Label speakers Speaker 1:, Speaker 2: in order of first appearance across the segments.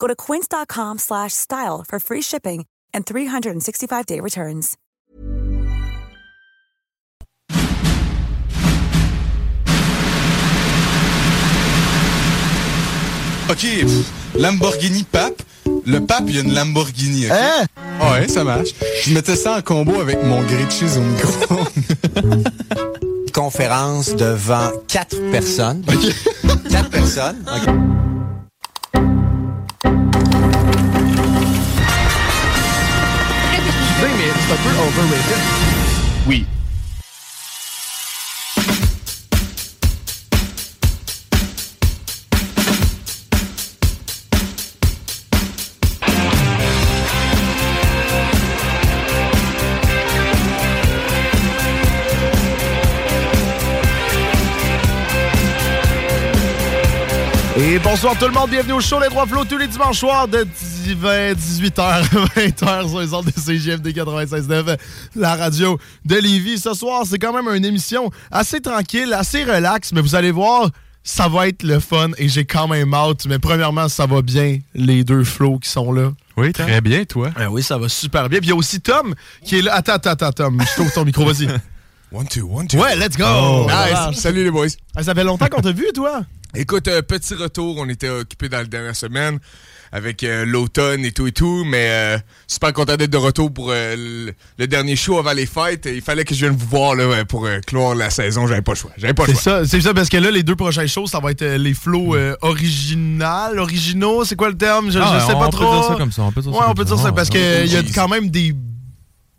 Speaker 1: Go to quince.com slash style for free shipping and 365-day returns.
Speaker 2: Ok, Lamborghini Pape. Le Pape, il y a une Lamborghini.
Speaker 3: Hein?
Speaker 2: Ouais, ça marche. Je mettais ça en combo avec mon grilled cheese au micro.
Speaker 3: Conférence devant quatre personnes. Quatre personnes. OK.
Speaker 4: Un peu overrated.
Speaker 2: oui.
Speaker 4: Et bonsoir tout le monde, bienvenue au show Les Droits Flots tous les dimanches soirs de 18h, 20h sur les ondes de CGMD 96.9, la radio de Lévis. Ce soir, c'est quand même une émission assez tranquille, assez relax, mais vous allez voir, ça va être le fun et j'ai quand même hâte. Mais premièrement, ça va bien, les deux flots qui sont là.
Speaker 2: Oui, très bien, toi.
Speaker 4: Ah oui, ça va super bien. Puis il y a aussi Tom qui est là. Attends, attends, attends, Tom, je trouve ton micro, vas-y.
Speaker 2: One, two, one, two.
Speaker 4: Ouais, let's go!
Speaker 2: Oh,
Speaker 4: Nice.
Speaker 2: Salut les boys.
Speaker 4: Ah, Ça fait longtemps qu'on t'a vu, toi?
Speaker 2: Écoute, euh, petit retour, on était occupés dans la dernière semaine avec euh, l'automne et tout et tout, mais euh, super content d'être de retour pour euh, le, le dernier show avant les fêtes. Il fallait que je vienne vous voir là, ouais, pour euh, clore la saison, j'avais pas le choix. J'avais pas le
Speaker 4: C'est
Speaker 2: choix.
Speaker 4: ça, c'est ça, parce que là, les deux prochaines choses, ça va être euh, les flows euh, originales, originaux, c'est quoi le terme? Je,
Speaker 5: Ah,
Speaker 4: je sais
Speaker 5: on
Speaker 4: pas
Speaker 5: peut
Speaker 4: trop.
Speaker 5: dire ça comme ça, on peut dire ça
Speaker 4: ouais, on
Speaker 5: comme
Speaker 4: peut
Speaker 5: ça.
Speaker 4: dire ça,
Speaker 5: Ah,
Speaker 4: parce
Speaker 5: ah,
Speaker 4: qu'il y a quand même des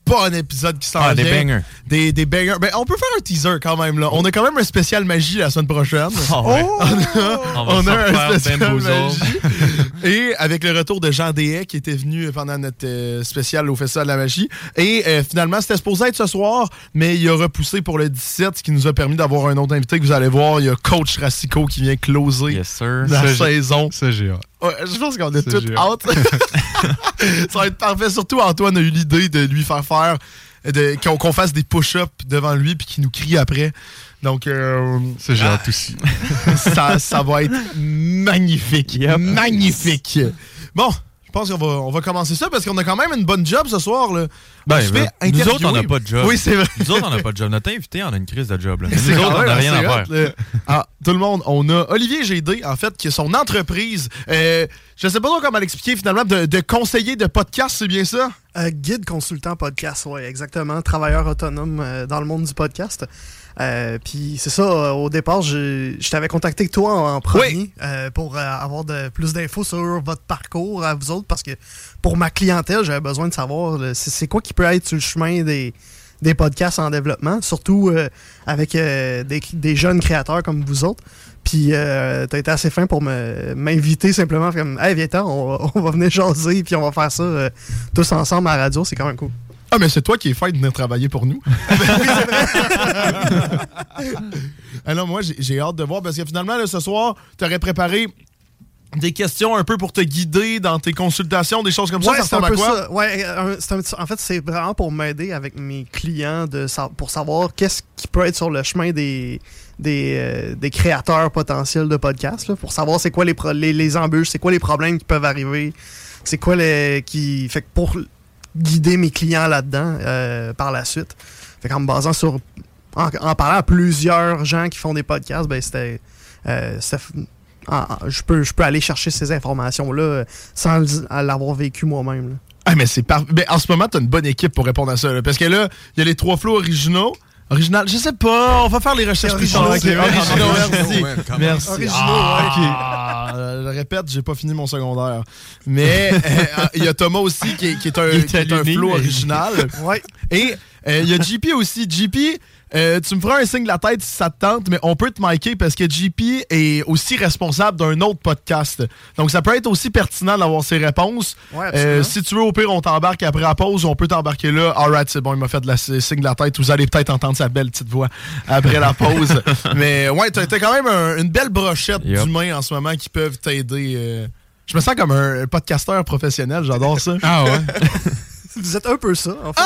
Speaker 4: bons épisodes qui s'en
Speaker 5: Ah, des bangers.
Speaker 4: Des, des bangers. Ben, on peut faire un teaser quand même, là. On a quand même un spécial magie la semaine prochaine.
Speaker 5: Ouais.
Speaker 4: On a,
Speaker 5: On va
Speaker 4: on a
Speaker 5: se
Speaker 4: un spécial magie. Et avec le retour de Jean Dehay qui était venu pendant notre euh, spécial au Festival de la magie. Et euh, finalement, c'était supposé être ce soir, mais il a repoussé pour le 17, ce qui nous a permis d'avoir un autre invité que vous allez voir. Il y a Coach Rassico qui vient closer
Speaker 5: Yes, sir.
Speaker 4: la
Speaker 2: Ça,
Speaker 4: saison.
Speaker 2: Ça, j'ai hâte.
Speaker 4: Ouais, je pense qu'on a tout
Speaker 2: j'ai
Speaker 4: hâte. ça va être parfait. Surtout, Antoine a eu l'idée de lui faire faire, qu'on fasse des push-ups devant lui puis qu'il nous crie après. Donc, euh,
Speaker 2: Ça, j'ai hâte aussi.
Speaker 4: ça, ça va être magnifique.
Speaker 5: Yep.
Speaker 4: Magnifique. Bon, je pense qu'on va, on va commencer ça parce qu'on a quand même une bonne job ce soir. Là.
Speaker 5: Ben, ben, nous autres, on n'a pas de job.
Speaker 4: Oui, c'est vrai.
Speaker 5: Nous autres, on n'a pas de job. Notre invité, on a une crise de job. Là. Nous autres, on n'a rien à faire.
Speaker 4: là. Ah, tout le monde, on a Olivier GD, en fait, qui a son entreprise. Euh, je sais pas trop comment l'expliquer finalement, de, de conseiller de podcast, c'est bien ça?
Speaker 6: Euh, guide consultant podcast, oui, exactement. Travailleur autonome euh, dans le monde du podcast. Euh, Puis c'est ça, euh, au départ, je, je t'avais contacté que toi en, en premier euh, pour euh, avoir de, plus d'infos sur votre parcours à vous autres parce que pour ma clientèle, j'avais besoin de savoir c'est quoi qui peut être sur le chemin des, des podcasts en développement, surtout avec des, des jeunes créateurs comme vous autres. Puis t'as été assez fin pour m'inviter simplement comme Hey viens on, va- on va venir jaser puis on va faire ça tous ensemble à la radio, c'est quand même cool.
Speaker 4: Ah, mais c'est toi qui es fait de venir travailler pour nous. Alors, moi, j'ai- hâte de voir parce que finalement, là, ce soir, tu aurais préparé des questions un peu pour te guider dans tes consultations, des choses comme ça.
Speaker 6: Ouais,
Speaker 4: Ça
Speaker 6: c'est un
Speaker 4: ressemble à
Speaker 6: peu
Speaker 4: quoi?
Speaker 6: ça. Ouais, un- en fait, c'est vraiment pour m'aider avec mes clients de, pour savoir qu'est-ce qui peut être sur le chemin des, des, euh, des créateurs potentiels de podcasts, là, pour savoir c'est quoi les, pro- les, les embûches, c'est quoi les problèmes qui peuvent arriver, c'est quoi les. qui Fait que pour guider mes clients là-dedans euh, par la suite. Fait qu'en me basant sur. En, parlant à plusieurs gens qui font des podcasts, ben c'était. euh, je, peux, je peux aller chercher ces informations-là euh, sans l'avoir vécu moi-même.
Speaker 4: Ah, mais c'est. Mais en ce moment, t'as une bonne équipe pour répondre à ça. parce que là, il y a les trois flots originaux. Original, je sais pas, on va faire les recherches plus tard. originaux, merci. Merci. Ah, euh, je répète, j'ai pas fini mon secondaire. Mais euh, il y a Thomas aussi qui est, qui est un, qui est un
Speaker 5: allumé,
Speaker 4: flow original.
Speaker 6: Ouais.
Speaker 4: Et euh, il y a JP aussi. JP, euh, tu me feras un signe de la tête si ça te tente, mais on peut te micer parce que JP est aussi responsable d'un autre podcast. Donc ça peut être aussi pertinent d'avoir ses réponses.
Speaker 6: Ouais.
Speaker 4: Euh, si tu veux, au pire, on t'embarque après la pause, on peut t'embarquer là. Alright, c'est bon, il m'a fait de la signe de la tête. Vous allez peut-être entendre sa belle petite voix après la pause. mais ouais, t'as t'as quand même un- une belle brochette
Speaker 5: Yep.
Speaker 4: d'humains en ce moment qui peuvent t'aider. euh. Je me sens comme un podcasteur professionnel, j'adore ça.
Speaker 7: Ah ouais?
Speaker 6: Vous êtes un peu ça, en fait.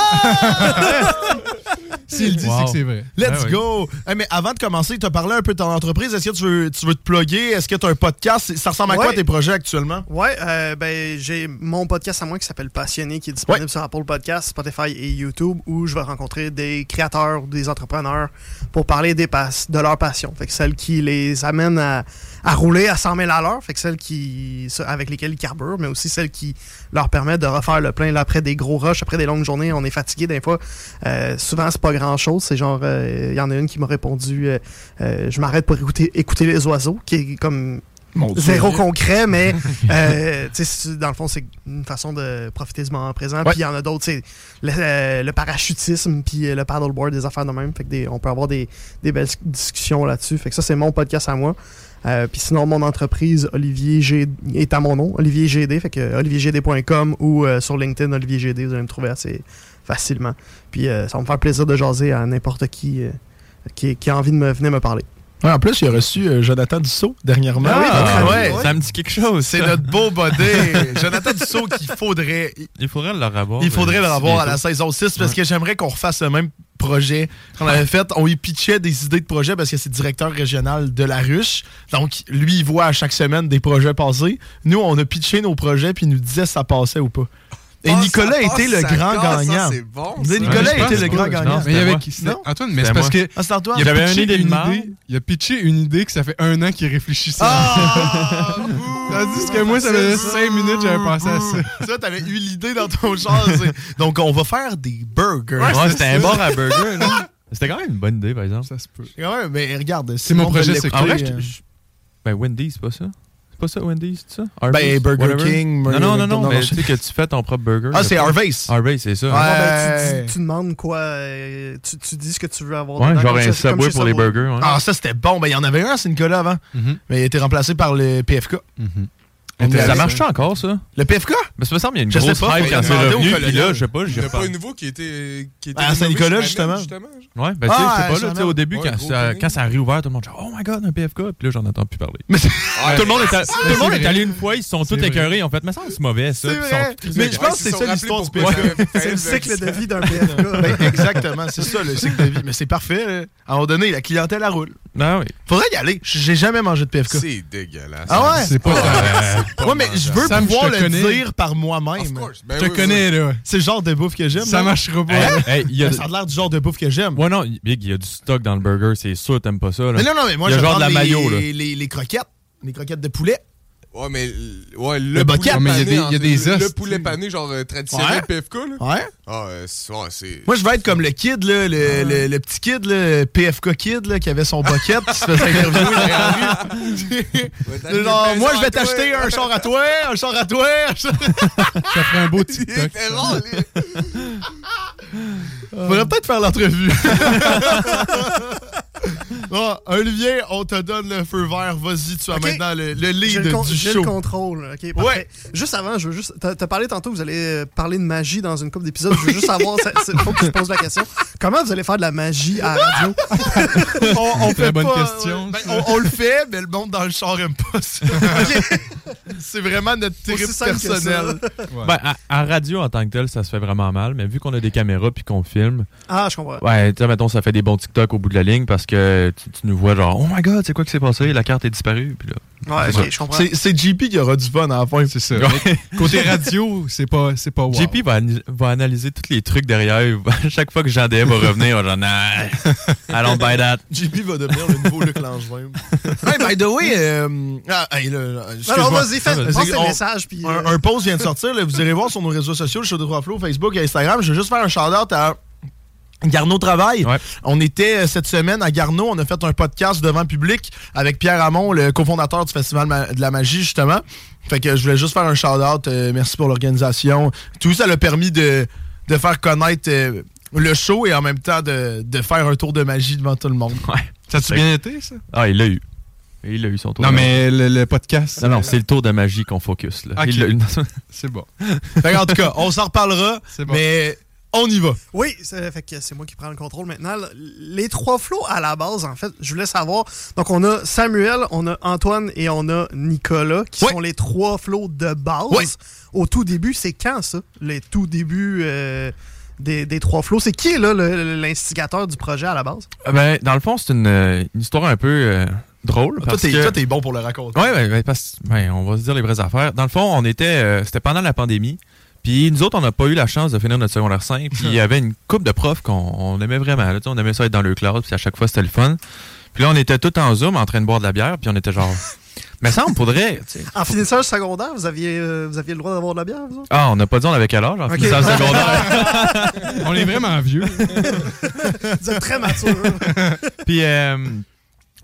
Speaker 7: S'il dit,
Speaker 5: Wow.
Speaker 7: c'est que c'est vrai.
Speaker 4: Let's
Speaker 5: Ah ouais.
Speaker 4: go! Hey, mais avant de commencer, tu as parlé un peu de ton entreprise. Est-ce que tu veux, tu veux te plugger? Est-ce que tu as un podcast? Ça ressemble à quoi tes projets actuellement?
Speaker 6: Ouais, euh, ben j'ai mon podcast à moi qui s'appelle Passionné, qui est disponible sur Apple Podcast, Spotify et YouTube, où je vais rencontrer des créateurs ou des entrepreneurs pour parler des pas- de leur passion. Fait que celles qui les amènent à, à rouler à 100 000 à l'heure, fait que celles qui, avec lesquelles ils carburent, mais aussi celles qui leur permettent de refaire le plein là, après des gros rushs, après des longues journées. On est fatigué des fois. Euh, souvent, c'est pas grand chose. C'est genre, euh, il y en a une qui m'a répondu euh, euh, Je m'arrête pour écouter, écouter les oiseaux, qui est comme zéro concret, mais euh, tu sais, c'est- dans le fond, c'est une façon de profiter du moment présent. Puis il y en a d'autres, c'est le, euh, le parachutisme, puis euh, le paddleboard, des affaires de même. Fait que des- on peut avoir des, des belles discussions là-dessus. Fait que ça, c'est mon podcast à moi. Euh, puis sinon, mon entreprise, Olivier G, est à mon nom, Olivier GD. Fait que oliviergd.com ou euh, sur LinkedIn, Olivier GD, vous allez me trouver assez facilement. Puis euh, ça va me faire plaisir de jaser à n'importe qui, euh, qui qui a envie de me venir me parler.
Speaker 4: Ouais, en plus, il a reçu euh, Jonathan Dussault dernièrement.
Speaker 6: Ah oui,
Speaker 4: Ah, ouais.
Speaker 6: ouais.
Speaker 5: Ça me dit quelque chose.
Speaker 4: C'est notre beau body. Jonathan Dussault qu'il faudrait.
Speaker 5: Il faudrait le revoir.
Speaker 4: Il faudrait le
Speaker 5: mais
Speaker 4: revoir à la saison 6 parce que j'aimerais qu'on refasse le même projet qu'on avait fait. On lui pitchait des idées de projet parce que c'est directeur régional de la ruche. Donc, lui, il voit à chaque semaine des projets passer. Nous, on a pitché nos projets puis il nous disait si ça passait ou pas. Et
Speaker 2: Ah,
Speaker 4: Nicolas était le grand gagnant.
Speaker 2: ça, C'est bon.
Speaker 4: Nicolas
Speaker 7: Ouais,
Speaker 4: était le grand gagnant.
Speaker 7: Mais il y avait qui? Antoine, mais c'est
Speaker 5: C'était
Speaker 7: parce que
Speaker 4: Ah, c'est Antoine?
Speaker 7: il
Speaker 5: y avait
Speaker 7: a
Speaker 5: un
Speaker 7: pitché
Speaker 5: idée.
Speaker 7: Il a pitché une idée que ça fait un an qu'il réfléchissait.
Speaker 4: Ah!
Speaker 7: Tandis que moi, ça faisait 5 minutes j'avais pensé à ça.
Speaker 4: Ça, t'avais eu l'idée dans ton c'est- Donc, on va faire des burgers.
Speaker 5: Ouais, c'était un bar à burger. là. C'était quand même une bonne idée, par exemple.
Speaker 7: Ça se peut.
Speaker 4: Même, mais regarde,
Speaker 7: C'est mon projet
Speaker 4: secret.
Speaker 7: secret.
Speaker 5: En vrai, je- je- ben Wendy, c'est pas ça? C'est pas ça, Wendy, c'est ça?
Speaker 4: Ben,
Speaker 5: Arby's,
Speaker 4: Burger
Speaker 5: whatever?
Speaker 4: King,
Speaker 5: Non, non, non, non,
Speaker 4: non,
Speaker 5: mais
Speaker 4: je-
Speaker 5: tu sais que tu fais ton propre burger.
Speaker 4: Ah, c'est Harvey's.
Speaker 5: Harvey, c'est ça.
Speaker 4: Ouais.
Speaker 6: Ah, ben, tu,
Speaker 4: Ouais.
Speaker 6: tu- tu demandes quoi euh, tu, tu dis ce que tu veux avoir.
Speaker 5: Ouais,
Speaker 6: dedans,
Speaker 5: genre un Subway pour les burgers. ouais.
Speaker 4: Ah, ça, c'était bon. Ben, il y en avait un à Saint-Nicolas avant,
Speaker 7: Mhm.
Speaker 4: mais il a été remplacé par le PFK.
Speaker 7: Mhm.
Speaker 4: On
Speaker 5: ça
Speaker 4: avait-
Speaker 5: marche-tu encore, ça?
Speaker 4: Le PFK?
Speaker 5: Mais ça me semble qu'il y a une
Speaker 4: Je
Speaker 5: grosse
Speaker 4: pas,
Speaker 5: hype quand c'est revenu. Puis là, je sais pas,
Speaker 2: Il
Speaker 5: j'ai
Speaker 2: n'y a
Speaker 5: pas.
Speaker 2: pas un nouveau qui était, qui était
Speaker 4: À
Speaker 2: rénové
Speaker 4: Saint-Nicolas, justement.
Speaker 2: justement.
Speaker 5: Ouais, ben tu sais,
Speaker 4: Ah,
Speaker 5: je sais pas, là, tu sais, au début,
Speaker 2: Ouais,
Speaker 5: quand, ça, quand ça a réouvert, tout le monde dit Oh my god, un PFK, puis là, j'en entends plus parler.
Speaker 4: Mais
Speaker 5: tout le monde est, à- tout le monde
Speaker 7: c'est
Speaker 5: est
Speaker 7: vrai.
Speaker 5: allé une fois, ils se sont tous écœurés, ils ont fait, mais ça, c'est mauvais, ça.
Speaker 4: Mais je pense que c'est ça l'histoire du PFK.
Speaker 6: C'est le cycle de vie d'un PFK.
Speaker 4: Ben, exactement, c'est ça le cycle de vie. Mais c'est parfait. là. À un moment donné, la clientèle, elle roule.
Speaker 5: Ah oui.
Speaker 4: Faudrait y aller. J'ai jamais mangé de PFK.
Speaker 2: C'est dégueulasse.
Speaker 4: Ah ouais?
Speaker 7: C'est pas
Speaker 2: pas
Speaker 4: Ouais, mais je veux
Speaker 7: Sam,
Speaker 4: pouvoir
Speaker 7: je
Speaker 4: le
Speaker 7: connais.
Speaker 4: dire par moi-même.
Speaker 2: Ben
Speaker 7: Je te
Speaker 2: oui, oui,
Speaker 7: connais, là.
Speaker 4: C'est le genre de bouffe que j'aime.
Speaker 7: Ça
Speaker 4: là.
Speaker 7: marchera pas.
Speaker 4: Hein?
Speaker 5: Hey, il y a-
Speaker 4: Ça a l'air du genre de bouffe que j'aime.
Speaker 5: Ouais, non, Big, il y a du stock dans le burger, c'est sûr, t'aimes pas ça. Là.
Speaker 4: Mais non, non, mais moi,
Speaker 5: Il y a
Speaker 4: je
Speaker 5: genre de la
Speaker 4: les,
Speaker 5: mayo, là.
Speaker 4: Les, les croquettes. Les croquettes de poulet.
Speaker 2: Ouais, mais ouais, le,
Speaker 4: Le bucket.
Speaker 2: poulet
Speaker 7: Ouais, il y a des- y a des os,
Speaker 2: Le poulet pané, genre euh, traditionnel
Speaker 4: Ouais.
Speaker 2: PFK, là.
Speaker 4: Ouais.
Speaker 2: Ah, euh, ouais.
Speaker 4: Moi, je veux être comme le kid, là, le, le, le petit kid, le PFK kid, là, qui avait son bucket, qui se faisait interviewer. Genre, moi, je vais t'acheter un char à toi, un char à toi.
Speaker 7: Ça ferait un beau TikTok.
Speaker 4: Faudrait peut-être faire l'entrevue. Bon, Olivier, on te donne le feu vert. Vas-y, tu as maintenant le, le
Speaker 6: J'ai
Speaker 4: lead
Speaker 6: le,
Speaker 4: du
Speaker 6: j'ai
Speaker 4: show.
Speaker 6: le contrôle. ok, parfait. Juste avant, je veux juste. T'as as parlé tantôt, vous allez euh, parler de magie dans une couple d'épisodes. Je veux juste savoir, il faut que je pose la question. Comment vous allez faire de la magie à la radio?
Speaker 4: on, on
Speaker 7: Très
Speaker 4: fait
Speaker 7: bonne
Speaker 4: pas,
Speaker 7: question,
Speaker 4: ben,
Speaker 7: ça.
Speaker 4: on, on le fait, mais le monde dans le char aime pas ça. C'est vraiment notre trip personnel.
Speaker 5: Ben, à, à radio en tant que tel, ça se fait vraiment mal, mais vu qu'on a des caméras puis qu'on filme,
Speaker 6: Ah, je comprends.
Speaker 5: ouais, mettons, ça fait des bons TikTok au bout de la ligne parce que tu, tu nous vois genre, oh my god, c'est quoi qui s'est passé? La carte est disparue. Puis là,
Speaker 6: Ouais,
Speaker 7: C'est
Speaker 6: je comprends.
Speaker 4: JP qui aura du fun à la fin.
Speaker 7: C'est ça. Côté radio, c'est pas, c'est pas wow.
Speaker 5: JP va, va analyser tous les trucs derrière. Chaque fois que Jean DM va revenir, on va genre, nah, I don't buy that.
Speaker 4: JP va devenir le nouveau Luc Langevin. hey, by the way, euh, ah, hey, là,
Speaker 6: Non, vas-y, fais. Puis,
Speaker 4: Un,
Speaker 6: euh,
Speaker 4: un post vient de sortir, là, vous irez voir sur nos réseaux sociaux, le show de Trois Flots, Facebook et Instagram. Je vais juste faire un shout-out à Garneau Travail.
Speaker 5: Ouais.
Speaker 4: On était euh, cette semaine à Garneau, on a fait un podcast devant le public avec Pierre Hamon, le cofondateur du Festival de la Magie, justement. Fait que je voulais juste faire un shout-out. euh, merci pour l'organisation. Tout ça l'a permis de, de faire connaître euh, le show et en même temps de, de faire un tour de magie devant tout le monde.
Speaker 5: Ouais.
Speaker 7: Ça a-tu bien été, ça?
Speaker 5: Ah, il l'a eu. Il a eu son tour
Speaker 7: Non,
Speaker 5: de magie.
Speaker 7: mais le, le podcast.
Speaker 5: Non, non, c'est le tour de magie qu'on focus. Là.
Speaker 7: Ok.
Speaker 5: Il l'a eu.
Speaker 7: C'est bon.
Speaker 4: Fait en tout cas, on s'en reparlera,
Speaker 7: C'est bon.
Speaker 4: mais on y va.
Speaker 6: Oui, c'est fait que c'est moi qui prends le contrôle maintenant. Les trois flots à la base, en fait, je voulais savoir. Donc, on a Samuel, on a Antoine et on a Nicolas, qui
Speaker 4: Oui.
Speaker 6: sont les trois flots de base.
Speaker 4: Oui.
Speaker 6: Au tout début, c'est quand ça? Les tout débuts euh, des, des trois flots. C'est qui, là, l'instigateur du projet à la base?
Speaker 5: Ben, dans le fond, c'est une, euh, une histoire un peu euh, drôle.
Speaker 4: Toi,
Speaker 5: parce
Speaker 4: t'es
Speaker 5: que-
Speaker 4: toi, t'es bon pour le raconter.
Speaker 5: Ouais, ouais, ouais, parce ouais, on va se dire les vraies affaires. Dans le fond, on était, euh, c'était pendant la pandémie. Puis nous autres, on n'a pas eu la chance de finir notre secondaire 5. Puis il y avait une couple de profs qu'on on aimait vraiment. là, on aimait ça être dans le cloud. Puis à chaque fois, c'était le fun. Puis là, on était tous en Zoom en train de boire de la bière. Puis on était genre. Mais ça, on pourrait.
Speaker 6: En finissant le secondaire, vous aviez, euh, vous aviez le droit d'avoir de la bière, vous autres?
Speaker 5: Ah, on n'a pas dit on avait quel âge en
Speaker 6: Ok.
Speaker 5: finissant le secondaire.
Speaker 7: On est vraiment vieux.
Speaker 6: Vous êtes très mature.
Speaker 5: Puis, euh,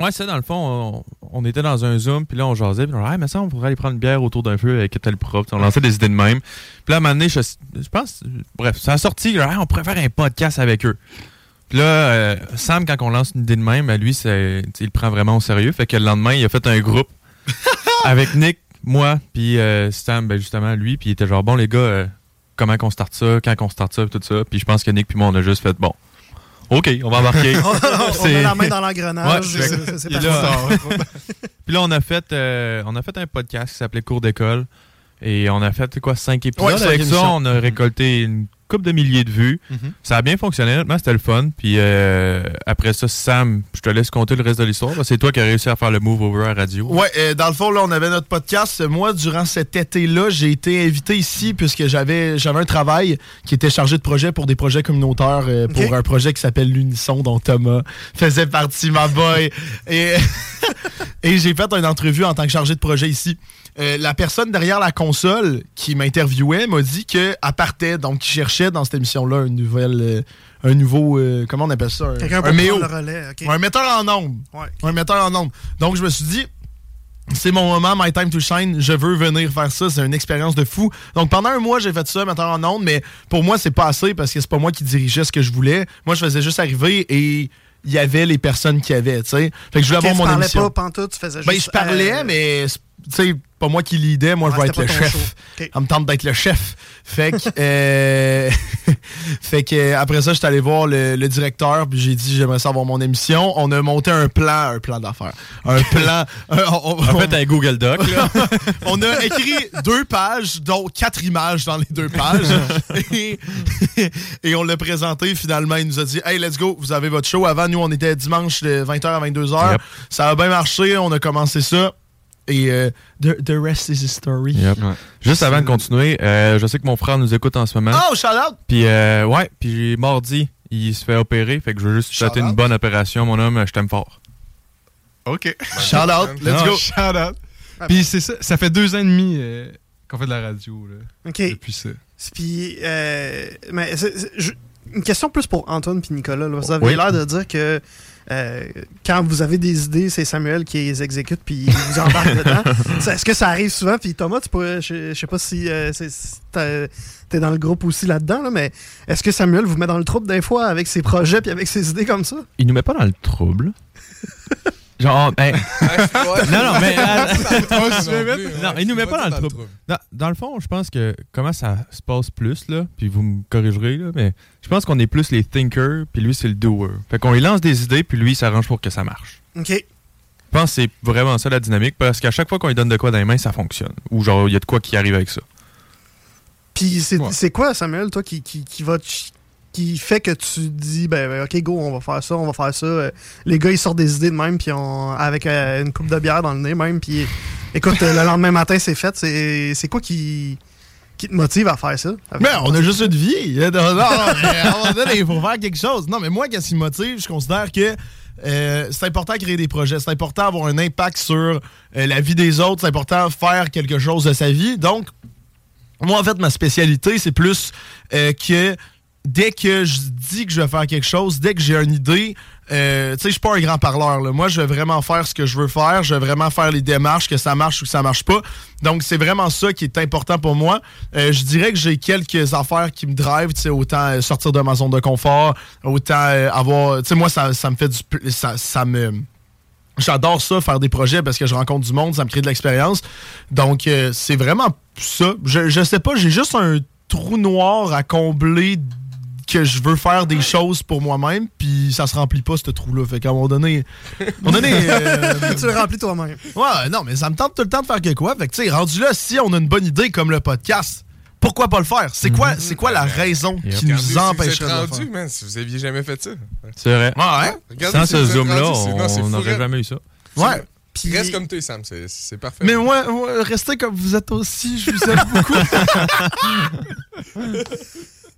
Speaker 5: ouais, ça, dans le fond, on, on était dans un Zoom, puis là, on jasait, puis on disait, ah, mais ça, on pourrait aller prendre une bière autour d'un feu avec tel prof. Puis On lançait des idées de même. Puis là, à un moment donné, je, je pense, bref, ça a sorti, on pourrait faire un podcast avec eux. Puis là, euh, Sam, quand on lance une idée de même, lui, c'est, il le prend vraiment au sérieux. Fait que le lendemain, il a fait un groupe avec Nick, moi, puis euh, Sam, ben justement, lui, puis il était genre, bon, les gars, euh, comment qu'on starte ça, quand qu'on starte ça, tout ça. Puis je pense que Nick puis moi, on a juste fait, bon, OK, on va embarquer.
Speaker 6: on a
Speaker 5: C'est-
Speaker 6: la main dans l'engrenage.
Speaker 5: Ouais,
Speaker 6: c'est-.
Speaker 5: Puis là, on a fait, euh, on a fait un podcast qui s'appelait Cours d'école. Et on a fait quoi, cinq épisodes.
Speaker 4: Ouais,
Speaker 5: Avec ça, on a récolté une couple de milliers de vues.
Speaker 7: Mhm.
Speaker 5: Ça a bien fonctionné, honnêtement, c'était le fun. Puis euh, après ça, Sam, je te laisse compter le reste de l'histoire. C'est toi qui as réussi à faire le move over à radio.
Speaker 4: Ouais, euh, dans le fond, là, on avait notre podcast. Moi, durant cet été-là, j'ai été invité ici puisque j'avais j'avais un travail qui était chargé de projet pour des projets communautaires, euh, pour un projet qui s'appelle l'Unisson, dont Thomas faisait partie, ma boy. Et, et j'ai fait une entrevue en tant que chargé de projet ici. Euh, la personne derrière la console qui m'interviewait m'a dit qu'elle partait, donc qui cherchait dans cette émission-là une nouvelle, euh, un nouveau, euh, comment on appelle ça? Un, un
Speaker 6: pour
Speaker 4: méo.
Speaker 6: relais.
Speaker 4: Un metteur en ombre.
Speaker 6: Ouais.
Speaker 4: Un metteur en ombre. Donc, je me suis dit, c'est mon moment, my time to shine. Je veux venir faire ça. C'est une expérience de fou. Donc, pendant un mois, j'ai fait ça, metteur en ondes, mais pour moi, c'est pas assez parce que c'est pas moi qui dirigeais ce que je voulais. Moi, je faisais juste arriver et il y avait les personnes qui avaient, tu sais. Fait que je voulais avoir
Speaker 6: tu
Speaker 4: mon
Speaker 6: parlais
Speaker 4: émission.
Speaker 6: pas pantoute, tu faisais juste...
Speaker 4: Ben, je parlais,
Speaker 6: euh,
Speaker 4: mais tu sais, pas moi qui leadais, moi,
Speaker 6: Ouais,
Speaker 4: je vais être le chef.
Speaker 6: show. Ok.
Speaker 4: Ça me tente d'être le chef. Fait que, euh, fait que euh, après ça, j'étais allé voir le, le directeur, puis j'ai dit, j'aimerais savoir mon émission. On a monté un plan, un plan d'affaires. Un plan. un- on,
Speaker 5: En fait, un Google Doc. là.
Speaker 4: on a écrit deux pages, dont quatre images dans les deux pages. et, et on l'a présenté finalement. Il nous a dit Hey, let's go, vous avez votre show. Avant, nous, on était dimanche de 20h à 22h.
Speaker 5: Yep.
Speaker 4: Ça a bien marché, on a commencé ça. Et euh, the, the rest is history.
Speaker 5: Yep. Juste avant de continuer, euh, je sais que mon frère nous écoute en ce moment.
Speaker 4: Oh, shout out!
Speaker 5: Puis, euh, ouais, puis mardi, il se fait opérer. Fait que je veux juste
Speaker 4: Shout
Speaker 5: souhaiter une bonne opération, mon homme. Je t'aime fort.
Speaker 7: OK.
Speaker 4: Shout out, let's
Speaker 7: Non,
Speaker 4: go!
Speaker 7: Shout out. Puis c'est ça, ça fait deux ans et demi euh, qu'on fait de la radio, là,
Speaker 6: OK.
Speaker 7: depuis ça.
Speaker 6: Puis, euh, mais je- une question plus pour Antoine puis Nicolas. là. Vous avez
Speaker 5: Oui.
Speaker 6: l'air de dire que euh, quand vous avez des idées, c'est Samuel qui les exécute puis il vous embarque dedans. Est-ce que ça arrive souvent? Puis Thomas, tu pourrais, je, je sais pas si, euh, t'es dans le groupe aussi là-dedans, là, mais est-ce que Samuel vous met dans le trouble des fois avec ses projets puis avec ses idées comme ça?
Speaker 5: Il nous met pas dans le trouble. Genre, ben, non, non, mais. Non, il nous met pas dans le trouble. Dans, le fond, je pense que comment ça se passe plus, là, puis vous me corrigerez, là, mais je pense qu'on est plus les thinkers, puis lui, c'est le doer. Fait qu'on lui lance des idées, puis lui, il s'arrange pour que ça marche.
Speaker 6: OK.
Speaker 5: Je pense que c'est vraiment ça la dynamique, parce qu'à chaque fois qu'on lui donne de quoi dans les mains, ça fonctionne. Ou genre, il y a de quoi qui arrive avec ça.
Speaker 6: Puis c'est
Speaker 7: Ouais.
Speaker 6: quoi, Samuel, toi, qui, qui, qui va qui fait que tu dis, ben, ben, ok, go, on va faire ça, on va faire ça. Euh, Les gars, ils sortent des idées de même, puis on, avec euh, une coupe de bière dans le nez même, puis écoute, euh, le lendemain matin, c'est fait. C'est c'est quoi qui, qui te motive à faire ça?
Speaker 4: Mais on a juste une vie. Non, non, il faut faire quelque chose. Non, mais moi, qu'est-ce qui me motive? Je considère que euh, c'est important de créer des projets. C'est important d'avoir un impact sur euh, la vie des autres. C'est important de faire quelque chose de sa vie. Donc, moi, en fait, ma spécialité, c'est plus euh, que dès que je dis que je vais faire quelque chose, dès que j'ai une idée, euh, tu sais, je suis pas un grand parleur. là. Moi, je vais vraiment faire ce que je veux faire. Je vais vraiment faire les démarches, que ça marche ou que ça marche pas. Donc, c'est vraiment ça qui est important pour moi. Euh, je dirais que j'ai quelques affaires qui me drivent. Tu sais, autant euh, sortir de ma zone de confort, autant avoir... Tu sais, moi, ça, ça me fait du... Ça, me... J'adore ça, faire des projets parce que je rencontre du monde, ça me crée de l'expérience. Donc, c'est vraiment ça. Je, je sais pas, j'ai juste un trou noir à combler que je veux faire des choses pour moi-même, puis ça se remplit pas, ce trou-là. Fait qu'à un moment donné... à un moment donné euh,
Speaker 6: tu le remplis toi-même.
Speaker 4: Ouais, non, mais ça me tente tout le temps de faire que quoi. Fait que, tu sais, rendu là, si on a une bonne idée comme le podcast, pourquoi pas le faire? C'est quoi, c'est quoi la raison qui
Speaker 2: Regardez
Speaker 4: nous
Speaker 2: si vous
Speaker 4: empêcherait de le
Speaker 2: rendu,
Speaker 4: faire?
Speaker 2: man, si vous aviez jamais fait ça.
Speaker 5: C'est vrai.
Speaker 4: Ouais.
Speaker 2: Regardez
Speaker 5: Sans
Speaker 2: si
Speaker 5: ce zoom-là, on
Speaker 2: fou,
Speaker 5: n'aurait jamais eu ça.
Speaker 4: Ouais.
Speaker 2: Reste comme toi, Sam, c'est c'est parfait.
Speaker 4: Mais moi, moi, restez comme vous êtes aussi, je vous aime beaucoup.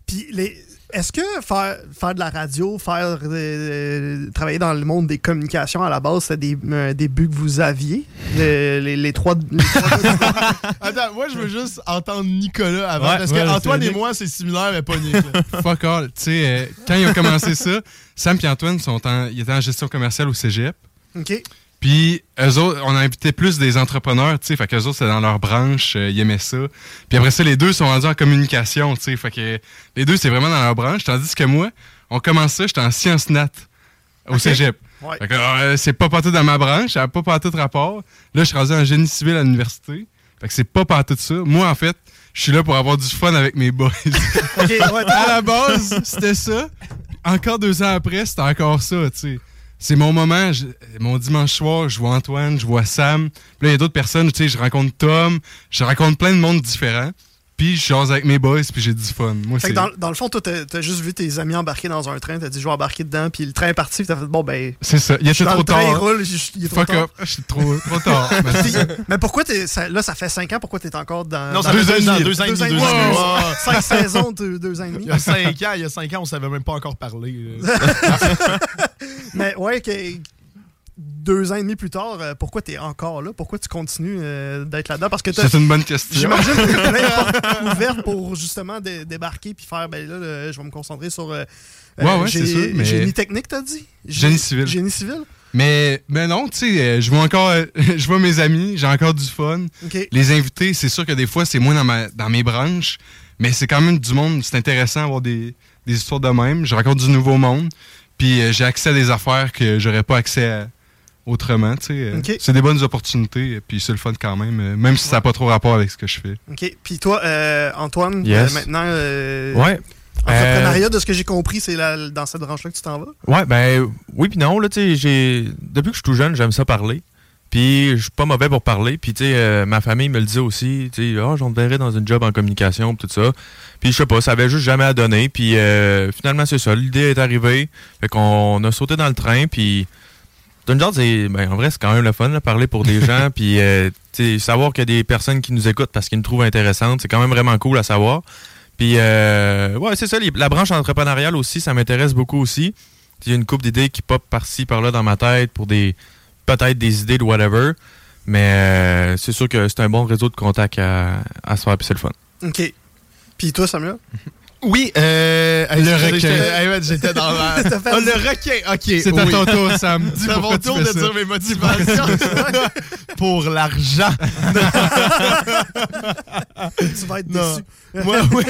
Speaker 6: Puis les. Est-ce que faire, faire de la radio, faire euh, travailler dans le monde des communications à la base, c'est des, euh, des buts que vous aviez? Le- les, les trois. les trois-
Speaker 4: Attends, moi, je veux juste entendre Nicolas avant.
Speaker 7: Ouais,
Speaker 4: parce
Speaker 7: ouais,
Speaker 4: que Antoine
Speaker 7: c'est
Speaker 4: et
Speaker 7: Nick.
Speaker 4: moi, c'est similaire, mais pas Nick.
Speaker 7: Fuck all. Tu sais, euh, quand ils ont commencé ça, Sam et Antoine sont en, ils étaient en gestion commerciale au cégep.
Speaker 6: OK.
Speaker 7: Puis, eux autres, on a invité plus des entrepreneurs, tu sais, fait qu'eux autres, c'est dans leur branche, euh, ils aimaient ça. Puis après ça, les deux sont rendus en communication, tu sais, fait que les deux, c'est vraiment dans leur branche. Tandis que moi, on commence ça, j'étais en sciences nat au cégep.
Speaker 6: Ouais.
Speaker 7: Fait que, euh, c'est pas partout dans ma branche, ça n'a pas partout de rapport. Là, je suis rendu en génie civil à l'université. Fait que c'est pas partout ça. Moi, en fait, je suis là pour avoir du fun avec mes boys.
Speaker 6: Ouais,
Speaker 7: à la base, c'était ça. Encore deux ans après, c'était encore ça, tu sais. C'est mon moment, je- mon dimanche soir, je vois Antoine, je vois Sam. Puis là, il y a d'autres personnes, tu sais, je rencontre Tom, je rencontre plein de monde différents. Puis je jase avec mes boys, puis j'ai du fun. Moi,
Speaker 6: Fait
Speaker 7: c'est...
Speaker 6: que dans, dans le fond, toi, t'as t'as juste vu tes amis embarquer dans un train, t'as dit je vais embarquer dedans, puis le train est parti, puis t'as fait bon, ben.
Speaker 7: C'est ça. Il était
Speaker 6: dans
Speaker 7: trop
Speaker 6: le train, il roule, je- il est trop
Speaker 7: Fuck
Speaker 6: tard.
Speaker 7: up. Je suis trop, trop tard. Mais
Speaker 6: pourquoi t'es. ça- là, ça fait 5 ans, pourquoi t'es encore dans.
Speaker 4: Non, ça fait deux ans,
Speaker 7: demi.
Speaker 4: deux ans et demi.
Speaker 6: et
Speaker 4: deux
Speaker 6: demi.
Speaker 4: ans et demi.
Speaker 6: Ouais.
Speaker 4: Ouais.
Speaker 6: Cinq saisons, deux, deux ans et demi.
Speaker 4: Il y a cinq ans, il y a cinq ans, on savait même pas encore parler.
Speaker 6: Mais ouais, que, deux ans et demi plus tard, euh, pourquoi t'es encore là? Pourquoi tu continues euh, d'être là-dedans? Parce que
Speaker 7: C'est une bonne question.
Speaker 6: J'imagine que t'as plein portes ouvertes pour justement dé- débarquer puis faire, ben là, je vais me concentrer sur. euh,
Speaker 7: Ouais, ouais, c'est sûr, mais-
Speaker 6: Génie technique, t'as dit? Gé-
Speaker 7: Génie civil.
Speaker 6: Génie civil?
Speaker 7: Mais, mais non, tu sais, euh, je vois encore, euh, je vois mes amis, j'ai encore du fun. Les invités, c'est sûr que des fois, c'est moins dans, ma, dans mes branches, mais c'est quand même du monde. C'est intéressant d'avoir des, des histoires de même. Je rencontre du nouveau monde, puis euh, j'ai accès à des affaires que j'aurais pas accès à autrement. tu sais. euh. C'est des bonnes opportunités, puis c'est le fun quand même, euh, même si ça n'a pas trop rapport avec ce que je fais.
Speaker 6: OK. Puis toi, euh, Antoine,
Speaker 5: Yes.
Speaker 6: euh, maintenant, euh,
Speaker 5: Ouais.
Speaker 6: entrepreneuriat, de ce que j'ai compris, c'est dans cette branche-là que tu t'en vas?
Speaker 5: Ouais, ben oui puis non là, tu sais, j'ai depuis que je suis tout jeune, j'aime ça parler. Puis je suis pas mauvais pour parler, puis tu sais euh, ma famille me le disait aussi, tu sais ah, j'en verrais dans une job en communication tout ça. Puis je sais pas, ça avait juste jamais à donner, puis euh, finalement c'est ça, l'idée est arrivée, fait qu'on a sauté dans le train puis d'une genre, c'est ben, en vrai, c'est quand même le fun de parler pour des gens puis euh, savoir qu'il y a des personnes qui nous écoutent parce qu'ils nous trouvent intéressantes, c'est quand même vraiment cool à savoir. Puis, euh, ouais, c'est ça. les- La branche entrepreneuriale aussi, ça m'intéresse beaucoup aussi. Il y a une couple d'idées qui pop par-ci, par-là dans ma tête pour des peut-être des idées de whatever. Mais euh, c'est sûr que c'est un bon réseau de contacts à, à se faire, puis c'est le fun.
Speaker 6: OK. Puis toi, Samuel?
Speaker 4: Oui, euh,
Speaker 7: Le requin.
Speaker 4: j'étais- J'étais dans la... Ah, le requin, ok.
Speaker 7: C'est à
Speaker 4: oui.
Speaker 7: ton tour, Sam.
Speaker 4: C'est à mon tour de
Speaker 7: ça.
Speaker 4: dire mes motivations. Pour l'argent.
Speaker 6: tu vas être
Speaker 4: Non.
Speaker 6: déçu.
Speaker 4: moi, oui.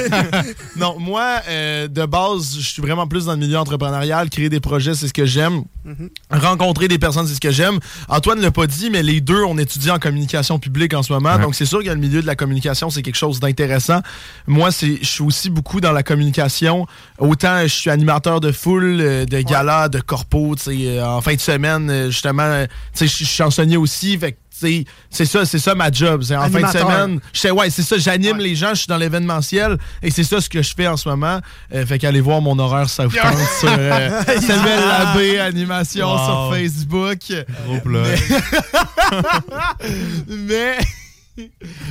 Speaker 4: non, moi, euh, de base, je suis vraiment plus dans le milieu entrepreneurial. Créer des projets, c'est ce que j'aime.
Speaker 6: Mhm.
Speaker 4: Rencontrer des personnes, c'est ce que j'aime. Antoine l'a pas dit, mais les deux, on étudie en communication publique en ce moment.
Speaker 5: Ouais.
Speaker 4: Donc, c'est sûr que le milieu de la communication, c'est quelque chose d'intéressant. Moi, c'est, je suis aussi beaucoup dans la communication. Autant je suis animateur de foule, euh, de galas, de corpo, tu sais, euh, en fin de semaine, euh, justement, tu sais, je suis chansonnier aussi. Fait que, tu c'est c'est ça, c'est ça ma job. C'est en fin de semaine, je sais, ouais, c'est ça, j'anime les gens, je suis dans l'événementiel et c'est ça ce que je fais en ce moment. Euh, fait qu'allez voir mon horaire ça vous tente sur euh, Samuel Labbé Animation
Speaker 5: Wow.
Speaker 4: sur Facebook.
Speaker 5: Gros plug.
Speaker 4: Mais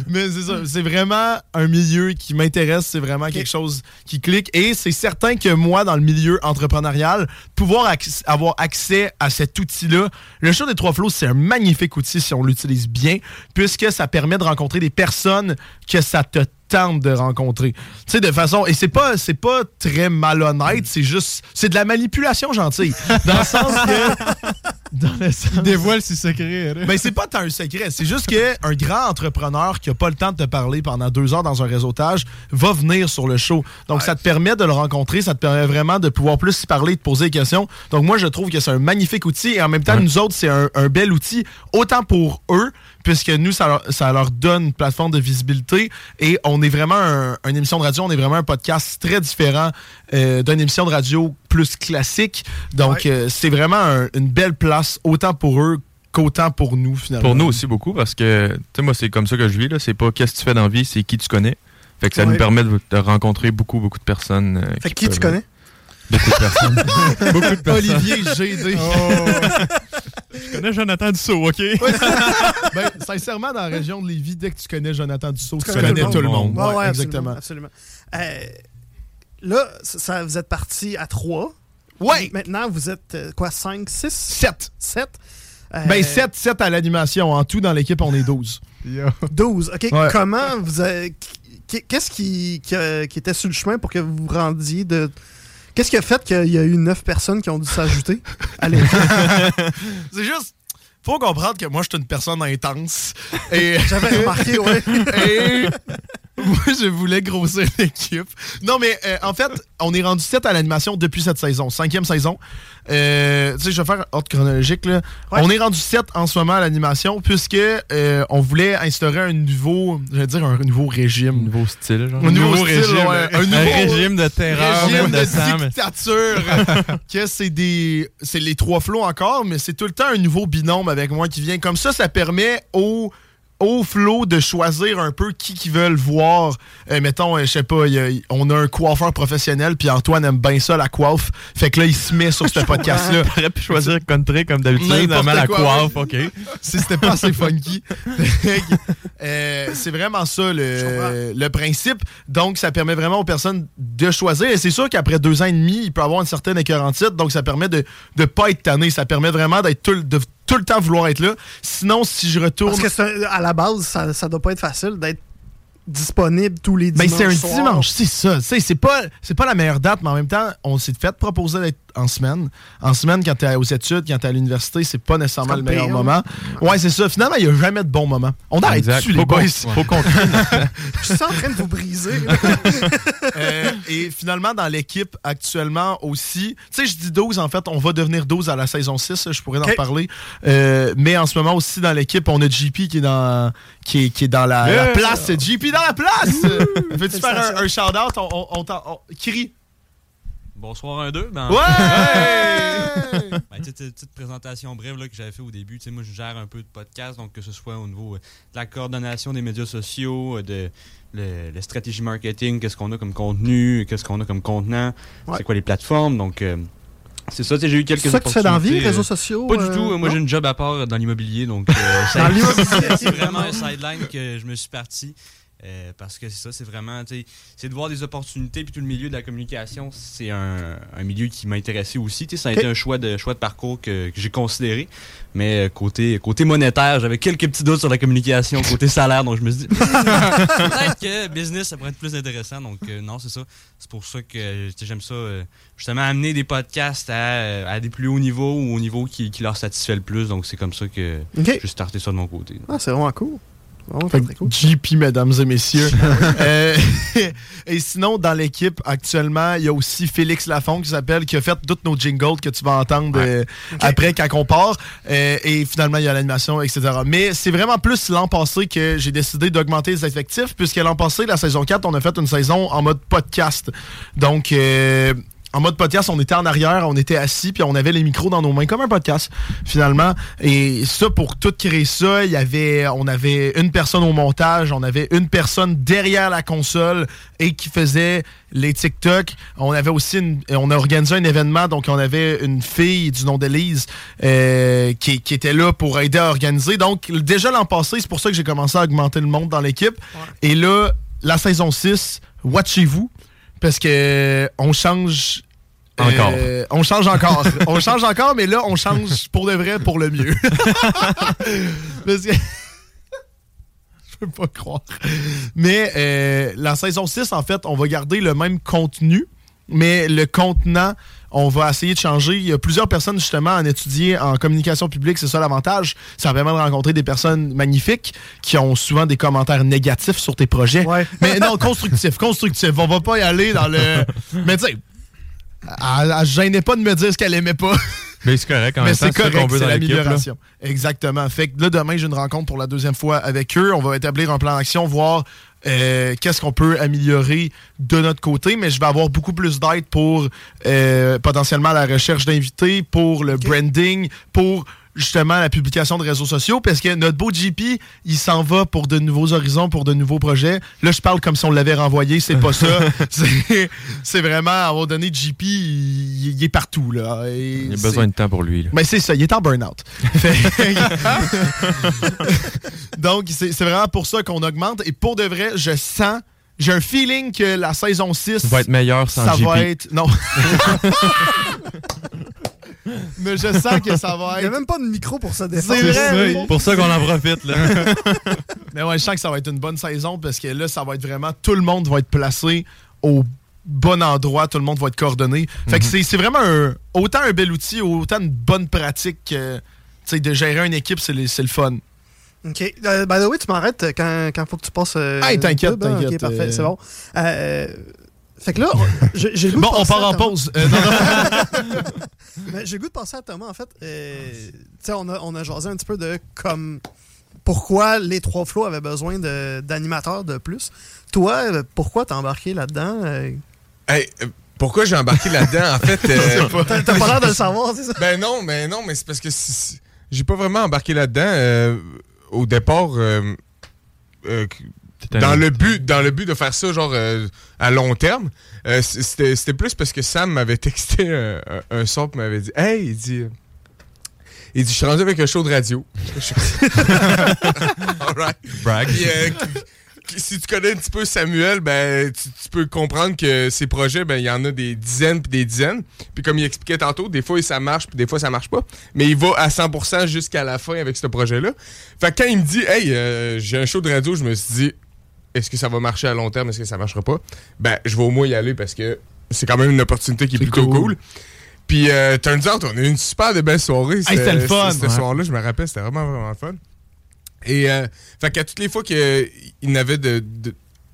Speaker 4: mais c'est ça, c'est vraiment un milieu qui m'intéresse, c'est vraiment quelque chose qui clique. Et c'est certain que moi dans le milieu entrepreneurial, pouvoir acc- avoir accès à cet outil-là, le show des trois flots, c'est un magnifique outil si on l'utilise bien puisque ça permet de rencontrer des personnes que ça te tente de rencontrer. Tu sais de façon et c'est pas c'est pas très malhonnête, c'est juste c'est de la manipulation gentille. Dans le sens que dans le sens
Speaker 7: Il dévoile ses secrets. là.
Speaker 4: ben, c'est pas tant un secret. C'est juste qu'un grand entrepreneur qui a pas le temps de te parler pendant deux heures dans un réseautage va venir sur le show. Donc, ça te permet de le rencontrer. Ça te permet vraiment de pouvoir plus y parler, de poser des questions. Donc, moi, je trouve que c'est un magnifique outil. Et en même temps, nous autres, c'est un, un bel outil, autant pour eux, puisque nous, ça leur, ça leur donne une plateforme de visibilité. Et on est vraiment un- une émission de radio, on est vraiment un podcast très différent euh, d'une émission de radio plus classique. Donc,
Speaker 6: Ouais.
Speaker 4: euh, c'est vraiment un- une belle place, autant pour eux qu'autant pour nous, finalement.
Speaker 5: Pour nous aussi beaucoup, parce que, tu sais, moi, c'est comme ça que je vis, là. C'est pas qu'est-ce que tu fais dans la vie, c'est qui tu connais. Fait que ça
Speaker 6: Ouais.
Speaker 5: nous permet de, de rencontrer beaucoup, beaucoup de personnes. euh,
Speaker 6: Fait que qui tu connais?
Speaker 5: Beaucoup de personnes. beaucoup de personnes.
Speaker 4: Olivier GD.
Speaker 5: Je connais Jonathan Dussault, OK?
Speaker 4: ben, sincèrement, dans la région de Lévis, dès que tu connais Jonathan Dussault, tu,
Speaker 6: connais
Speaker 4: connais
Speaker 6: tout le
Speaker 5: monde.
Speaker 4: monde.
Speaker 6: Ouais, ouais,
Speaker 4: exactement.
Speaker 6: Absolument. absolument. Euh, là, ça, vous êtes parti à 3.
Speaker 4: Ouais.
Speaker 6: Maintenant, vous êtes euh, quoi, 5, 6?
Speaker 4: 7.
Speaker 6: 7?
Speaker 4: Ben, 7, 7 à l'animation. En tout, dans l'équipe, on est 12.
Speaker 6: 12. OK.
Speaker 4: Ouais.
Speaker 6: Comment vous avez- qu- Qu'est-ce qui, qui, euh, qui était sur le chemin pour que vous vous rendiez de. Qu'est-ce qui a fait qu'il y a eu 9 personnes qui ont dû s'ajouter à l'équipe?
Speaker 4: C'est juste. Faut comprendre que moi, je suis une personne intense. Et.
Speaker 6: J'avais remarqué, ouais.
Speaker 4: Et moi, je voulais grossir l'équipe. Non, mais euh, en fait, on est rendu 7 à l'animation depuis cette saison, cinquième saison. Euh, tu sais, je vais faire ordre chronologique. Là.
Speaker 6: Ouais.
Speaker 4: On est rendu 7 en ce moment à l'animation, puisque euh, on voulait instaurer un nouveau, je vais dire un nouveau régime.
Speaker 5: Nouveau style, genre.
Speaker 4: Un nouveau,
Speaker 7: nouveau
Speaker 4: style,
Speaker 7: régime.
Speaker 4: ouais.
Speaker 5: Un,
Speaker 4: Un nouveau
Speaker 5: régime de terreur,
Speaker 4: régime de,
Speaker 5: de
Speaker 4: dictature. que c'est des. C'est les trois flots encore, mais c'est tout le temps un nouveau binôme avec moi qui vient. Comme ça, ça permet aux au flow de choisir un peu qui qui veulent voir. Euh, mettons, euh, je sais pas, il y a- on a un coiffeur professionnel, puis Antoine aime bien ça, la coiffe. Fait que là, il se met sur ce podcast-là.
Speaker 5: T'aurais pu choisir country comme d'habitude, vraiment la coiffe, OK.
Speaker 4: si c'était pas assez funky. Euh, c'est vraiment ça le, le principe. Donc, ça permet vraiment aux personnes de choisir. Et c'est sûr qu'après deux ans et demi, il peut avoir une certaine écœurantite. Donc, ça permet de ne pas être tanné. Ça permet vraiment d'être tout, le- de tout le temps vouloir être là. Sinon, si je retourne.
Speaker 6: Parce que à la base, ça, ça doit pas être facile d'être disponible tous les
Speaker 4: Ben,
Speaker 6: dimanches.
Speaker 4: c'est un dimanche, c'est ça. C'est pas, c'est pas la meilleure date, mais en même temps, on s'est fait proposer d'être en semaine. En semaine, quand t'es aux études, quand t'es à l'université, c'est pas nécessairement le meilleur
Speaker 6: pire,
Speaker 4: moment. Ouais, c'est ça. Finalement, il n'y a jamais de bon moment. On arrête
Speaker 5: Exact.
Speaker 4: dessus, les boys.
Speaker 5: faut qu'on
Speaker 6: Je suis en train de vous briser.
Speaker 4: Euh, et finalement, dans l'équipe actuellement aussi, tu sais, je dis 12, en fait, on va devenir 12 à la saison 6, je pourrais en parler. Euh, mais en ce moment aussi, dans l'équipe, on a JP qui est dans, qui est, qui est dans la, la place. JP dans la place! Veux-tu faire un, shout-out? On, on, on t'en- on- crie.
Speaker 8: Bonsoir un deux. Ben,
Speaker 4: Ouais!
Speaker 8: ben, petite, petite présentation brève là, que j'avais fait au début. Tu sais, moi, je gère un peu de podcast, donc que ce soit au niveau euh, de la coordination des médias sociaux, euh, de le, la stratégie marketing, qu'est-ce qu'on a comme contenu, qu'est-ce qu'on a comme contenant,
Speaker 6: Ouais.
Speaker 8: c'est quoi les plateformes. Donc, euh, c'est ça. tu sais, J'ai eu quelques
Speaker 6: C'est ça que tu fais dans la vie, réseaux sociaux?
Speaker 8: Pas du tout. Moi, j'ai une job à part dans l'immobilier, donc euh, ça-
Speaker 6: Dans l'immobilier,
Speaker 8: c'est vraiment un sideline que je me suis parti. Euh, parce que c'est ça, c'est vraiment, tu sais, c'est de voir des opportunités, puis tout le milieu de la communication, c'est un, un milieu qui m'a intéressé aussi. Tu sais, ça a été un choix de, choix de parcours que, que j'ai considéré. Mais euh, côté, côté monétaire, j'avais quelques petits doutes sur la communication, côté salaire, donc je me suis dit, peut-être que business, ça pourrait être plus intéressant. Donc, euh, non, c'est ça. C'est pour ça que j'aime ça, euh, justement, amener des podcasts à, à des plus hauts niveaux ou au niveau qui, qui leur satisfait le plus. Donc, c'est comme ça que
Speaker 6: Ok.
Speaker 8: j'ai starté ça de mon côté.
Speaker 6: Ah, c'est vraiment cool. Cool.
Speaker 4: JP, mesdames et messieurs. Euh, et sinon, dans l'équipe, actuellement, il y a aussi Félix Lafont qui s'appelle, qui a fait toutes nos jingles que tu vas entendre euh, après quand on part. Euh, et finalement, il y a l'animation, etc. Mais c'est vraiment plus l'an passé que j'ai décidé d'augmenter les effectifs, puisque l'an passé, la saison 4, on a fait une saison en mode podcast. Donc, euh, en mode podcast, on était en arrière, on était assis, puis on avait les micros dans nos mains, comme un podcast, finalement. Et ça, pour tout créer ça, il y avait, on avait une personne au montage, on avait une personne derrière la console et qui faisait les TikTok. On avait aussi, une- on a organisé un événement, donc on avait une fille du nom d'Élise euh, qui, qui était là pour aider à organiser. Donc, déjà l'an passé, c'est pour ça que j'ai commencé à augmenter le monde dans l'équipe. Et là, la saison 6, watchez-vous, parce que on change.
Speaker 5: Encore.
Speaker 4: euh, on change encore. on change encore, mais là, on change pour de vrai, pour le mieux. Parce que- Je peux pas croire. Mais euh, la saison 6, en fait, on va garder le même contenu, mais le contenant, on va essayer de changer. Il y a plusieurs personnes, justement, en étudier en communication publique, c'est ça l'avantage. Ça permet de rencontrer des personnes magnifiques qui ont souvent des commentaires négatifs sur tes projets. Mais non, constructif, constructif. On va pas y aller dans le. Mais tu sais, elle, elle gênait pas de me dire ce qu'elle aimait pas.
Speaker 5: Mais c'est correct, en
Speaker 4: Mais c'est correct, c'est l'amélioration. Exactement. Fait que là, demain, j'ai une rencontre pour la deuxième fois avec eux. On va établir un plan d'action, voir euh, qu'est-ce qu'on peut améliorer de notre côté, mais je vais avoir beaucoup plus d'aide pour euh, potentiellement la recherche d'invités, pour le branding, pour justement la publication de réseaux sociaux, parce que notre beau GP, il s'en va pour de nouveaux horizons, pour de nouveaux projets. Là, je parle comme si on l'avait renvoyé, c'est pas ça. C'est- vraiment, à un moment donné, GP, il, il est partout. Là. Et
Speaker 5: Il a besoin de temps pour lui. là.
Speaker 4: mais c'est ça, il est en burn-out. Donc, c'est c'est vraiment pour ça qu'on augmente. Et pour de vrai, je sens, j'ai un feeling que la saison 6
Speaker 5: Ça va être meilleur sans
Speaker 4: ça
Speaker 5: JP.
Speaker 4: va être. Non. Mais je sens que ça va
Speaker 6: Il n'y a
Speaker 4: être.
Speaker 6: même pas de micro pour se défendre.
Speaker 4: C'est vrai.
Speaker 5: ça, pour ça qu'on en profite. Là.
Speaker 4: Mais ouais, je sens que ça va être une bonne saison parce que là, ça va être vraiment. Tout le monde va être placé au bon endroit, tout le monde va être coordonné. Fait que c'est c'est vraiment un, autant un bel outil, autant une bonne pratique que, de gérer une équipe, c'est le- c'est le fun.
Speaker 6: OK. Euh, by the way, tu m'arrêtes quand il faut que tu passes. euh,
Speaker 4: Hey, t'inquiète,
Speaker 6: hein?
Speaker 4: t'inquiète,
Speaker 6: OK, parfait,
Speaker 4: euh.
Speaker 6: c'est bon. Fait que là, j'ai le goût
Speaker 4: Bon,
Speaker 6: de
Speaker 4: on part en pause. Euh, non, non.
Speaker 6: Mais J'ai le goût de passer à Thomas, en fait. Euh, tu sais, on a, on a jasé un petit peu de comme pourquoi les trois flots avaient besoin de- d'animateurs de, plus. Toi, euh, pourquoi t'as embarqué là-dedans? Euh,
Speaker 2: Hey, euh, pourquoi j'ai embarqué là-dedans? En fait, euh,
Speaker 6: T'as pas l'air de le savoir, c'est ça?
Speaker 2: ben non, mais non, mais c'est parce que j'ai pas vraiment embarqué là-dedans. euh, au départ, euh, euh, dans le but, dans le but de faire ça genre euh, à long terme, euh, c'était c'était plus parce que Sam m'avait texté un, un, un son, m'avait dit, hey, il dit. euh, Il dit, je suis rendu avec un show de radio.
Speaker 5: Brag.
Speaker 2: Puis, euh, si tu connais un petit peu Samuel, ben tu, tu peux comprendre que ses projets, ben il y en a des dizaines puis des dizaines. Puis comme il expliquait tantôt, des fois ça marche puis des fois ça marche pas. Mais il va à 100% jusqu'à la fin avec ce projet-là. Fait que quand il me dit, hey, euh, j'ai un show de radio, je me suis dit, est-ce que ça va marcher à long terme, est-ce que ça marchera pas? Ben je vais au moins y aller parce que c'est quand même une opportunité qui est, plutôt
Speaker 4: cool.
Speaker 2: cool. Puis, euh, turns out, on a eu une super de belle soirée.
Speaker 4: Hey, c'était le fun.
Speaker 2: Ce,
Speaker 4: Ouais.
Speaker 2: soir-là, je me rappelle, c'était vraiment, vraiment le fun. Et, euh, fait qu'à toutes les fois qu'il n'avait de, de,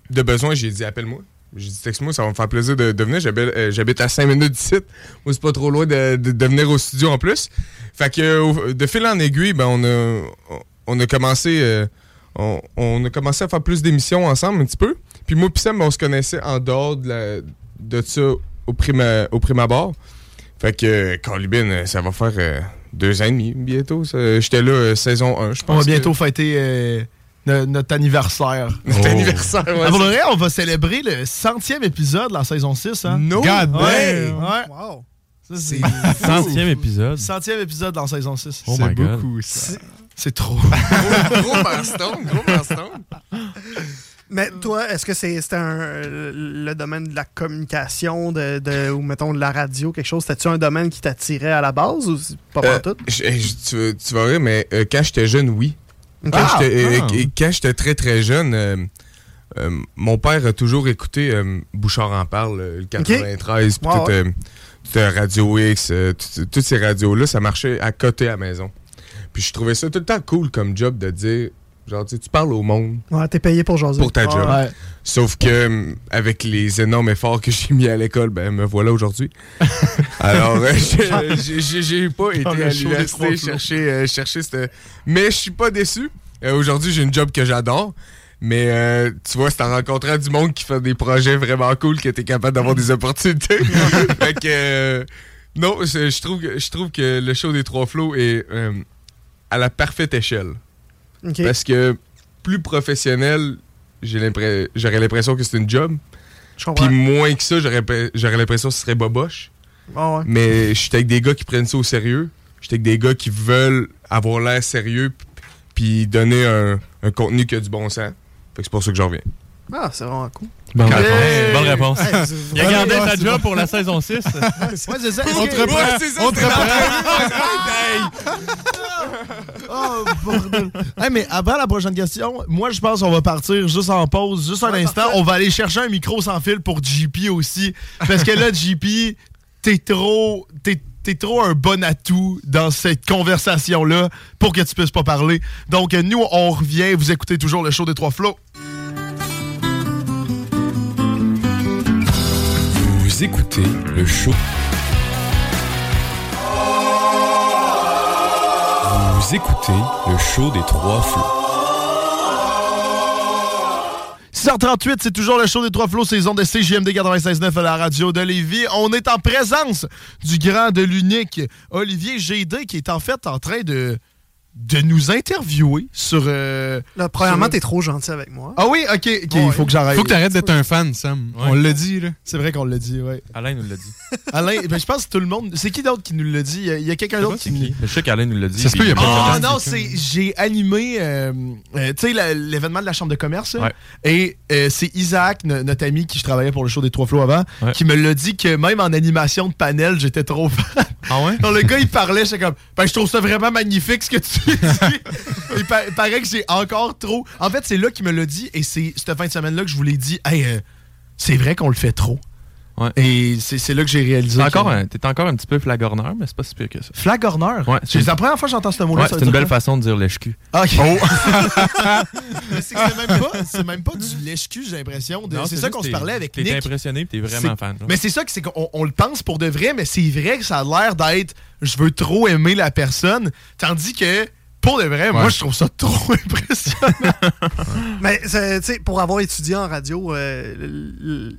Speaker 2: de besoin, j'ai dit, appelle-moi. J'ai dit, texte-moi, ça va me faire plaisir de, de venir. J'habite euh, à 5 minutes du site. Moi, c'est pas trop loin de, de, de venir au studio en plus. Fait que, de fil en aiguille, ben, on a, on a commencé, euh, on, on a commencé à faire plus d'émissions ensemble un petit peu. Puis moi, puis Sam, on se connaissait en dehors de, la, de ça au prime, au prime abord. Fait que, Colibin, ça va faire euh, deux ans et demi bientôt. J'étais là euh, saison 1, je pense.
Speaker 4: On va
Speaker 2: que-
Speaker 4: bientôt fêter euh, no- notre anniversaire.
Speaker 2: Notre
Speaker 5: Oh.
Speaker 2: anniversaire, ouais,
Speaker 4: Ah, pour le vrai, on va célébrer le centième épisode de la saison 6. Hein?
Speaker 2: No
Speaker 4: God damn! Ouais.
Speaker 6: Wow.
Speaker 4: C'est
Speaker 5: Centième épisode.
Speaker 4: Centième épisode dans la saison 6.
Speaker 5: Oh
Speaker 4: c'est
Speaker 5: my God.
Speaker 4: beaucoup, ça. C'est trop.
Speaker 2: gros, gros milestone, gros milestone.
Speaker 6: Mais toi, est-ce que c'est c'était un- le domaine de la communication de, de- ou mettons de la radio, quelque chose? C'était-tu un domaine qui t'attirait à la base ou pas
Speaker 2: Euh,
Speaker 6: tout?
Speaker 2: je- je- tu, tu vas rire, mais euh, quand j'étais jeune, oui. Quand
Speaker 4: Ah!
Speaker 2: j'étais euh,
Speaker 5: Ah.
Speaker 2: quand j'étais très très jeune, euh, euh, mon père a toujours écouté euh, Bouchard en parle, euh, le 93, puis
Speaker 6: Ouais,
Speaker 2: tout,
Speaker 6: ouais.
Speaker 2: euh, tout, euh, Radio X, euh, tout- toutes ces radios-là, ça marchait à côté à la maison. Puis je trouvais ça tout le temps cool comme job de dire, genre, tu sais, tu parles au monde
Speaker 6: Ouais, t'es payé pour jaser.
Speaker 2: pour ta job.
Speaker 4: Ouais.
Speaker 2: Sauf que avec les énormes efforts que j'ai mis à l'école, ben me voilà aujourd'hui. Alors, euh, j'ai- pas été à l'université chercher, euh, chercher cette. Mais je suis pas déçu. Euh, aujourd'hui, j'ai une job que j'adore. Mais euh, tu vois, c'est en rencontrant du monde qui fait des projets vraiment cool que t'es capable d'avoir des opportunités. fait que, euh, non, je je trouve, que- je trouve que le show des trois flots est euh, à la parfaite échelle. Parce que plus professionnel, j'aurais l'impression que c'est une job. Puis moins que ça, j'aurais l'impression que ce serait boboche.
Speaker 6: Ah ouais.
Speaker 2: Mais je suis avec des gars qui prennent ça au sérieux. Je suis avec des gars qui veulent avoir l'air sérieux puis donner un, un contenu qui a du bon sens. Fait que c'est pour ça que j'en reviens.
Speaker 6: Ah, c'est vraiment cool.
Speaker 5: Bonne
Speaker 6: Hey!
Speaker 5: réponse. Bonne réponse.
Speaker 6: Hey,
Speaker 5: Il a
Speaker 6: vraiment-
Speaker 5: gardé sa
Speaker 6: c'est
Speaker 5: job
Speaker 6: bon.
Speaker 5: pour la saison 6.
Speaker 4: Ouais, c'est ça.
Speaker 7: On te reprend. On te reprend.
Speaker 4: Oh, bordel. Hey, mais avant la prochaine question, moi, je pense qu'on va partir juste en pause, juste un
Speaker 6: Ouais,
Speaker 4: instant. On va aller chercher un micro sans fil pour JP aussi. Parce que là, JP, t'es trop. T'es T'es trop un bon atout dans cette conversation-là pour que tu puisses pas parler. Donc, nous, on revient. Vous écoutez toujours le show des trois flots.
Speaker 9: Vous écoutez le show. Vous écoutez le show des trois flots.
Speaker 4: 6h38, c'est toujours le show des trois flots, saison de CJMD 96.9 à la radio de Lévis. On est en présence du grand, de l'unique Olivier GD qui est en fait en train de, de nous interviewer sur... euh,
Speaker 6: Là, premièrement,
Speaker 4: sur-
Speaker 6: t'es trop gentil avec moi.
Speaker 4: Ah oui? OK, OK,
Speaker 6: Ouais.
Speaker 4: il faut que j'arrête.
Speaker 7: Faut que t'arrêtes d'être un fan, Sam.
Speaker 5: Ouais.
Speaker 7: On l'a dit, là.
Speaker 4: C'est vrai qu'on l'a dit, oui.
Speaker 5: Alain nous l'a dit.
Speaker 4: Alain, ben, je pense que tout le monde... C'est qui d'autre qui nous l'a dit? Il y a, il quelqu'un
Speaker 5: Je
Speaker 4: d'autre qui
Speaker 5: qui. Mais Je sais qu'Alain nous l'a dit.
Speaker 7: Ça se peut, il y a pas de-
Speaker 4: non, c'est j'ai animé euh, euh, tu sais l'événement de la chambre de commerce là.
Speaker 5: Ouais.
Speaker 4: et euh, c'est Isaac no- notre ami qui je travaillais pour le show des trois flots avant
Speaker 5: Ouais.
Speaker 4: qui me l'a dit que même en animation de panel j'étais trop fan.
Speaker 5: Ah ouais?
Speaker 4: Donc, le gars il parlait j'étais comme ben je trouve ça vraiment magnifique ce que tu. Il, pa- il paraît que j'ai encore trop. En fait c'est là qu'il me l'a dit et c'est cette fin de semaine là que je vous l'ai dit hey euh, c'est vrai qu'on le fait trop.
Speaker 5: Ouais.
Speaker 4: Et c'est là que j'ai réalisé.
Speaker 5: T'es encore,
Speaker 4: que-
Speaker 5: t'es encore un petit peu flagorneur, mais c'est pas si pire que ça.
Speaker 4: Flagorneur?
Speaker 5: Ouais,
Speaker 4: c'est la première fois que j'entends ce mot-là.
Speaker 5: Ouais, c'est une belle
Speaker 4: quoi?
Speaker 5: façon de dire lèche-cul.
Speaker 4: Ah, OK. Mais c'est même pas, c'est même pas du lèche-cul, j'ai l'impression. de- C'est ça qu'on se
Speaker 5: t'es-
Speaker 4: parlait avec
Speaker 5: T'es
Speaker 4: Nick.
Speaker 5: impressionné pis t'es vraiment fan.
Speaker 4: Mais c'est ça qu'on on le pense pour de vrai, mais c'est vrai que ça a l'air d'être je veux trop aimer la personne, tandis que pour de vrai, moi je trouve ça trop impressionnant.
Speaker 6: Mais c'est- tu sais, pour avoir étudié en radio, euh,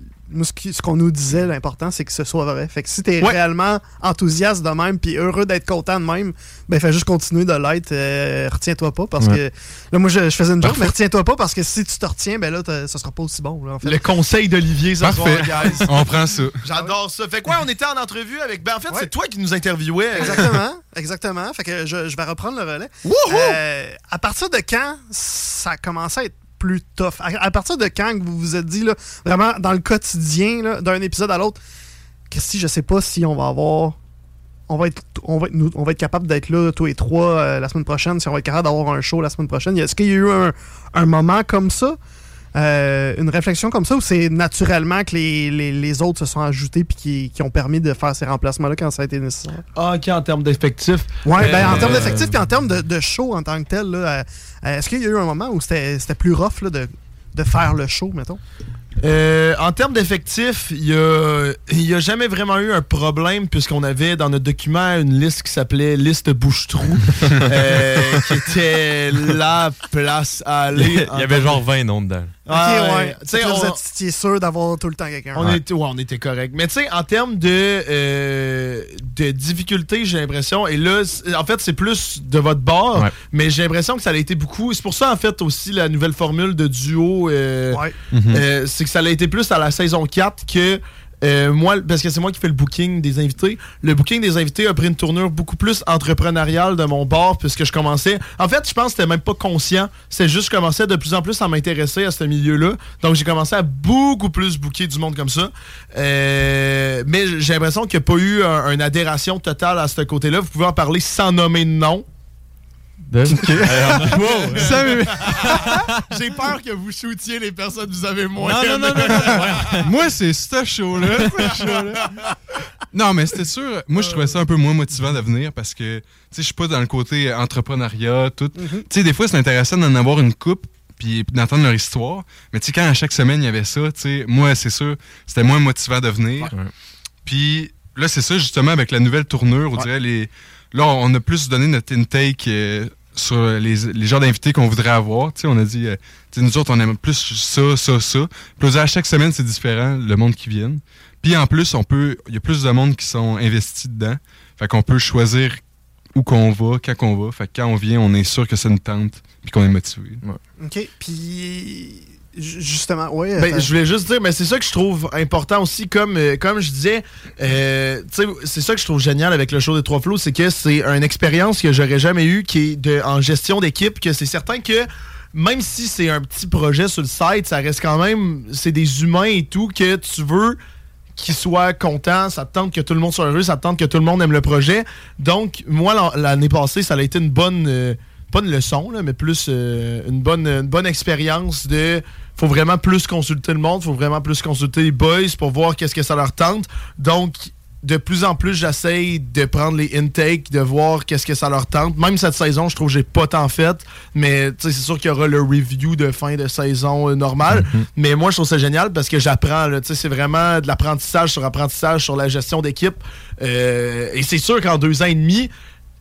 Speaker 6: ce qu'on nous disait, l'important, c'est que ce soit vrai. Fait que si t'es
Speaker 4: Ouais.
Speaker 6: réellement enthousiaste de même puis heureux d'être content de même, ben fais juste continuer de l'être. euh, retiens-toi pas parce
Speaker 5: Ouais.
Speaker 6: que. Là, moi, je, je faisais une joke, mais retiens-toi pas parce que si tu te retiens, ben là, ça sera pas aussi bon. Là, en fait.
Speaker 4: Le conseil d'Olivier soir, guys.
Speaker 7: On prend ça.
Speaker 4: J'adore ça. Fait quoi, on était en entrevue avec. Ben en fait,
Speaker 6: Ouais.
Speaker 4: c'est toi qui nous interviewais.
Speaker 6: Exactement, exactement. Fait que je, je vais reprendre le relais.
Speaker 4: Wouhou!
Speaker 6: Euh, à partir de quand ça a commencé à être plus tough? À, partir de quand vous vous êtes dit, là, vraiment, dans le quotidien, d'un épisode à l'autre, si je sais pas si on va avoir. On va être, on va être, capable d'être là, tous les trois, euh, la semaine prochaine, si on va être capable d'avoir un show la semaine prochaine. Est-ce qu'il y a eu un moment comme ça? Euh, une réflexion comme ça ou c'est naturellement que les, les- les autres se sont ajoutés puis qui, qui ont permis de faire ces remplacements-là quand ça a été nécessaire?
Speaker 4: Ah, ok, en termes d'effectifs.
Speaker 6: Ouais, ben, en
Speaker 4: Euh,
Speaker 6: termes d'effectifs puis en termes de, de show en tant que tel, là, euh, est-ce qu'il y a eu un moment où c'était c'était plus rough là, de, de faire le show, mettons?
Speaker 4: Euh, en termes d'effectifs, il y a, jamais vraiment eu un problème puisqu'on avait dans notre document une liste qui s'appelait liste bouche-trou, euh, qui était la place à aller.
Speaker 5: Il y avait genre 20 noms dedans.
Speaker 4: Ah,
Speaker 6: ok,
Speaker 4: ouais. on-
Speaker 6: Vous étiez sûr d'avoir tout le temps quelqu'un.
Speaker 4: On,
Speaker 5: Ouais.
Speaker 4: était, ouais, on était correct. Mais tu sais, en termes de, euh, de difficulté, j'ai l'impression, et là, en fait, c'est plus de votre bord,
Speaker 5: Ouais.
Speaker 4: mais j'ai l'impression que ça a été beaucoup. C'est pour ça, en fait, aussi, la nouvelle formule de duo, euh,
Speaker 6: Ouais.
Speaker 4: euh, c'est que ça a été plus à la saison 4 que. euh, moi, parce que c'est moi qui fais le booking des invités. Le booking des invités a pris une tournure beaucoup plus entrepreneuriale de mon bord, puisque je commençais. En fait, je pense que c'était même pas conscient. C'est juste que je commençais de plus en plus à m'intéresser à ce milieu-là. Donc, j'ai commencé à beaucoup plus booker du monde comme ça. Euh, mais j'ai l'impression qu'il n'y a pas eu un- une adhération totale à ce côté-là. Vous pouvez en parler sans nommer de nom. Ça, mais- J'ai peur que vous shootiez les personnes que vous avez moins.
Speaker 5: Non, non, non, non, non.
Speaker 7: Moi, c'est ce show-là. Non, mais c'était sûr. Moi, je trouvais ça un peu moins motivant de venir parce que, tu sais, je suis pas dans le côté entrepreneuriat, tout. Tu sais, des fois, c'est intéressant d'en avoir une coupe puis d'entendre leur histoire. Mais tu sais, quand à chaque semaine, il y avait ça, tu sais, moi, c'est sûr, c'était moins motivant de venir.
Speaker 5: Ouais.
Speaker 7: Puis là, c'est ça, justement, avec la nouvelle tournure, on
Speaker 4: Ouais.
Speaker 7: dirait les. Là, on a plus donné notre intake euh, sur les, les genres d'invités qu'on voudrait avoir. Tu sais, on a dit, euh, nous autres, on aime plus ça, ça, ça. Puis à chaque semaine, c'est différent, le monde qui vient. Puis en plus, on peut, il y a plus de monde qui sont investis dedans. Fait qu'on peut choisir où qu'on va, quand qu'on va. Fait que quand on vient, on est sûr que ça nous tente puis qu'on est motivé.
Speaker 6: OK. Puis, justement, ouais.
Speaker 4: Ben, je voulais juste dire, mais c'est ça que je trouve important aussi, comme, euh, comme je disais, euh, tu sais, c'est ça que je trouve génial avec le show des Trois Flots, c'est que c'est une expérience que j'aurais jamais eue qui est de, en gestion d'équipe, que c'est certain que même si c'est un petit projet sur le site, ça reste quand même, c'est des humains et tout, que tu veux qu'ils soient contents, ça te tente que tout le monde soit heureux, ça te tente que tout le monde aime le projet. Donc, moi, l'an- l'année passée, ça a été une bonne, euh, pas une leçon, là, mais plus euh, une bonne, une bonne expérience de faut vraiment plus consulter le monde, faut vraiment plus consulter les boys pour voir qu'est-ce que ça leur tente. Donc, de plus en plus, j'essaye de prendre les intakes, de voir qu'est-ce que ça leur tente. Même cette saison, je trouve que j'ai pas tant fait, mais c'est sûr qu'il y aura le review de fin de saison euh, normale. Mais moi, je trouve ça génial parce que j'apprends. C'est vraiment de l'apprentissage sur apprentissage sur la gestion d'équipe. Euh, et c'est sûr qu'en deux ans et demi,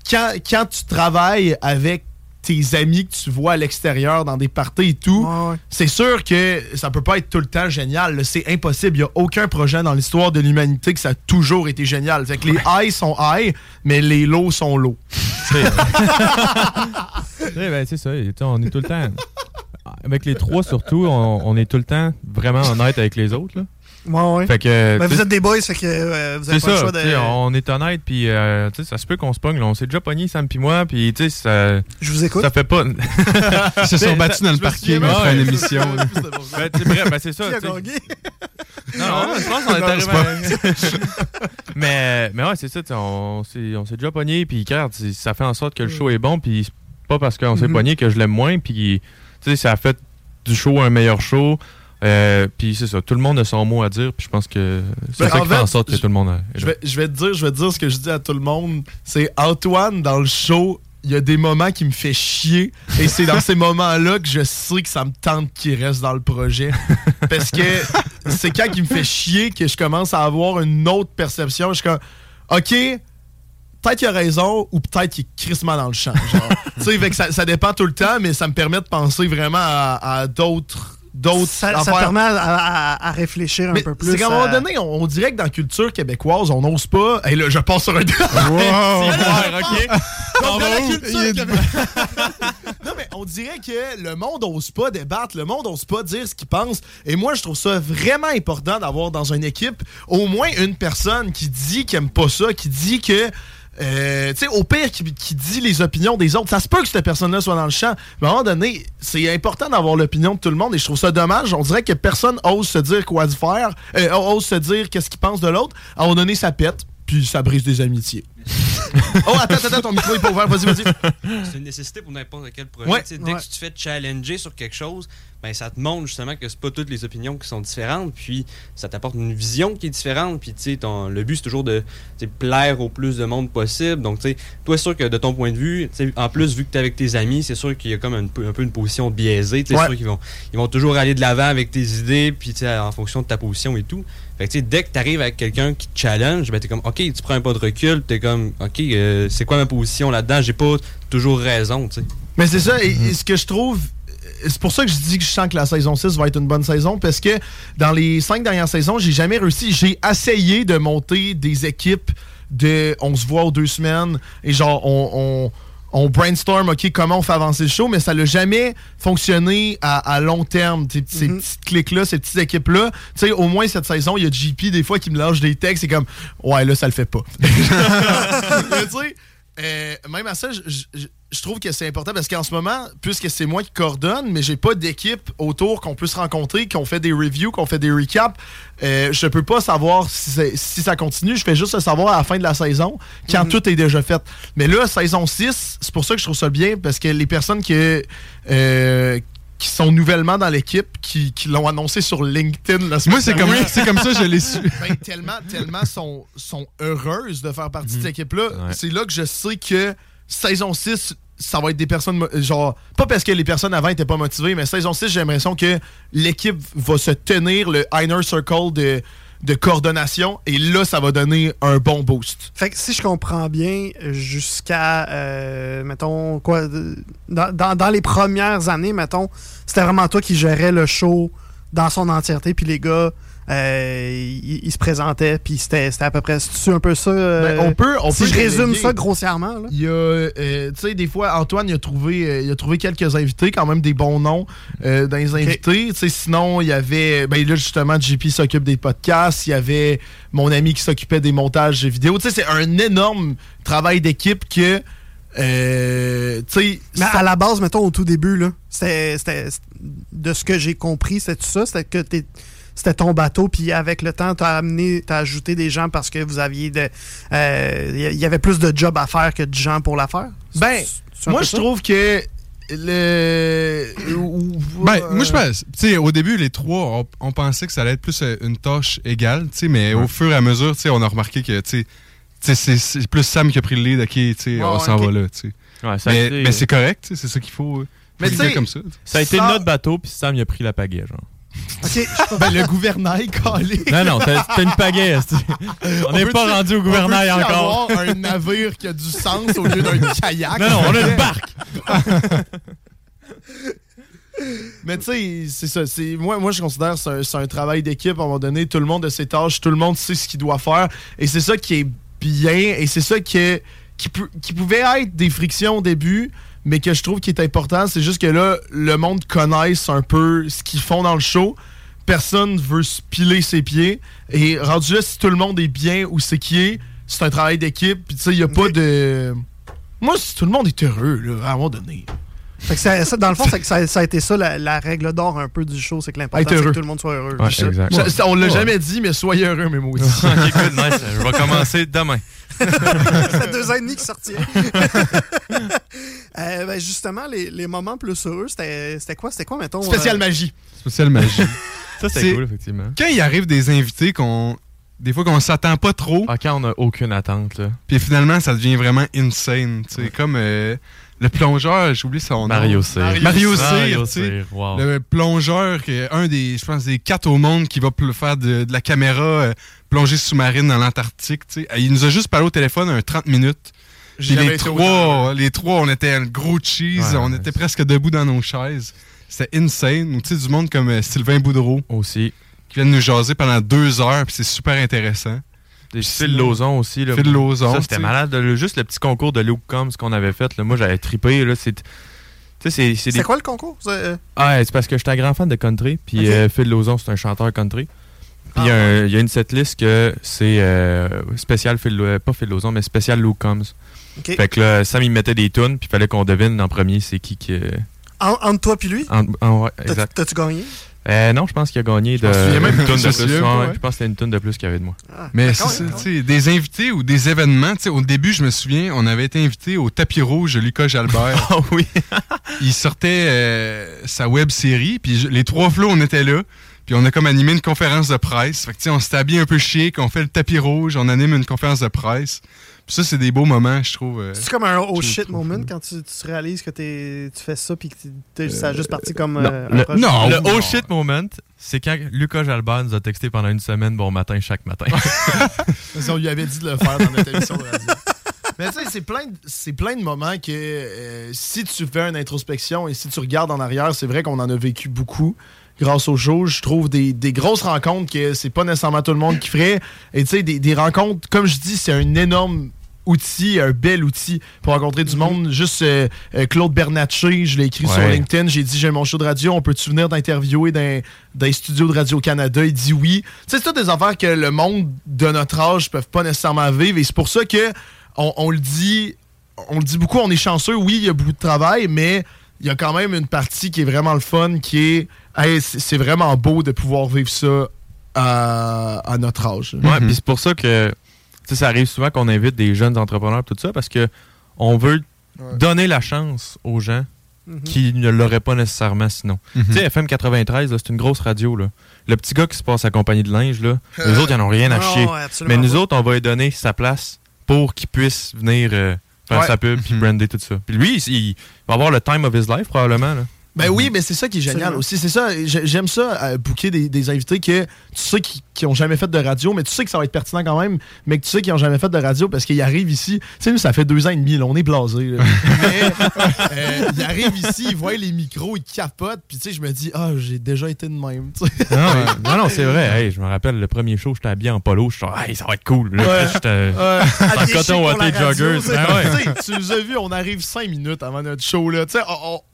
Speaker 4: quand, quand tu travailles avec tes amis que tu vois à l'extérieur dans des parties et tout, c'est sûr que ça peut pas être tout le temps génial. C'est impossible. Il y a aucun projet dans l'histoire de l'humanité que ça a toujours été génial. Fait que les highs sont high, mais les lows sont low.
Speaker 5: Ouais, ben, c'est ça. On est tout le temps. Avec les trois, surtout, on, on est tout le temps vraiment honnête avec les autres. Là.
Speaker 6: Ouais, ouais.
Speaker 5: Fait que,
Speaker 6: Ben, vous êtes des boys, fait que euh, vous avez pas le choix de.
Speaker 5: on est honnête, puis euh, ça se peut qu'on se pogne. là. On s'est déjà pogné, Sam puis moi, puis tu sais, ça.
Speaker 6: Je vous écoute.
Speaker 5: Ça fait pas.
Speaker 7: Ils se sont battus dans le parking après une émission.
Speaker 5: Ben, bref, ben, c'est ça.
Speaker 6: Qui a
Speaker 5: tu sais.
Speaker 6: gagné?
Speaker 5: Non, non, je pense qu'on est arrivé. à- mais, mais ouais, c'est ça, on s'est déjà pogné, puis regarde, ça fait en sorte que le show est bon, puis c'est pas parce qu'on s'est
Speaker 6: Mhm.
Speaker 5: pogné que je l'aime moins, puis tu sais, ça a fait du show un meilleur show. Euh, puis c'est ça, tout le monde a son mot à dire, puis je pense que c'est
Speaker 4: Ben,
Speaker 5: ça
Speaker 4: en
Speaker 5: qui fait en sorte que tout le monde a.
Speaker 4: Je vais, je vais te dire, je vais te dire ce que je dis à tout le monde. C'est Antoine dans le show. Il y a des moments qui me fait chier et c'est dans ces moments-là que je sais que ça me tente qu'il reste dans le projet. Parce que c'est quand il me fait chier que je commence à avoir une autre perception. Je suis comme, OK, peut-être qu'il a raison ou peut-être qu'il est crissement dans le champ. genre. Ça, ça dépend tout le temps, mais ça me permet de penser vraiment à, à d'autres d'autres
Speaker 6: Ça, ça permet à, à- à réfléchir un
Speaker 4: Mais
Speaker 6: peu plus.
Speaker 4: C'est qu'à un moment donné, on, on dirait que dans la culture québécoise, on n'ose pas. Et là, je passe sur un.
Speaker 5: ok.
Speaker 4: Donc, dans la culture québécoise- non, mais on dirait que le monde n'ose pas débattre, le monde n'ose pas dire ce qu'il pense. Et moi, je trouve ça vraiment important d'avoir dans une équipe au moins une personne qui dit qu'elle aime pas ça, qui dit que. Euh, tu sais, au pire, qui, qui dit les opinions des autres. Ça se peut que cette personne-là soit dans le champ. Mais à un moment donné, c'est important d'avoir l'opinion de tout le monde et je trouve ça dommage. On dirait que personne ose se dire quoi faire, euh, ose se dire qu'est-ce qu'il pense de l'autre. À un moment donné, ça pète, puis ça brise des amitiés. oh, attends, attends, ton micro est pas ouvert. Vas-y, vas-y.
Speaker 8: C'est une nécessité pour n'importe quel projet.
Speaker 4: Ouais.
Speaker 8: Dès
Speaker 6: Ouais.
Speaker 8: que tu te fais challenger sur quelque chose, ben, ça te montre justement que c'est pas toutes les opinions qui sont différentes, puis ça t'apporte une vision qui est différente, puis tu sais, ton- le but c'est toujours de tu sais, plaire au plus de monde possible. Donc, tu sais, toi, c'est sûr que de ton point de vue, tu sais, en plus, vu que tu es avec tes amis, c'est sûr qu'il y a comme un peu, un peu une position biaisée. Tu sais,
Speaker 4: Ouais.
Speaker 8: C'est sûr qu'ils vont, ils vont toujours aller de l'avant avec tes idées, puis tu sais, en fonction de ta position et tout. Fait que, tu sais, dès que tu arrives avec quelqu'un qui te challenge, ben, tu es comme, OK, tu prends un pas de recul, tu es comme, OK, euh, c'est quoi ma position là-dedans? J'ai pas toujours raison, tu sais.
Speaker 4: Mais c'est ça, et, et ce que je trouve. C'est pour ça que je dis que je sens que la saison 6 va être une bonne saison, parce que dans les cinq dernières saisons, j'ai jamais réussi. J'ai essayé de monter des équipes de on se voit aux deux semaines, et genre, on. on on brainstorm, OK, comment on fait avancer le show, mais ça n'a jamais fonctionné à, à long terme, ces, ces petites clics-là, ces petites équipes-là. Tu sais, au moins cette saison, il y a JP des fois qui me lâche des textes, c'est comme, ouais, là, ça le fait pas. Mais tu sais, euh, même à ça, je, je- je- je trouve que c'est important parce qu'en ce moment, puisque c'est moi qui coordonne, mais j'ai pas d'équipe autour qu'on peut se rencontrer, qu'on fait des reviews, qu'on fait des recaps, euh, je peux pas savoir si ça continue. Je fais juste le savoir à la fin de la saison, quand
Speaker 6: Mhm.
Speaker 4: tout est déjà fait. Mais là, saison 6, c'est pour ça que je trouve ça bien parce que les personnes qui, euh, qui sont nouvellement dans l'équipe, qui, qui l'ont annoncé sur LinkedIn la semaine
Speaker 7: Moi, c'est comme,
Speaker 4: dernière,
Speaker 7: c'est comme ça que je l'ai su.
Speaker 4: ben, tellement, tellement sont, sont heureuses de faire partie de cette équipe-là.
Speaker 5: Ouais.
Speaker 4: C'est là que je sais que saison 6, ça va être des personnes, genre, pas parce que les personnes avant étaient pas motivées, mais saison 6, j'ai l'impression que l'équipe va se tenir le inner circle de, de coordination. Et là, ça va donner un bon boost.
Speaker 6: Fait que si je comprends bien, jusqu'à, euh, mettons, quoi, dans, dans- dans les premières années, mettons, c'était vraiment toi qui gérais le show dans son entièreté, puis les gars, euh, ils se présentaient, puis c'était à peu près, c'est un peu ça. euh,
Speaker 4: Ben, on peut, on
Speaker 6: si
Speaker 4: peut
Speaker 6: je résume ça grossièrement, là?
Speaker 4: Il y a, euh, tu sais, des fois, Antoine, il a trouvé, il a trouvé quelques invités, quand même des bons noms dans les invités. Tu sais, sinon, il y avait, ben là, justement, JP s'occupe des podcasts. Il y avait mon ami qui s'occupait des montages vidéo. Tu sais, c'est un énorme travail d'équipe que, euh, tu sais,
Speaker 6: Mais à la base, mettons, au tout début, là, c'était, c'était- de ce que j'ai compris, c'était tout ça, c'était que c'était ton bateau, puis avec le temps, t'as amené, t'as ajouté des gens parce que vous aviez de, euh, il y avait plus de jobs à faire que de gens pour la faire.
Speaker 4: Ben, moi, je trouve que le.
Speaker 7: Ben, moi, je pense, tu sais, au début, les trois, on, on pensait que ça allait être plus euh, une tâche égale, tu sais, mais au fur et à mesure, tu sais, on a remarqué que, tu sais, tu c'est- c'est plus Sam qui a pris le lead, ok, tu sais,
Speaker 5: Ouais,
Speaker 7: on s'en va là, tu sais.
Speaker 5: Ouais, ça a
Speaker 7: mais
Speaker 5: été-
Speaker 7: mais c'est correct, tu sais, c'est ça qu'il faut. euh,
Speaker 4: Mais tu sais,
Speaker 7: ça.
Speaker 5: Ça a été
Speaker 4: Ça-
Speaker 5: notre bateau, puis Sam, il a pris la pagaie, genre.
Speaker 4: Ben, le gouvernail, calé.
Speaker 5: Non, non, c'était une pagaie. On n'est pas rendu au gouvernail encore.
Speaker 4: avoir un navire qui a du sens au lieu d'un kayak?
Speaker 5: Non, non, on a une barque.
Speaker 4: Mais tu sais, c'est ça. c'est- Moi, moi, je considère que c'est un, travail d'équipe. À un moment donné, tout le monde a ses tâches, tout le monde sait ce qu'il doit faire. Et c'est ça qui est bien. Et c'est ça qui, est- qui, qui pouvait être des frictions au début, mais que je trouve qui est important. C'est juste que là, le monde connaisse un peu ce qu'ils font dans le show. Personne veut se piler ses pieds. Et rendu là, si tout le monde est bien où c'est qui est, c'est un travail d'équipe. Puis tu sais, il n'y a pas de. Moi, si tout le monde est heureux, là, à un moment donné.
Speaker 6: Fait que ça- ça, dans le fond, c'est que ça, ça a été ça la, la règle d'or un peu du show, c'est que l'important
Speaker 4: Être
Speaker 6: c'est que
Speaker 4: heureux.
Speaker 6: tout le monde soit heureux.
Speaker 5: Ouais, exact.
Speaker 4: Ça- ça, on l'a
Speaker 5: Ouais.
Speaker 4: jamais dit, mais soyez heureux, mes maudits.
Speaker 5: ok, good, nice. Je vais commencer demain.
Speaker 6: ça fait deux ans et demi qu'il sortit. Euh, ben, justement, les, les moments plus heureux, c'était c'était quoi? C'était quoi, mettons?
Speaker 4: Spécial
Speaker 6: euh,
Speaker 4: magie.
Speaker 7: Spécial magie.
Speaker 5: Ça, c'est cool, effectivement.
Speaker 7: Quand il arrive des invités qu'on. Des fois qu'on s'attend pas trop,
Speaker 5: Ah, quand on n'a aucune attente, là.
Speaker 7: puis finalement, ça devient vraiment insane, tu sais, comme euh, le plongeur, j'ai oublié son nom.
Speaker 5: Mario Cyr.
Speaker 7: Mario
Speaker 5: Mario
Speaker 7: Cyr,
Speaker 5: wow.
Speaker 7: Le plongeur, qui est un des, je pense, des quatre au monde qui va faire de, de la caméra euh, plongée sous-marine dans l'Antarctique. tu sais. Il nous a juste parlé au téléphone un 30 minutes. Les trois, les trois, on était un gros cheese,
Speaker 5: Ouais,
Speaker 7: on était presque debout dans nos chaises. C'était insane. Tu sais, du monde comme euh, Sylvain Boudreau
Speaker 5: Aussi.
Speaker 7: qui vient de nous jaser pendant deux heures, puis c'est super intéressant.
Speaker 5: Des Phil Lozon aussi. Là.
Speaker 7: Phil Lozon,
Speaker 5: Ça, c'était malade. Le- juste le petit concours de Luke Combs qu'on avait fait. Là, moi, j'avais trippé. Là, c'est, tu sais, c'est, c'est des...
Speaker 6: quoi le concours? C'est, euh,
Speaker 5: Ah, c'est parce que j'étais un grand fan de country. Puis euh, Phil Lozon, c'est un chanteur country. Puis
Speaker 6: Ah,
Speaker 5: il y a un- il y, a une setlist que c'est euh, spécial Phil, pas Phil Lozon, mais spécial Luke Combs. Fait que là, Sam, il mettait des tunes, puis il fallait qu'on devine en premier c'est qui qui.
Speaker 6: En- entre toi puis lui,
Speaker 5: en- en- ouais,
Speaker 6: t'as-
Speaker 5: exact.
Speaker 6: t'as-tu gagné?
Speaker 5: Euh, non, je pense qu'il a gagné de
Speaker 4: même
Speaker 5: une
Speaker 4: je
Speaker 5: de plus. Ouais, ouais. Je pense que c'était une tune de plus qu'il y avait de moi.
Speaker 6: Ah,
Speaker 7: Mais c'est
Speaker 6: quand
Speaker 7: ça,
Speaker 6: même,
Speaker 7: tu sais, des invités ou des événements. Au début, je me souviens, on avait été invité au tapis rouge de Lucas Jalbert.
Speaker 5: Ah oui.
Speaker 7: il sortait euh, sa web série, puis les trois flots, on était là. Puis on a comme animé une conférence de presse. Fait que, tu sais, on s'était habillé un peu chic, on fait le tapis rouge, on anime une conférence de presse. Puis ça, c'est des beaux moments, je trouve. euh.
Speaker 6: C'est comme un oh shit moment
Speaker 7: cool.
Speaker 6: quand tu, tu réalises que t'es- tu fais ça puis que ça a juste parti comme
Speaker 5: non,
Speaker 6: euh,
Speaker 5: le-
Speaker 6: un projet.
Speaker 7: non.
Speaker 5: Le
Speaker 7: non.
Speaker 5: oh shit moment, c'est quand Lucas Jalbert nous a texté pendant une semaine bon matin chaque matin.
Speaker 4: Parce qu'on lui avait dit de le faire dans notre émission de radio. Mais tu sais, c'est plein, de- c'est plein de moments que euh, si tu fais une introspection et si tu regardes en arrière, c'est vrai qu'on en a vécu beaucoup grâce au show. Je trouve des, des grosses rencontres que c'est pas nécessairement tout le monde qui ferait. Et tu sais, des, des rencontres, comme je dis, c'est un énorme outil, un bel outil pour rencontrer du monde. Juste euh, euh, Claude Bernatchez, je l'ai écrit sur. LinkedIn, j'ai dit j'ai mon show de radio, on peut-tu venir d'interviewer dans, dans les studios de Radio-Canada? Il dit oui. Tu sais, c'est toutes des affaires que le monde de notre âge peuvent pas nécessairement vivre et c'est pour ça que on, on le dit on le dit beaucoup, on est chanceux, oui, il y a beaucoup de travail, mais il y a quand même une partie qui est vraiment le fun, qui est hey, c'est vraiment beau de pouvoir vivre ça à, à notre âge.
Speaker 5: Ouais, puis c'est pour ça que sais, ça arrive souvent qu'on invite des jeunes entrepreneurs tout ça parce que on veut
Speaker 4: Ouais.
Speaker 5: donner la chance aux gens
Speaker 6: Mhm.
Speaker 5: qui ne l'auraient pas nécessairement sinon.
Speaker 7: Mhm.
Speaker 5: Tu sais, FM 93, là, c'est une grosse radio. Là. Le petit gars qui se passe à compagnie de linge, là, les autres, ils n'en ont rien à
Speaker 6: Non,
Speaker 5: chier. Mais nous
Speaker 6: pas.
Speaker 5: autres, on va lui donner sa place pour qu'il puisse venir euh, faire
Speaker 4: Ouais.
Speaker 5: sa pub puis
Speaker 7: Mhm.
Speaker 5: brander tout ça. Puis lui, il, il va avoir le time of his life probablement. Là.
Speaker 4: Ben oui, mais c'est ça qui est génial aussi. C'est ça, j'ai- j'aime ça, euh, booker des, des invités que tu sais qui, qui ont jamais fait de radio, mais tu sais que ça va être pertinent quand même, mais que tu sais qu'ils ont jamais fait de radio parce qu'ils arrivent ici. Tu sais, nous, ça fait deux ans et demi, là, on est blasés. là. mais euh, ils arrivent ici, ils voient les micros, ils capotent, puis tu sais, je me dis, ah, j'ai déjà été de même.
Speaker 5: Non, non, non, c'est vrai. Hey, je me rappelle le premier show, j'étais habillé en polo. Je suis genre, hey, ça va être cool. Là,
Speaker 4: Ouais.
Speaker 5: j'étais
Speaker 4: Ouais.
Speaker 5: en coton watté joggers. ouais.
Speaker 4: Tu nous as vu, on arrive cinq minutes avant notre show. Là. Tu sais,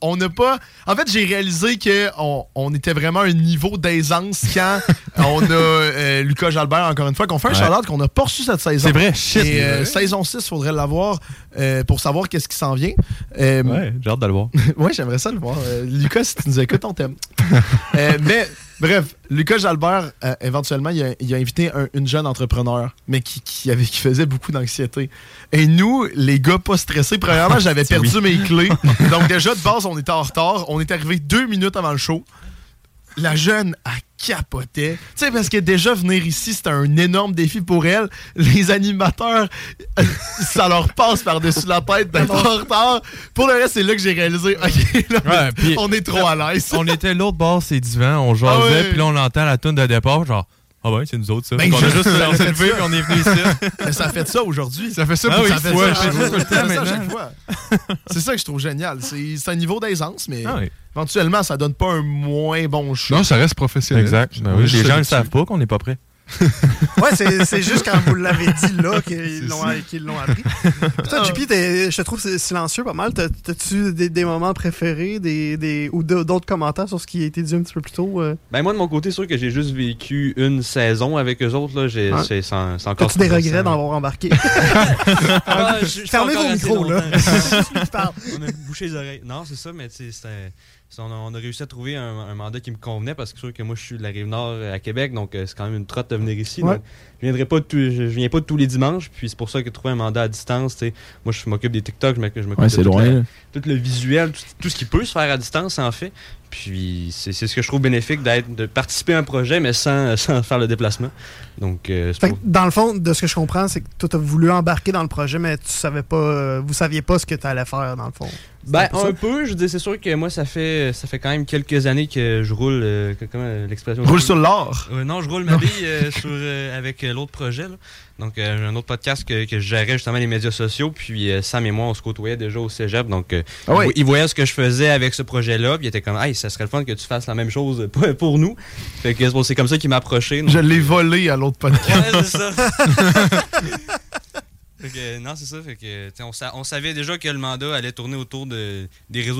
Speaker 4: On n'a pas. En fait, j'ai réalisé qu'on on était vraiment à un niveau d'aisance quand on a euh, Lucas Jalbert, encore une fois, qu'on fait un
Speaker 5: Ouais.
Speaker 4: shout-out qu'on n'a pas reçu cette saison.
Speaker 5: C'est vrai, shit.
Speaker 4: Et euh,
Speaker 5: Ouais.
Speaker 4: saison 6, faudrait l'avoir euh, pour savoir qu'est-ce qui s'en vient. Euh,
Speaker 5: Ouais, j'ai hâte de le voir.
Speaker 4: ouais, j'aimerais ça le voir. Euh, Lucas, si tu nous écoutes, on t'aime. Euh, mais, bref, Lucas Jalbert, euh, éventuellement, il a, il a invité un- une jeune entrepreneur, mais qui, qui, avait, qui faisait beaucoup d'anxiété. Et nous, les gars pas stressés, premièrement, j'avais perdu
Speaker 5: oui.
Speaker 4: mes clés. Donc, déjà, de base, on était en retard. On est arrivé deux minutes avant le show. La jeune, a capotait. Tu sais, parce que déjà, venir ici, c'était un énorme défi pour elle. Les animateurs, ça leur passe par-dessus la tête d'être en retard. Pour le reste, c'est là que j'ai réalisé, OK, là,
Speaker 5: Ouais,
Speaker 4: on est trop à l'aise.
Speaker 5: On était l'autre bord, c'est divan, on jasait,
Speaker 4: Ah
Speaker 5: puis là, on entend la tune de départ, genre, ah ouais, c'est nous autres, ça.
Speaker 4: Ben,
Speaker 5: on a juste levé,
Speaker 4: ça.
Speaker 5: puis on est venu ici.
Speaker 4: Mais ça fait ça aujourd'hui.
Speaker 7: Ça fait ça
Speaker 5: Ah
Speaker 7: pour
Speaker 5: oui,
Speaker 7: ça
Speaker 4: fait
Speaker 5: le
Speaker 4: fois.
Speaker 5: temps
Speaker 4: Ça fait ça à
Speaker 5: maintenant.
Speaker 4: chaque fois. C'est ça que je trouve génial. C'est un niveau d'aisance, mais
Speaker 5: Ah oui.
Speaker 4: éventuellement, ça donne pas un moins bon show.
Speaker 7: Non, ça reste professionnel.
Speaker 5: Exact. Ben oui, les gens ne savent pas qu'on n'est pas prêt.
Speaker 6: Ouais, c'est c'est juste quand vous l'avez dit là qu'ils l'ont l'ont appris. Toi, JP, t'es- je te trouve c'est silencieux pas mal. T'as- T'as-tu des, des moments préférés des, des, ou d'autres commentaires sur ce qui a été dit un petit peu plus tôt? euh?
Speaker 8: Ben moi de mon côté, c'est sûr que j'ai juste vécu une saison avec eux autres. Là, j'ai,
Speaker 6: Ouais.
Speaker 8: c'est encore
Speaker 6: T'as-tu des regrets d'en avoir embarqué?
Speaker 8: Ah,
Speaker 6: Fermez vos micros, là.
Speaker 8: on a bouché les oreilles. Non, c'est ça, mais tu sais, c'était- c'est- on a, on a réussi à trouver un, un mandat qui me convenait parce que sûr que moi, je suis de la Rive-Nord euh, à Québec, donc euh, c'est quand même une trotte de venir ici.
Speaker 6: Ouais.
Speaker 8: donc je viendrai pas je, je viens pas tous les dimanches, puis c'est pour ça que trouver un mandat à distance, tu moi, je m'occupe des TikTok, je m'occupe de la- tout le visuel, tout, tout ce qui peut se faire à distance, en fait. Puis c'est c'est ce que je trouve bénéfique d'être de participer à un projet, mais sans, sans faire le déplacement. Donc, euh,
Speaker 6: Fait
Speaker 8: pour-
Speaker 6: que, dans le fond, de ce que je comprends, c'est que toi, t'as voulu embarquer dans le projet, mais tu savais pas, euh, vous saviez pas ce que t'allais faire, dans le fond.
Speaker 8: Ben,
Speaker 6: un peu ça?
Speaker 8: un peu, je dis, c'est sûr que moi, ça fait, ça fait quand même quelques années que je roule, euh, comment l'expression
Speaker 4: Roule sur l'or.
Speaker 8: Euh, non, je roule ma bille euh, sur, euh, avec l'autre projet. Là. Donc, euh, j'ai un autre podcast que, que je gérais justement les médias sociaux. Puis, euh, Sam et moi, on se côtoyait déjà au cégep. Donc, euh,
Speaker 4: Ah
Speaker 8: il
Speaker 4: ouais.
Speaker 8: vo- il voyait ce que je faisais avec ce projet-là. Puis, il était comme, hey, ça serait le fun que tu fasses la même chose pour, pour nous. Fait que bon, c'est comme ça qu'il m'a approché. donc-
Speaker 4: Je l'ai volé à l'autre podcast.
Speaker 8: Ouais, c'est ça. fait que, non, c'est ça. Fait que, on, sa- on savait déjà que le mandat allait tourner autour de, des réseaux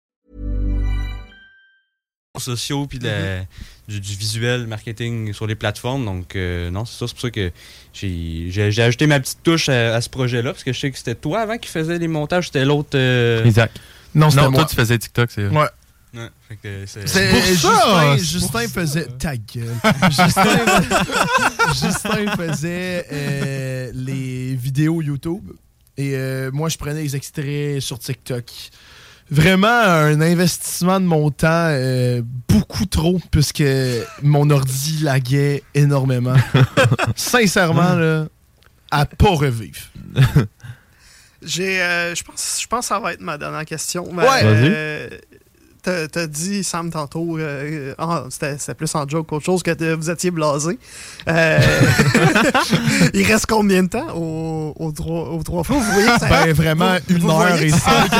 Speaker 8: Sociaux puis de la- du, du visuel marketing sur les plateformes. Donc, euh, non, c'est ça. C'est pour ça que j'ai ajouté ma petite touche à, à ce projet-là. Parce que je sais que c'était toi avant qui faisait les montages. C'était l'autre. euh,
Speaker 5: Isaac.
Speaker 4: Non, c'était
Speaker 5: toi, tu faisais TikTok, c'est
Speaker 4: Ouais.
Speaker 8: c'est-
Speaker 7: pour ça,
Speaker 4: Justin,
Speaker 7: c'est
Speaker 4: Justin
Speaker 7: pour
Speaker 4: faisait ta gueule. Justin, Justin faisait euh, les vidéos YouTube et euh, moi je prenais les extraits sur TikTok. Vraiment un investissement de mon temps euh, beaucoup trop puisque mon ordi laguait énormément. Sincèrement là, à pas revivre.
Speaker 6: J'ai, euh, je pense, je pense que ça va être ma dernière question. Mais,
Speaker 4: Ouais.
Speaker 6: euh, T'as t'as dit, Sam, tantôt, euh, ah, c'était plus en joke qu'autre chose, que vous étiez blasé. Euh, il reste combien de temps au, au, trois, au trois flots? Vous voyez que ça-
Speaker 4: Ben vraiment
Speaker 6: vous-
Speaker 4: une
Speaker 6: vous
Speaker 4: heure et cinq.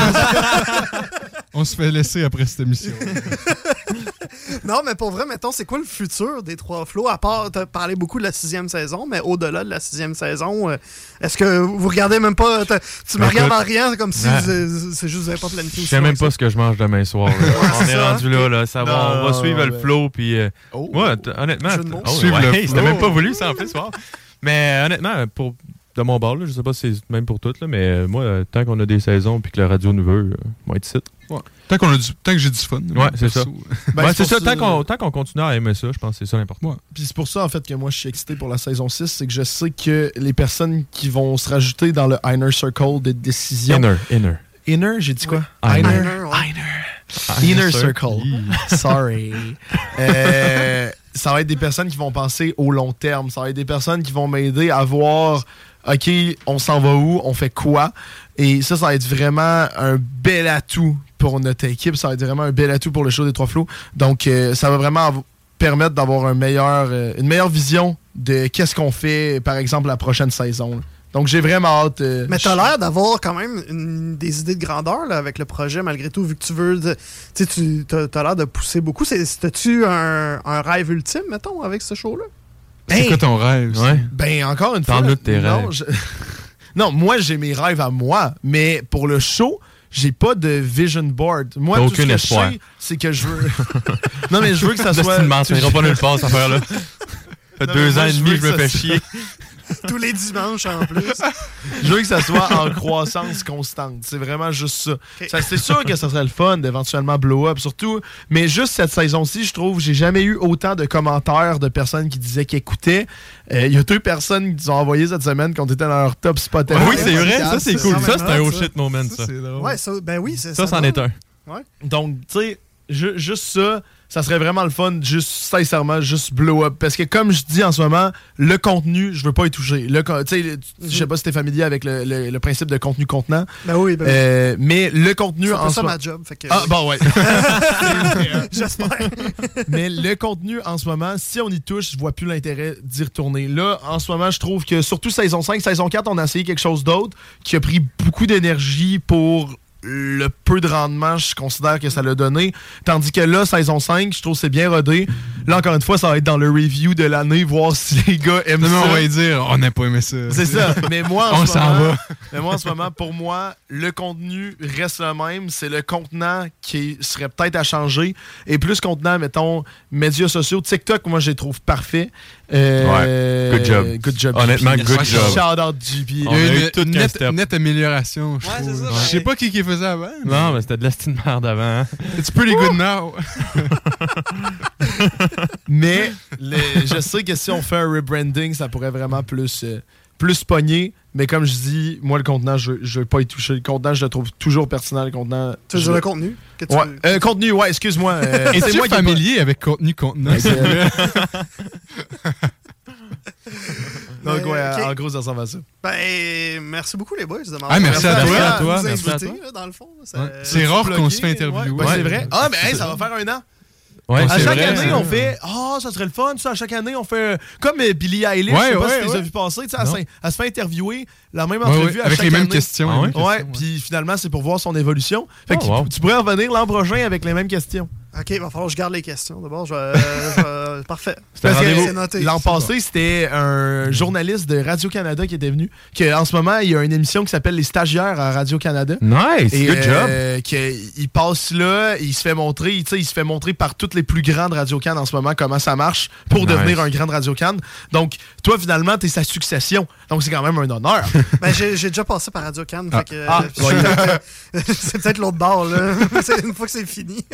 Speaker 7: On se fait laisser après cette émission.
Speaker 6: Non, mais pour vrai, mettons, c'est quoi le futur des trois flots? À part, t'as parlé beaucoup de la sixième saison, mais au-delà de la sixième saison, euh, est-ce que vous regardez même pas... Tu me
Speaker 5: Ben,
Speaker 6: regardes en rien, comme si c'est juste que vous n'avez pas planifié
Speaker 5: Je sais même pas ce que je mange demain soir. là. on est rendu là, là. Ça va, on va suivre le flow, puis. euh,
Speaker 4: Oh.
Speaker 5: ouais, honnêtement. Oh,
Speaker 7: Suivre
Speaker 5: ouais,
Speaker 7: le flow.
Speaker 5: Même pas voulu, ça, en plus, soir. Mais honnêtement, pour de mon bord, là, je sais pas si c'est même pour toutes, là, mais euh, moi, euh, tant qu'on a des saisons puis que la radio nous veut, euh, moi, être site.
Speaker 7: Ouais. Tant, qu'on a du, tant que j'ai du fun.
Speaker 5: Ouais, c'est ça.
Speaker 4: Ben,
Speaker 5: ouais,
Speaker 4: c'est
Speaker 5: ça. Tant qu'on, tant qu'on continue à aimer ça, je pense que c'est ça l'important.
Speaker 4: Puis c'est pour ça, en fait, que moi, je suis excité pour la saison 6. C'est que je sais que les personnes qui vont se rajouter dans le Inner Circle de décision.
Speaker 5: Inner, inner.
Speaker 4: Inner, j'ai dit quoi?
Speaker 5: Inner.
Speaker 4: Inner.
Speaker 6: Inner, ouais.
Speaker 4: Inner
Speaker 5: Inner
Speaker 4: Circle. Sorry. Euh, ça va être des personnes qui vont penser au long terme. Ça va être des personnes qui vont m'aider à voir, OK, on s'en va où, on fait quoi? Et ça, ça va être vraiment un bel atout pour notre équipe. Ça va être vraiment un bel atout pour le show des Trois Flots. Donc, euh, ça va vraiment permettre d'avoir un meilleur, euh, une meilleure vision de qu'est-ce qu'on fait, par exemple, la prochaine saison. là. Donc, j'ai vraiment hâte. euh,
Speaker 6: Mais t'as l'air d'avoir quand même une- des idées de grandeur là, avec le projet, malgré tout, vu que tu veux. de- Tu sais, tu t'as t'as l'air de pousser beaucoup. C'était-tu un, un rêve ultime, mettons, avec ce show-là?
Speaker 7: C'est quoi ton rêve?
Speaker 5: Ouais.
Speaker 4: Ben, encore une fois.
Speaker 5: De tes
Speaker 4: non,
Speaker 5: rêves.
Speaker 4: je- non, moi, j'ai mes rêves à moi, mais pour le show, j'ai pas de vision board. Moi, tout ce que
Speaker 5: espoir.
Speaker 4: je sais, c'est que je veux. non, mais je veux que ça soit.
Speaker 5: Tu ne pas nulle part, cette affaire-là. Ça fait
Speaker 4: Non,
Speaker 5: deux
Speaker 4: moi,
Speaker 5: ans et demi je me fais chier.
Speaker 6: Tous les dimanches en plus.
Speaker 4: Je veux que ça soit en croissance constante. C'est vraiment juste ça. Ça, c'est sûr que ça serait le fun d'éventuellement blow up, surtout. Mais juste cette saison-ci, je trouve, j'ai jamais eu autant de commentaires de personnes qui disaient qu'ils écoutaient. Euh, Il y a deux personnes qui nous ont envoyé cette semaine quand on était dans leur top spot.
Speaker 5: oui, c'est vrai, ça c'est cool.
Speaker 6: ça,
Speaker 5: Ça, c'est un
Speaker 6: ça.
Speaker 5: oh shit moment, ça.
Speaker 4: c'est drôle.
Speaker 6: Ouais, ça, ben oui, c'est
Speaker 5: Ça, c'en est un.
Speaker 6: Ouais.
Speaker 4: Donc, tu sais, ju- juste ça, ça serait vraiment le fun, juste sincèrement, juste blow up. Parce que comme je dis en ce moment, le contenu, je veux pas y toucher. Le, con- tu sais, le- je sais pas si t'es familier avec le, le- le principe de contenu contenant.
Speaker 6: Ben oui, ben oui.
Speaker 4: Euh, mais le contenu en
Speaker 6: ça ma job. Fait que,
Speaker 4: Ah, bon, ouais.
Speaker 6: J'espère.
Speaker 4: Mais le contenu, en ce moment, si on y touche, je vois plus l'intérêt d'y retourner. Là, en ce moment, je trouve que surtout saison 5, saison 4, on a essayé quelque chose d'autre qui a pris beaucoup d'énergie pour le peu de rendement, je considère que ça l'a donné. Tandis que là, saison 5, je trouve que c'est bien rodé. Là, encore une fois, ça va être dans le review de l'année, voir si les gars aiment
Speaker 7: Non,
Speaker 4: ça.
Speaker 7: on va y dire, on n'a pas aimé ça.
Speaker 4: C'est ça. Mais moi, en
Speaker 7: On
Speaker 4: ce
Speaker 7: s'en
Speaker 4: moment,
Speaker 7: va.
Speaker 4: mais moi, en ce moment, pour moi, le contenu reste le même. C'est le contenant qui serait peut-être à changer. Et plus contenant, mettons, médias sociaux. TikTok, moi, je les trouve parfaits. Euh,
Speaker 5: Ouais. Good job.
Speaker 4: Good job.
Speaker 5: Honnêtement,
Speaker 4: JP.
Speaker 5: good job.
Speaker 4: Shout out JP.
Speaker 7: Il y
Speaker 5: On
Speaker 7: a
Speaker 5: a
Speaker 7: eu une
Speaker 5: qu'un
Speaker 7: nette, amélioration, je
Speaker 6: Ouais,
Speaker 7: trouve. Je sais pas qui qui faisait avant. mais
Speaker 5: Non, mais c'était de la style merde avant. hein.
Speaker 7: It's pretty good now.
Speaker 4: Mais je sais que si on fait un rebranding, ça pourrait vraiment plus, euh, plus pogner. Mais comme je dis, moi, le contenant, je ne veux pas y toucher. Le contenant, je le trouve toujours pertinent. Le contenant.
Speaker 6: Tu veux dire
Speaker 4: le-
Speaker 6: contenu? Que tu
Speaker 4: Ouais.
Speaker 6: veux-
Speaker 4: Euh, contenu, ouais, excuse-moi. euh, c'est
Speaker 7: Es-tu
Speaker 4: moi pas-
Speaker 7: familier avec contenu contenant?
Speaker 4: Donc,
Speaker 6: Mais,
Speaker 4: ouais, en gros, ça ressemble à ça.
Speaker 6: Ben, merci beaucoup, les boys, de m'avoir
Speaker 7: Ah, merci à toi. à toi, merci à toi.
Speaker 6: là, dans le fond.
Speaker 7: Ouais. C'est rare qu'on se fait interviewer.
Speaker 4: Ouais,
Speaker 7: Ouais.
Speaker 4: c'est vrai. Ah, mais hey, ça va faire un an.
Speaker 5: Ouais,
Speaker 4: à chaque
Speaker 5: vrai,
Speaker 4: année, on fait Ah, ça serait le fun, ça. À chaque année, on fait. Comme euh, Billie Eilish,
Speaker 7: Ouais,
Speaker 4: je sais pas
Speaker 7: ouais,
Speaker 4: si tu les as vu passer, tu sais, elle, se- fait interviewer la même entrevue à
Speaker 7: avec
Speaker 4: chaque
Speaker 7: les mêmes
Speaker 4: année.
Speaker 7: questions.
Speaker 5: Ah ouais?
Speaker 4: puis finalement, c'est pour voir son évolution. Fait que
Speaker 5: Oh, wow.
Speaker 4: tu pourrais revenir l'an prochain avec les mêmes questions.
Speaker 6: Ok, il va falloir que je garde les questions. D'abord, je, je vais- parfait.
Speaker 4: L'an passé, c'était un journaliste de Radio-Canada qui était venu. Que, en ce moment, il y a une émission qui s'appelle Les stagiaires à Radio-Canada.
Speaker 5: Nice,
Speaker 4: Et
Speaker 5: good job.
Speaker 4: euh, que il passe là, il se fait montrer, tu sais, il se fait montrer par toutes les plus grandes Radio Can en ce moment comment ça marche pour
Speaker 5: Nice.
Speaker 4: devenir un grand Radio Can. Donc, toi, finalement, t'es sa succession. Donc, c'est quand même un honneur.
Speaker 6: Ben, j'ai déjà passé par Radio Cannes.
Speaker 4: Ah. Ah,
Speaker 6: euh, c'est peut-être l'autre bord, là. Une fois que c'est fini.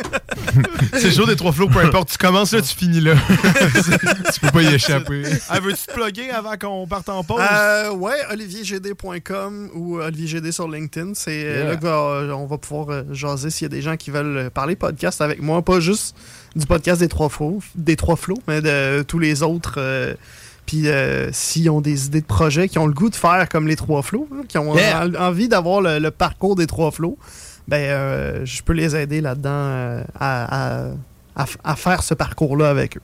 Speaker 4: c'est le jour des trois flots, peu importe. Tu commences là, tu finis là.
Speaker 7: Tu peux pas y échapper.
Speaker 4: Ah, Veux-tu te plugger avant qu'on parte en pause?
Speaker 6: Euh, ouais, oliviergd.com ou oliviergd sur LinkedIn. C'est euh,
Speaker 4: Yeah.
Speaker 6: là qu'on va pouvoir euh, jaser s'il y a des gens qui veulent euh, parler podcast avec moi. Pas juste du podcast des trois flots, des trois flots mais de tous les autres. euh, puis euh, s'ils ont des idées de projets, qui ont le goût de faire comme les trois flots, qui ont
Speaker 4: Yeah.
Speaker 6: en- envie d'avoir le, le parcours des trois flots, ben euh, je peux les aider là-dedans euh, à, à- à f- à faire ce parcours-là avec eux.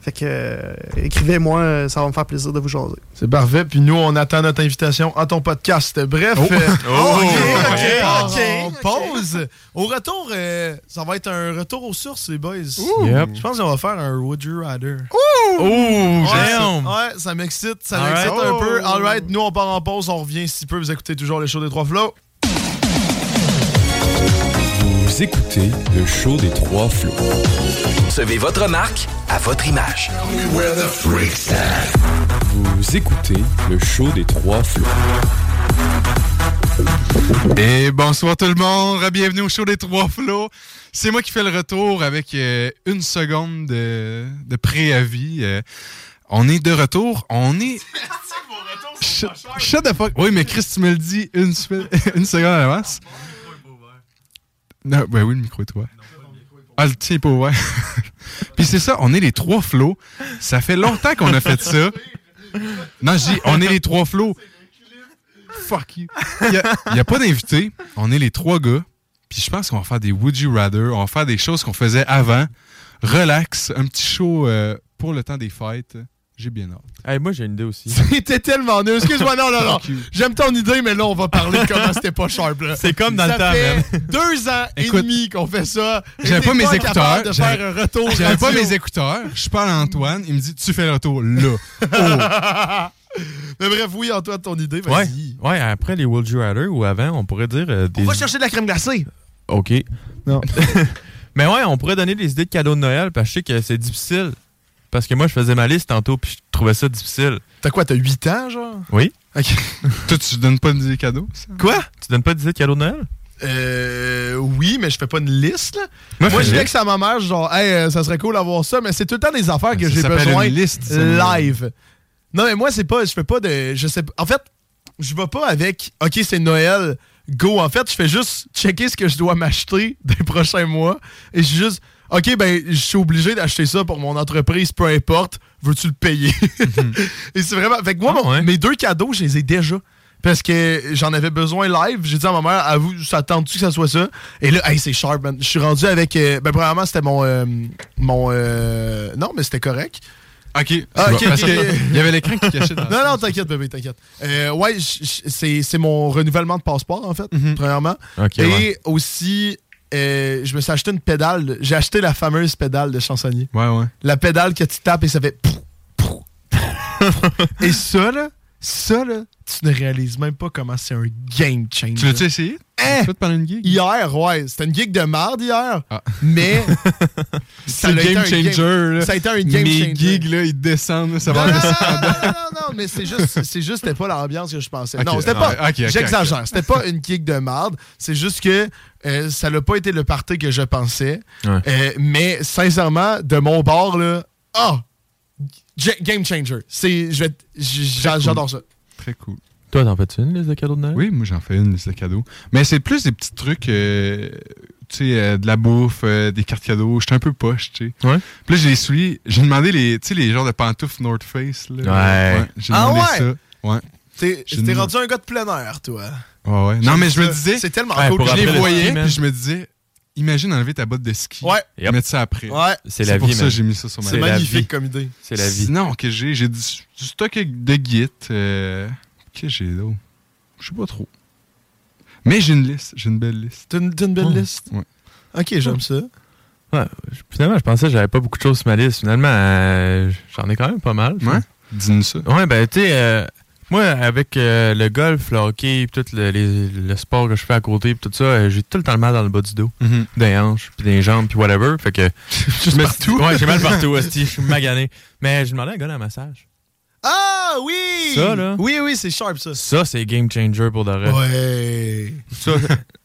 Speaker 6: Fait que euh, écrivez-moi, ça va me faire plaisir de vous jaser.
Speaker 4: C'est parfait. Puis nous, on attend notre invitation à ton podcast. Bref.
Speaker 7: Oh.
Speaker 4: euh,
Speaker 5: Oh,
Speaker 4: ok,
Speaker 5: ok,
Speaker 4: ok, part
Speaker 6: ok,
Speaker 4: en
Speaker 6: ok.
Speaker 4: pause. Au retour, euh, ça va être un retour aux sources, les boys.
Speaker 5: Yep.
Speaker 4: Je pense qu'on va faire un Would You Rather.
Speaker 5: Oh,
Speaker 4: Ouais, Ouais, ça m'excite, ça m'excite
Speaker 5: right.
Speaker 4: un peu.
Speaker 7: Oh.
Speaker 4: All right, nous on part en pause, on revient si peu. Vous écoutez toujours les shows des trois flots.
Speaker 9: Vous écoutez le show des trois flots.
Speaker 10: Concevez votre marque à votre image.
Speaker 9: Vous écoutez le show des trois flots.
Speaker 7: Et bonsoir tout le monde, bienvenue au show des Trois Flots. C'est moi qui fais le retour avec euh, une seconde de, de préavis. Euh, on est de retour, on est... Shut, the fuck. Oui, mais Chris, tu me le dis une, une seconde à l'avance. Non, ben oui, le micro est toi. Ah, le est pas ouvert. Puis c'est ça, on est les trois flots. Ça fait longtemps qu'on a fait ça. Non, je dis, on est les trois flots. Fuck you. Il n'y a, pas d'invité. On est les trois gars. Puis je pense qu'on va faire des Would You Rather. On va faire des choses qu'on faisait avant. Relax. Un petit show euh, pour le temps des fêtes. J'ai bien hâte.
Speaker 5: Hey, moi, j'ai une idée aussi.
Speaker 4: C'était tellement nul. Excuse-moi, non, non, non. J'aime ton idée, mais là, on va parler de comment c'était pas sharp. là.
Speaker 5: C'est comme dans
Speaker 4: ça
Speaker 5: le temps,
Speaker 4: fait
Speaker 5: man.
Speaker 4: deux ans
Speaker 7: Écoute,
Speaker 4: et demi qu'on fait ça.
Speaker 7: J'avais pas mes écouteurs.
Speaker 4: de
Speaker 7: J'avais-
Speaker 4: faire un retour
Speaker 7: J'avais pas mes écouteurs. Je parle à Antoine. Il me dit Tu fais le retour là. Oh.
Speaker 4: Mais bref, oui, Antoine, ton idée,
Speaker 5: Ouais.
Speaker 4: vas-y.
Speaker 5: ouais, après les Would You Rather ou avant, on pourrait dire euh, des.
Speaker 4: On va chercher de la crème glacée.
Speaker 5: OK.
Speaker 4: Non.
Speaker 5: Mais ouais, on pourrait donner des idées de cadeaux de Noël parce que je sais que c'est difficile. Parce que moi, je faisais ma liste tantôt puis je trouvais ça difficile.
Speaker 4: T'as quoi, t'as 8 ans, genre?
Speaker 5: Oui.
Speaker 4: Ok.
Speaker 7: Toi, tu donnes pas des cadeaux ça?
Speaker 4: Quoi?
Speaker 5: Tu donnes pas d'idées de cadeaux de Noël?
Speaker 4: Euh, oui, mais je fais pas une liste, là.
Speaker 5: Moi,
Speaker 4: Moi,
Speaker 5: je
Speaker 4: dis que à ma mère, genre, hey, euh, ça serait cool d'avoir ça, mais c'est tout le temps des affaires que
Speaker 7: Ça
Speaker 4: j'ai
Speaker 7: s'appelle
Speaker 4: besoin
Speaker 7: une liste, ça,
Speaker 4: live. Non, mais moi, c'est pas, je fais pas de, je sais pas. En fait, je vais pas avec, ok, c'est Noël, go. En fait, je fais juste checker ce que je dois m'acheter des prochains mois et je suis juste, ok, ben, je suis obligé d'acheter ça pour mon entreprise, peu importe, veux-tu le payer? et c'est vraiment, fait que moi, mon-
Speaker 5: ouais.
Speaker 4: mes deux cadeaux, je les ai déjà. Parce que j'en avais besoin live. J'ai dit à ma mère, à vous, ça tente-tu que ça soit ça? Et là, hey, c'est sharp, man. Je suis rendu avec. euh, ben, premièrement, c'était mon. euh, mon euh, non, mais c'était correct.
Speaker 7: Ok.
Speaker 4: Ah, ok,
Speaker 7: Parce
Speaker 4: ok.
Speaker 7: qu'il y avait l'écran qui cachait dans
Speaker 4: Non, non, t'inquiète, bébé, t'inquiète. Euh, ouais, c'est c'est mon renouvellement de passeport, en fait, premièrement.
Speaker 5: Ok,
Speaker 4: Et
Speaker 5: ouais.
Speaker 4: aussi, euh, je me suis acheté une pédale. J'ai acheté la fameuse pédale de chansonnier.
Speaker 7: Ouais, ouais.
Speaker 4: La pédale que tu tapes et ça fait. pouf, pouf, pouf. et ça, là, ça, là, tu ne réalises même pas comment c'est un game changer.
Speaker 7: Tu l'as-tu essayé?
Speaker 4: Hein?
Speaker 7: Tu une gig?
Speaker 4: Hier, ouais. C'était une gig de marde hier.
Speaker 7: Ah.
Speaker 4: Mais.
Speaker 7: C'est game changer. là.
Speaker 4: Ça a été un game
Speaker 7: Mes
Speaker 4: changer.
Speaker 7: gigs, là, ils descendent. ça va
Speaker 4: non, non, non, non, non, mais c'est juste, c'est juste, c'était pas l'ambiance que je pensais. Non, c'était pas. J'exagère. C'était pas une kick de marde. C'est juste que euh, ça n'a pas été le party que je pensais.
Speaker 5: Ouais.
Speaker 4: Euh, mais sincèrement, de mon bord, là, ah, G- game changer.
Speaker 7: Cool.
Speaker 4: j'adore ça.
Speaker 7: Très cool.
Speaker 5: Toi, t'en fais-tu une liste de cadeaux de Noël?
Speaker 7: Oui, moi, j'en fais une liste de cadeaux. Mais c'est plus des petits trucs, euh, tu sais, euh, de la bouffe, euh, des cartes cadeaux. J'étais un peu poche, tu sais.
Speaker 5: Ouais.
Speaker 7: Puis là, j'ai les souliers. J'ai demandé les, tu sais, les genres de pantoufles North Face. Là.
Speaker 5: Ouais.
Speaker 7: j'ai
Speaker 4: Ah
Speaker 7: demandé
Speaker 4: ouais?
Speaker 7: ça. Ouais.
Speaker 4: T'es, rendu un gars de plein air, toi.
Speaker 7: Ouais, ouais. Non, mais je me
Speaker 4: ça.
Speaker 7: disais,
Speaker 4: C'est tellement
Speaker 5: Ouais,
Speaker 4: cool.
Speaker 5: pour
Speaker 4: que
Speaker 7: je les voyais, puis je me disais, imagine enlever ta botte de ski.
Speaker 4: Ouais.
Speaker 5: Yep.
Speaker 7: Mettre ça après.
Speaker 4: Ouais.
Speaker 5: C'est la
Speaker 7: pour
Speaker 5: vie,
Speaker 7: ça
Speaker 5: man.
Speaker 7: j'ai mis ça sur ma
Speaker 4: C'est magnifique
Speaker 5: vie.
Speaker 4: comme idée.
Speaker 5: C'est la vie.
Speaker 7: Sinon, que j'ai, j'ai du, du stock de git. Euh, que j'ai d'autre? Je sais pas trop. Mais j'ai une liste. J'ai une belle liste.
Speaker 4: T'as une, une belle
Speaker 5: Oh.
Speaker 4: liste?
Speaker 7: Ouais.
Speaker 4: Ok, j'aime ça.
Speaker 5: Ouais, je- finalement, je pensais que j'avais pas beaucoup de choses sur ma liste. Finalement, euh, j'en ai quand même pas mal.
Speaker 7: Ouais? Dis-nous ça.
Speaker 5: Ouais, ben, tu sais, euh, moi, avec euh, le golf, le hockey, puis tout le, les- le sport que je fais à côté, puis tout ça, euh, j'ai tout le temps le mal dans le bas du dos,
Speaker 7: Mhm.
Speaker 5: des hanches, puis des jambes, puis whatever. Fait que.
Speaker 7: Juste
Speaker 5: je me
Speaker 7: partout.
Speaker 5: suis- Ouais, j'ai mal partout, hostie, je suis magané. Mais j'ai demandé à un gars à massage.
Speaker 4: Ah oui!
Speaker 5: Ça, là?
Speaker 4: Oui, oui, c'est sharp, ça.
Speaker 5: Ça, c'est game changer pour vrai.
Speaker 4: Ouais.
Speaker 5: Ça,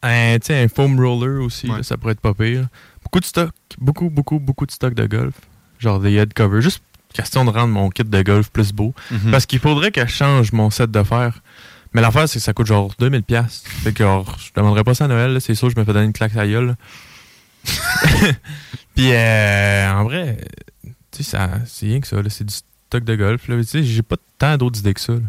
Speaker 5: un, un foam roller aussi,
Speaker 7: Ouais.
Speaker 5: là, ça pourrait être pas pire. Beaucoup de stock, beaucoup, beaucoup, beaucoup de stock de golf. Genre des head covers. Juste question de rendre mon kit de golf plus beau.
Speaker 7: Mhm.
Speaker 5: Parce qu'il faudrait que je change mon set de fer. Mais l'affaire, c'est que ça coûte genre 2000$. piastres. Fait que genre, je demanderais pas ça à Noël, c'est sûr, je me fais donner une claque à gueule. Puis euh, en vrai, tu sais, ça- c'est rien que ça, là. c'est du de golf. Là. Tu sais, j'ai pas tant d'autres idées que ça. là.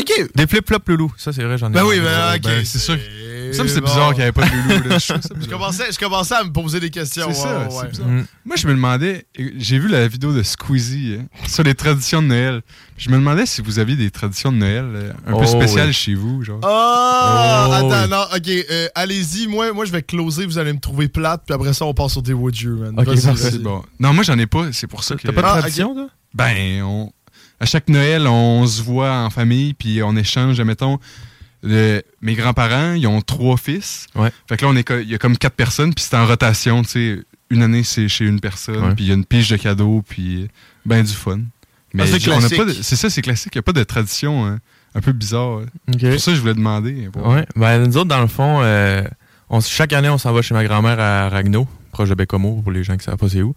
Speaker 4: Ok.
Speaker 5: Des flip-flops loulou, ça c'est vrai, j'en ai.
Speaker 4: Ben oui, ben ok.
Speaker 7: ben, c'est sûr.
Speaker 4: C'est
Speaker 7: Ça me c'est
Speaker 4: bon.
Speaker 7: bizarre qu'il n'y avait pas de loulou. Là. Je
Speaker 4: commençais, je commençais à me poser des questions.
Speaker 7: C'est ça,
Speaker 4: ouais,
Speaker 7: c'est
Speaker 4: ouais.
Speaker 7: bizarre.
Speaker 5: Mm.
Speaker 7: Moi, je me demandais, j'ai vu la vidéo de Squeezie hein, sur les traditions de Noël. Je me demandais si vous aviez des traditions de Noël euh, un
Speaker 5: Oh,
Speaker 7: peu spéciales
Speaker 5: oui.
Speaker 7: chez vous. Genre.
Speaker 4: Ah!
Speaker 5: Oh,
Speaker 4: attends,
Speaker 5: oui.
Speaker 4: non, ok. euh, Allez-y, moi, moi je vais closer, vous allez me trouver plate, puis après ça, on passe sur des Would You, man.
Speaker 5: Ok.
Speaker 7: C'est bon. Non, moi, j'en ai pas. C'est pour ça que.
Speaker 5: T'as pas de
Speaker 4: Ah,
Speaker 5: tradition, toi?
Speaker 7: Ben, on, à chaque Noël, on se voit en famille, puis on échange, admettons. le- mes grands-parents, ils ont trois fils.
Speaker 5: Ouais.
Speaker 7: Fait que là, on est, co- il y a comme quatre personnes, puis c'est en rotation, tu sais. Une année, c'est chez une personne, puis il y a une pige de cadeaux, puis ben du fun. Mais
Speaker 4: Ah, c'est
Speaker 7: ça, c'est classique. Il n'y a pas de tradition hein, un peu bizarre.
Speaker 5: Ok.
Speaker 7: C'est pour ça que je voulais demander. Bon.
Speaker 5: Ouais. Ben, nous autres, dans le fond, euh, on, chaque année, on s'en va chez ma grand-mère à Ragno, proche de Bécomo, pour les gens qui savent pas c'est où.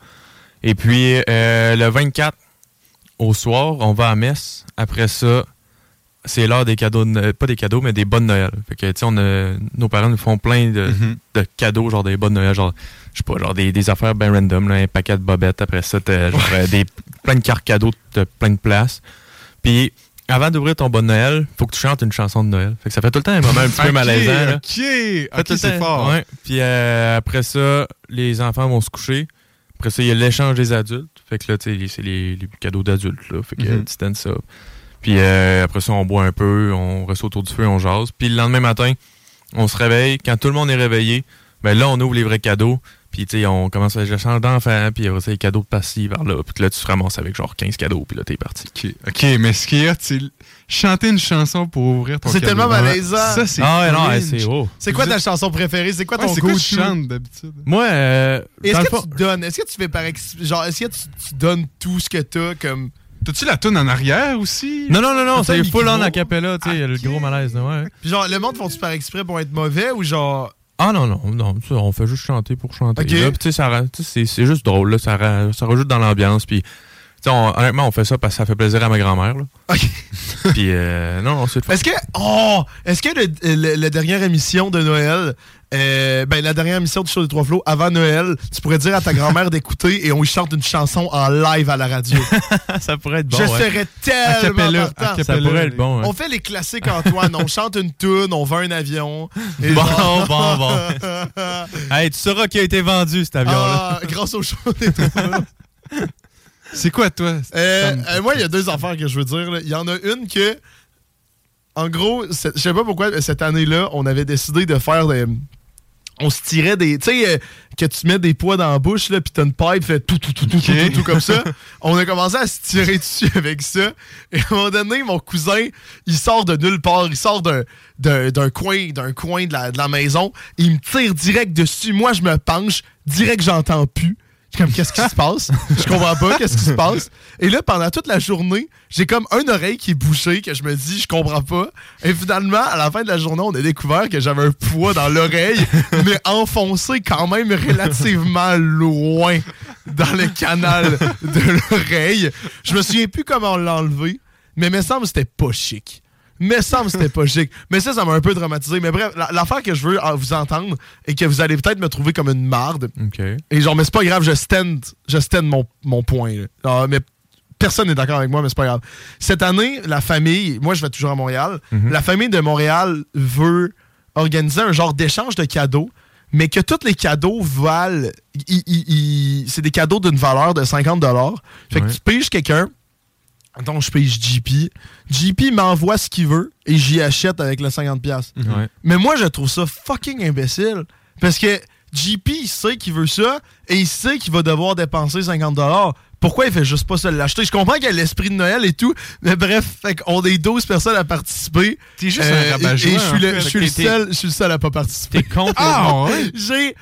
Speaker 5: Et puis, euh, le 24, au soir, on va à messe. Après ça, c'est l'heure des cadeaux, de pas des cadeaux, mais des bonnes Noël. Fait que, tu sais, nos parents nous font plein de,
Speaker 7: Mhm.
Speaker 5: de cadeaux, genre des bonnes Noël, genre, je sais pas, genre des, des affaires ben random, là, un paquet de bobettes. Après ça, genre, euh, des, plein de cartes cadeaux de plein de places. Puis, avant d'ouvrir ton bon Noël, faut que tu chantes une chanson de Noël. Fait que ça fait tout le temps un moment un petit peu malaisant. là.
Speaker 7: Ok,
Speaker 5: Fait
Speaker 7: ok, c'est fort.
Speaker 5: Ouais. Puis euh, après ça, les enfants vont se coucher. Après ça, il y a l'échange des adultes. Fait que là, tu sais, c'est les, les cadeaux d'adultes. là. Fait que
Speaker 7: Mhm.
Speaker 5: donnes ça. Puis euh, après ça, on boit un peu, on reste autour du feu, on jase. Puis le lendemain matin, on se réveille. Quand tout le monde est réveillé, ben là, on ouvre les vrais cadeaux. Puis tu sais, on commence à l'échange d'enfants. Puis après ça, les cadeaux de vers là. Puis là, tu te ramasses avec genre 15 cadeaux. Puis là, t'es parti.
Speaker 7: Ok, ok, mais ce qui est chanter une chanson pour ouvrir ton
Speaker 4: C'est tellement malaisant.
Speaker 7: Ça, c'est
Speaker 5: Ah ouais, non, ouais, c'est haut.
Speaker 4: C'est quoi ta
Speaker 7: êtes-
Speaker 4: chanson préférée? C'est quoi
Speaker 7: Ouais,
Speaker 4: ton
Speaker 7: c'est quoi tu chantes d'habitude?
Speaker 5: Moi, euh,
Speaker 4: Est-ce que
Speaker 5: fond-
Speaker 4: tu donnes? Est-ce que tu fais par ex- genre est-ce que tu, tu donnes tout ce que t'as comme
Speaker 7: T'as-tu la toune en arrière aussi?
Speaker 5: Non, non, non, non, c'est full on
Speaker 4: micro?
Speaker 5: a cappella, tu sais, le gros malaise, ouais.
Speaker 4: Puis genre le monde font-tu par exprès pour être mauvais ou genre
Speaker 5: Ah non, non, non, on fait juste chanter pour chanter.
Speaker 4: Ok.
Speaker 5: là. Puis, tu sais, c'est c'est juste drôle, là, ça, ça rajoute dans l'ambiance. Puis, on- honnêtement, on fait ça parce que ça fait plaisir à ma grand-mère. là. Puis, euh, non, non, c'est le fun.
Speaker 4: Est-ce que oh, est-ce que le, le- la dernière émission de Noël euh, ben la dernière émission du show des trois flots avant Noël, tu pourrais dire à ta grand-mère d'écouter et on lui chante une chanson en live à la radio?
Speaker 5: ça pourrait être bon.
Speaker 4: Je
Speaker 5: ouais.
Speaker 4: serais tellement
Speaker 7: Acapella.
Speaker 5: Ça pourrait être bon. ouais.
Speaker 4: On fait les classiques Antoine, on chante une tune, on vend un avion. et
Speaker 5: Bon,
Speaker 4: genre-
Speaker 5: bon, bon. Hey, tu sauras qui a été vendu, cet avion-là.
Speaker 4: Ah, grâce au show des trois flots.
Speaker 7: C'est quoi, toi?
Speaker 4: Euh, euh, moi, il y a deux affaires que je veux dire. Il y en a une que, en gros, je sais pas pourquoi, mais cette année-là, on avait décidé de faire des. On se tirait des. Tu sais, euh, que tu mets des poids dans la bouche, là, puis t'as une pipe, fait tout, tout, tout, tout, tout, tout, tout comme ça. On a commencé à se tirer dessus avec ça. Et à un moment donné, mon cousin, il sort de nulle part. Il sort d'un, d'un, d'un coin, d'un coin de la, de la maison. Il me tire direct dessus. Moi, je me penche. Direct, j'entends plus. Je suis comme, qu'est-ce qui se passe? Je comprends pas, qu'est-ce qui se passe? Et là, pendant toute la journée, j'ai comme une oreille qui est bouchée, que je me dis, je comprends pas. Et finalement, à la fin de la journée, on a découvert que j'avais un poids dans l'oreille, mais enfoncé quand même relativement loin dans le canal de l'oreille. Je me souviens plus comment l'enlever, mais me semble que c'était pas chic. Semble que c'était pas chic. Mais ça, ça m'a un peu traumatisé. Mais bref, la- l'affaire que je veux euh, vous entendre et que vous allez peut-être me trouver comme une marde, et genre, mais c'est pas grave, je stand, je stand mon, mon point. Ah, mais personne n'est d'accord avec moi, mais c'est pas grave. Cette année, la famille, moi je vais toujours à Montréal,
Speaker 5: Mhm.
Speaker 4: la famille de Montréal veut organiser un genre d'échange de cadeaux, mais que tous les cadeaux valent. c'est des cadeaux d'une valeur de 50 Fait que tu piges quelqu'un. Attends, je pige JP. JP m'envoie ce qu'il veut et j'y achète avec le 50$. piastres.
Speaker 5: Ouais.
Speaker 4: Mais moi, je trouve ça fucking imbécile. Parce que JP, il sait qu'il veut ça et il sait qu'il va devoir dépenser 50$. Pourquoi il fait juste pas ça l'acheter? Je comprends qu'il y a l'esprit de Noël et tout, mais bref, fait qu'on est 12 personnes à participer.
Speaker 7: T'es juste
Speaker 4: Euh,
Speaker 7: un rabat-joie,
Speaker 4: Et je suis le, seul, je suis le seul à pas participer.
Speaker 5: T'es contre
Speaker 7: Ah, ouais?
Speaker 4: J'ai.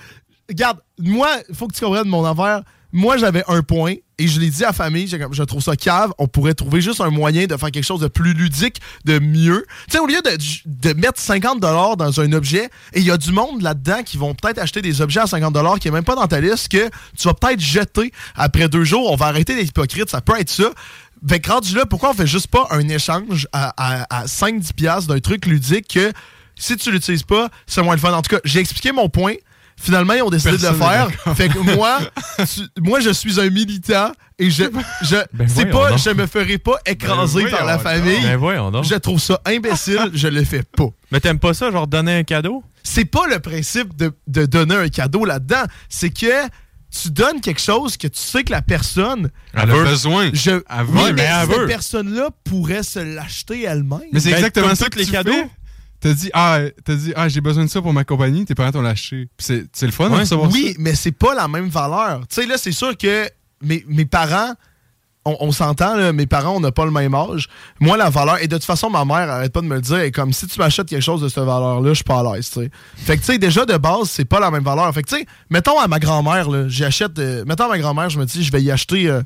Speaker 4: Regarde, moi, il faut que tu comprennes mon affaire. Moi, j'avais un point et je l'ai dit à la famille, je trouve ça cave. On pourrait trouver juste un moyen de faire quelque chose de plus ludique, de mieux. Tu sais, au lieu de, de mettre 50 dans un objet, et il y a du monde là-dedans qui vont peut-être acheter des objets à 50 qui est même pas dans ta liste, que tu vas peut-être jeter après deux jours. On va arrêter d'être hypocrite, ça peut être ça. Que rendu là, pourquoi on fait juste pas un échange à, à, à 5-10$ piastres d'un truc ludique que si tu l'utilises pas, c'est moins le fun. En tout cas, j'ai expliqué mon point. Finalement, ils ont décidé
Speaker 7: Personne
Speaker 4: de le faire. Fait que moi, tu- moi, je suis un militant et je, je,
Speaker 5: Ben
Speaker 4: c'est pas,
Speaker 5: donc.
Speaker 4: je me ferai pas écraser
Speaker 7: Ben
Speaker 4: par la famille.
Speaker 5: Ben voyons donc.
Speaker 4: Je trouve ça imbécile, je le fais pas.
Speaker 5: Mais t'aimes pas ça, genre donner un cadeau?
Speaker 4: C'est pas le principe de, de donner un cadeau là-dedans. C'est que tu donnes quelque chose que tu sais que la personne.
Speaker 7: Elle a besoin.
Speaker 4: Je,
Speaker 7: Elle
Speaker 4: oui,
Speaker 7: veut,
Speaker 4: mais
Speaker 5: mais elle
Speaker 4: cette personne-là pourrait se l'acheter elle-même.
Speaker 7: Mais c'est
Speaker 5: Ben,
Speaker 7: exactement ça
Speaker 5: tous
Speaker 7: que
Speaker 5: les
Speaker 7: tu
Speaker 5: cadeaux.
Speaker 7: fais. T'as dit, ah, t'as dit, ah, j'ai besoin de ça pour ma compagnie, tes parents t'ont lâché. C'est, le fun de
Speaker 5: Ouais,
Speaker 7: recevoir
Speaker 4: Oui, mais c'est pas la même valeur. Tu sais, là, c'est sûr que mes, mes parents, on, on s'entend, mes parents, on n'a pas le même âge. Moi, la valeur, et de toute façon, ma mère arrête pas de me le dire, et comme si tu m'achètes quelque chose de cette valeur-là, je suis pas à l'aise, tu sais. Fait que, tu sais, déjà, de base, c'est pas la même valeur. Fait que, tu sais, mettons à ma grand-mère, là, j'achète, euh, mettons à ma grand-mère, je me dis, je vais y acheter, euh,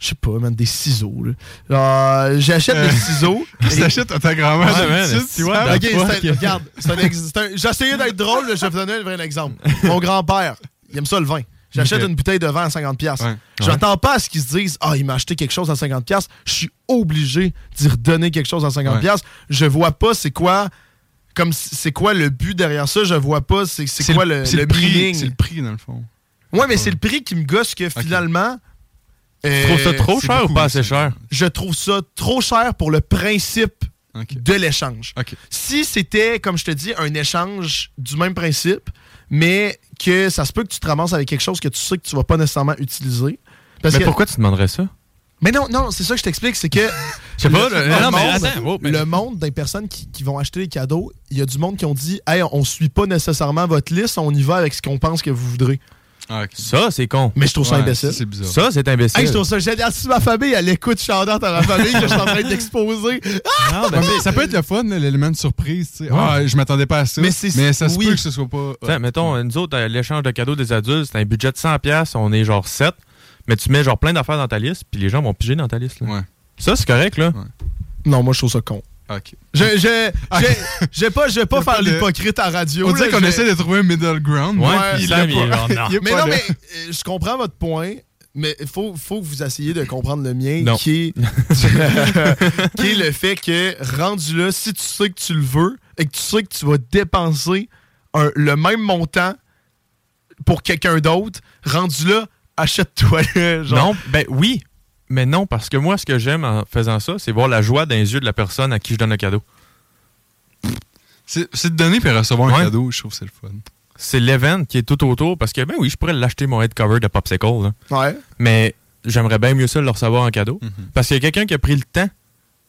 Speaker 4: je sais pas, man, des ciseaux. là. Genre, j'achète des ciseaux.
Speaker 7: Tu t'achètes à ta grand-mère
Speaker 4: Ouais, man,
Speaker 7: tu
Speaker 4: fuck? c'est un- regarde, c'est un ex- c'est un- j'essayais d'être drôle, là, je vais vous donner un vrai exemple. Mon grand-père, il aime ça le vin. J'achète une bouteille de vin à 50$. piastres.
Speaker 7: Ouais.
Speaker 4: J'attends pas à ce qu'ils se disent Ah, il m'a acheté quelque chose à 50$. piastres. Je suis obligé d'y redonner quelque chose à 50$.
Speaker 7: Ouais.
Speaker 4: Je vois pas c'est quoi. Comme c'est quoi le but derrière ça, je vois pas c'est c'est quoi le,
Speaker 7: c'est
Speaker 4: le
Speaker 7: le prix,
Speaker 4: meaning.
Speaker 7: c'est le prix, dans le fond.
Speaker 4: Ouais, mais c'est le prix qui me gosse que finalement.
Speaker 5: Tu trouves ça trop cher ou pas assez cher?
Speaker 4: Je trouve ça trop cher pour le principe de l'échange. Si c'était, comme je te dis, un échange du même principe, mais que ça se peut que tu te ramasses avec quelque chose que tu sais que tu vas pas nécessairement utiliser. Parce
Speaker 5: Mais
Speaker 4: que-
Speaker 5: pourquoi tu demanderais ça?
Speaker 4: mais non, non, c'est ça que je t'explique, c'est que.
Speaker 5: Je sais pas,
Speaker 4: le,
Speaker 5: mais
Speaker 4: monde,
Speaker 5: attends, oh, mais-
Speaker 4: le monde des personnes qui, qui vont acheter des cadeaux, il y a du monde qui ont dit Hey, on suit pas nécessairement votre liste, on y va avec ce qu'on pense que vous voudrez.
Speaker 5: Ça, c'est con.
Speaker 4: Mais je trouve ça
Speaker 5: Ouais,
Speaker 4: imbécile.
Speaker 5: ça, c'est bizarre. Ça, c'est imbécile.
Speaker 4: Hey, je trouve ça génial. Si ma famille, elle écoute à ma famille, que je suis en train d'exposer. Ah!
Speaker 7: Ouais, mais ça peut être le fun, l'élément de surprise. tu sais.
Speaker 5: Ouais.
Speaker 7: Ah, je m'attendais pas à ça.
Speaker 4: Mais
Speaker 7: Mais,
Speaker 4: c'est-
Speaker 7: ça se
Speaker 4: oui.
Speaker 7: peut que ce soit pas.
Speaker 5: Mettons, nous autres, euh, l'échange de cadeaux des adultes, c'est un budget de 100$, on est genre 7, mais tu mets genre plein d'affaires dans ta liste, puis les gens vont piger dans ta liste. là. Ça, c'est correct, là.
Speaker 4: Non, moi, je trouve ça con.
Speaker 7: Ok.
Speaker 4: Je, je, je, je vais pas, je vais pas faire l'hypocrite à radio.
Speaker 7: On dirait qu'on essaie de trouver un middle ground.
Speaker 5: Ouais, puis
Speaker 7: il
Speaker 5: est
Speaker 7: pas.
Speaker 4: Mais non, mais euh, je comprends votre point, mais il faut, faut que vous essayiez de comprendre le mien,
Speaker 5: Non.
Speaker 4: qui est, qui est le fait que, rendu là, si tu sais que tu le veux et que tu sais que tu vas dépenser un- le même montant pour quelqu'un d'autre, rendu là, achète-toi.
Speaker 5: Non, ben oui, mais non, parce que moi, ce que j'aime en faisant ça, c'est voir la joie dans les yeux de la personne à qui je donne le cadeau.
Speaker 7: C'est de donner puis recevoir un cadeau, je trouve que c'est le fun.
Speaker 5: C'est l'event qui est tout autour, parce que, ben oui, je pourrais l'acheter mon head cover de Popsicle, là.
Speaker 4: Ouais.
Speaker 5: mais j'aimerais bien mieux ça le recevoir en cadeau,
Speaker 7: Mhm.
Speaker 5: parce qu'il y a quelqu'un qui a pris le temps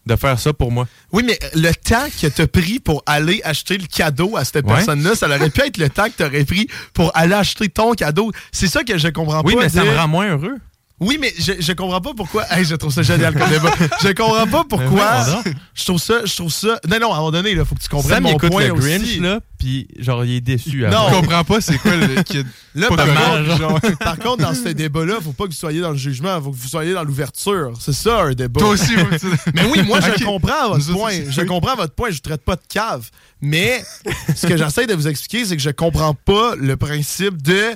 Speaker 5: de faire ça pour moi.
Speaker 4: Oui, mais le temps que tu as pris pour aller acheter le cadeau à cette
Speaker 5: Ouais.
Speaker 4: personne-là, ça aurait pu être le temps que tu aurais pris pour aller acheter ton cadeau. C'est ça que je comprends
Speaker 5: Oui,
Speaker 4: pas.
Speaker 5: mais ça me rend moins heureux.
Speaker 4: Oui, mais je, je comprends pas pourquoi. Hey, je trouve ça génial comme débat. Je comprends pas pourquoi. Je trouve ça. Je trouve ça. Non, non, à un moment donné, il faut que tu comprennes
Speaker 5: Sam
Speaker 4: mon
Speaker 5: écoute
Speaker 4: point
Speaker 5: le Grinch,
Speaker 4: aussi.
Speaker 5: là, puis genre, il est déçu.
Speaker 4: Non.
Speaker 7: Je comprends pas c'est quoi le qui
Speaker 4: Là,
Speaker 7: pas
Speaker 4: par, contre,
Speaker 7: genre.
Speaker 4: par contre, dans ce débat-là, faut pas que vous soyez dans le jugement, faut que vous soyez dans l'ouverture. C'est ça un débat.
Speaker 7: Toi aussi,
Speaker 4: Mais oui, moi je comprends votre
Speaker 7: Nous
Speaker 4: point.
Speaker 7: aussi.
Speaker 4: Je comprends votre point. Je vous traite pas de cave. Mais ce que j'essaie de vous expliquer, c'est que je comprends pas le principe de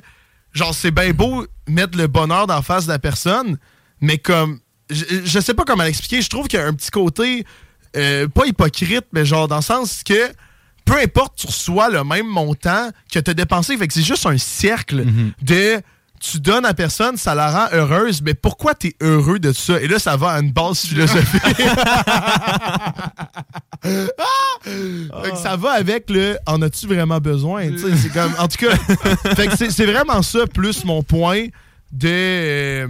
Speaker 4: genre c'est bien beau mettre le bonheur dans la face de la personne, mais comme je, je sais pas comment l'expliquer. Je trouve qu'il y a un petit côté euh, pas hypocrite, mais genre dans le sens que peu importe, tu reçois le même montant que tu as dépensé. Fait que c'est juste un cercle de tu donnes à personne, ça la rend heureuse, mais pourquoi tu es heureux de ça? Et là, ça va à une base philosophique. Ah! Fait que ça va avec le en as-tu vraiment besoin? C'est comme, en tout cas, c'est, vraiment ça, plus mon point de. euh,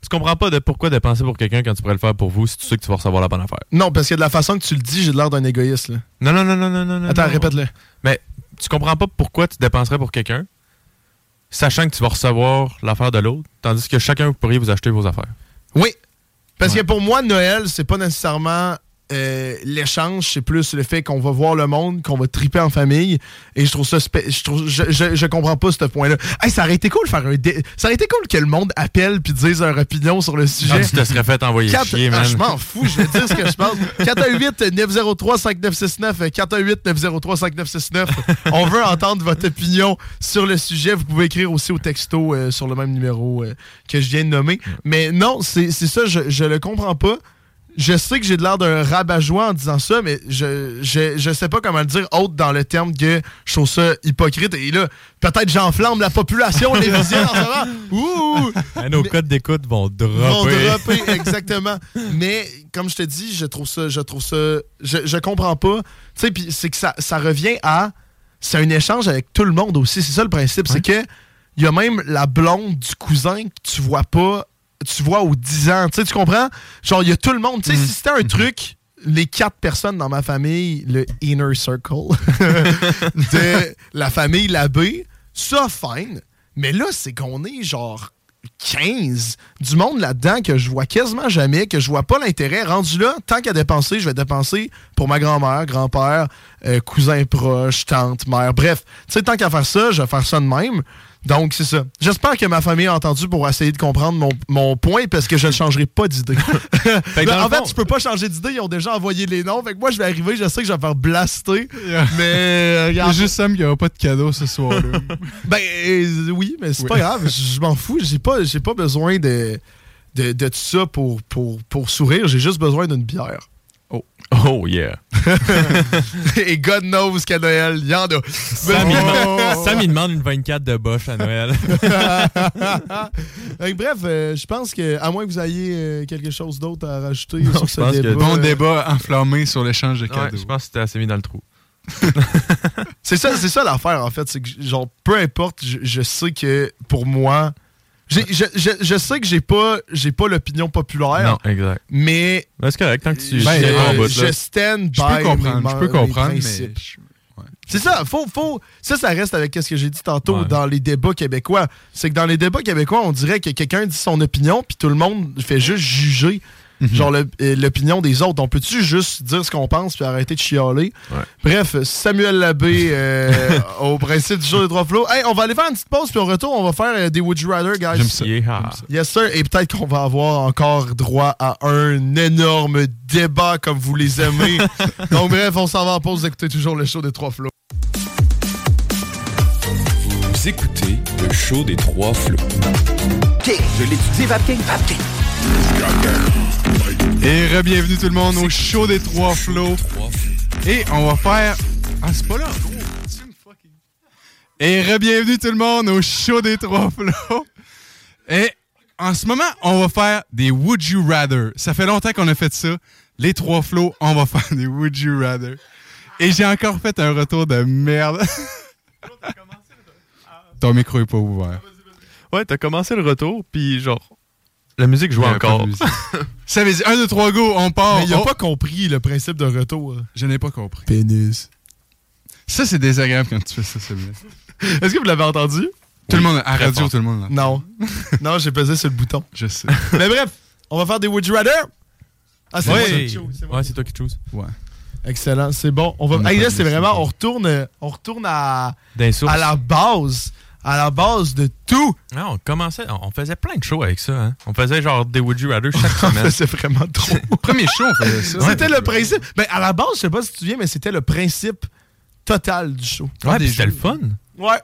Speaker 5: Tu comprends pas de pourquoi dépenser pour quelqu'un quand tu pourrais le faire pour vous si tu sais que tu vas recevoir la bonne affaire.
Speaker 4: non, parce que de la façon que tu le dis, j'ai l'air d'un égoïste. Là.
Speaker 5: Non, non, non, non, non, non.
Speaker 4: Attends, répète-le.
Speaker 5: Mais tu comprends pas pourquoi tu dépenserais pour quelqu'un, sachant que tu vas recevoir l'affaire de l'autre, tandis que chacun vous pourriez vous acheter vos affaires.
Speaker 4: Oui. Parce que pour moi, Noël, c'est pas nécessairement euh, l'échange, c'est plus le fait qu'on va voir le monde, qu'on va triper en famille. Et je trouve ça. Je, trouve, je, je, je comprends pas ce point-là. Hey, ça aurait été cool faire un. dé- Ça aurait été cool que le monde appelle puis dise leur opinion sur le sujet.
Speaker 5: Ah, tu te serais fait envoyer
Speaker 4: Quatre-
Speaker 5: chier,
Speaker 4: Ah,
Speaker 5: man.
Speaker 4: je m'en fous, je vais dire ce que je pense. 418-903-5969. 418-903-5969. On veut entendre votre opinion sur le sujet. Vous pouvez écrire aussi au texto euh, sur le même numéro euh, que je viens de nommer. Mais non, c'est c'est ça, je, je le comprends pas. Je sais que j'ai de l'air d'un rabat-joie en disant ça, mais je, je, je sais pas comment le dire autre dans le terme que je trouve ça hypocrite. Et là, peut-être j'enflamme la population les en ce moment. Ouh!
Speaker 5: Nos codes d'écoute vont dropper.
Speaker 4: Vont dropper, exactement. Mais comme je te dis, je trouve ça, je trouve ça, je, je comprends pas. Tu sais, puis c'est que ça, ça revient à, c'est un échange avec tout le monde aussi. C'est ça le principe, c'est que il y a même la blonde du cousin que tu vois pas, tu vois aux 10 ans. Tu sais, tu comprends? Genre, il y a tout le monde. Tu sais, si c'était un truc, les quatre personnes dans ma famille, le inner circle de la famille Labbé, ça, fine. Mais là, c'est qu'on est genre 15 du monde là-dedans que je vois quasiment jamais, que je vois pas l'intérêt. Rendu là, tant qu'à dépenser, je vais dépenser pour ma grand-mère, grand-père, euh, cousin proche, tante, mère. Bref, tu sais, tant qu'à faire ça, je vais faire ça de même. Donc, c'est ça. J'espère que ma famille a entendu pour essayer de comprendre mon, mon point parce que je ne changerai pas d'idée. En fait, je peux pas changer d'idée. Ils ont déjà envoyé les noms. Fait que moi, je vais arriver. Je sais que je vais faire blaster. mais, euh,
Speaker 7: juste Sam qui aura pas de cadeau ce soir-là.
Speaker 4: Ben, euh, oui, mais c'est
Speaker 7: Oui.
Speaker 4: pas grave. Je m'en fous. J'ai pas, pas besoin de, de, de tout ça pour, pour, pour sourire. J'ai juste besoin d'une bière.
Speaker 5: Oh. Oh, yeah.
Speaker 4: Et God knows qu'à Noël, il y en a.
Speaker 5: Sam, il
Speaker 4: Oh.
Speaker 5: demande, Sam, il demande une 24 de Bosch à Noël.
Speaker 4: Bref, euh, je pense que, à moins que vous ayez euh, quelque chose d'autre à rajouter
Speaker 5: Non,
Speaker 4: sur ce
Speaker 5: pense que-
Speaker 4: débat.
Speaker 7: Bon
Speaker 4: euh,
Speaker 7: débat enflammé sur l'échange de
Speaker 5: Ouais,
Speaker 7: cadeaux.
Speaker 5: je pense que c'était assez mis dans le trou.
Speaker 4: C'est ça, c'est ça l'affaire, en fait. C'est que, genre, peu importe, je, je sais que pour moi. J'ai- Je, je, je sais que j'ai pas, j'ai pas l'opinion populaire,
Speaker 5: Non, exact.
Speaker 4: mais
Speaker 5: Ben, c'est correct, tant que tu
Speaker 4: je,
Speaker 5: bout,
Speaker 4: stand by.
Speaker 7: Je peux comprendre,
Speaker 4: mes-
Speaker 7: je peux
Speaker 4: mes
Speaker 7: comprendre, mais.
Speaker 4: principes.
Speaker 7: je- ouais.
Speaker 4: C'est ça, faut, faut, ça, ça reste avec ce que j'ai dit tantôt
Speaker 5: Ouais.
Speaker 4: dans les débats québécois. C'est que dans les débats québécois, on dirait que quelqu'un dit son opinion, puis tout le monde fait juste juger
Speaker 7: Mhm.
Speaker 4: genre euh, l'opinion des autres. On peut-tu juste dire ce qu'on pense puis arrêter de chialer?
Speaker 5: Ouais.
Speaker 4: Bref, Samuel Labbé euh, au principe du jour des trois flots. Hey, on va aller faire une petite pause, puis au retour, on va faire euh, des Would You Rather, guys.
Speaker 7: J'aime ça.
Speaker 5: Yeah.
Speaker 4: Yes, sir. Et peut-être qu'on va avoir encore droit à un énorme débat comme vous les aimez. Donc, bref, on s'en va en pause. Vous écoutez toujours le show des trois flots.
Speaker 9: Vous écoutez le show des trois flots.
Speaker 10: Je l'étudie, Vapking. Vapking.
Speaker 7: Et re-bienvenue tout le monde au show des trois flots. Et on va faire. Ah, c'est pas là. Et re-bienvenue tout le monde au show des trois flots. Et en ce moment, on va faire des Would You Rather. Ça fait longtemps qu'on a fait ça. Les trois flots, on va faire des Would You Rather. Et j'ai encore fait un retour de merde. Ton micro est pas ouvert.
Speaker 5: Ouais, t'as commencé le retour, puis genre, la musique joue encore.
Speaker 7: Ça veut dire 1, 2, 3, go, on part.
Speaker 4: Mais il a
Speaker 7: Oh,
Speaker 4: pas compris le principe de retour.
Speaker 7: Je n'ai pas compris.
Speaker 4: Pénis.
Speaker 7: Ça, c'est désagréable quand tu fais ça, celui-là.
Speaker 4: Est-ce que vous l'avez entendu?
Speaker 7: Tout le monde, à
Speaker 5: très
Speaker 7: radio,
Speaker 5: fort.
Speaker 7: tout le monde. Là.
Speaker 4: Non. non, j'ai pesé sur le bouton.
Speaker 7: Je sais.
Speaker 4: Mais bref, on va faire des Would You Rather. Ah, c'est moi
Speaker 5: Ouais,
Speaker 4: qui choose, c'est moi
Speaker 5: ouais, toi qui choose.
Speaker 7: Ouais.
Speaker 4: Excellent, c'est bon. On va.
Speaker 7: On
Speaker 4: Hey, là, c'est vraiment, on retourne, euh, on retourne à, à la base, à la base de tout.
Speaker 5: Non, on commençait, on faisait plein de shows avec ça. Hein. On faisait genre des Would You Rather chaque semaine.
Speaker 4: c'est vraiment trop.
Speaker 7: Premier show, on faisait ça.
Speaker 4: C'était le principe. Ben, à la base, je sais pas si tu te souviens, mais c'était le principe total du show.
Speaker 5: Ouais, c'était le fun.
Speaker 4: Ouais.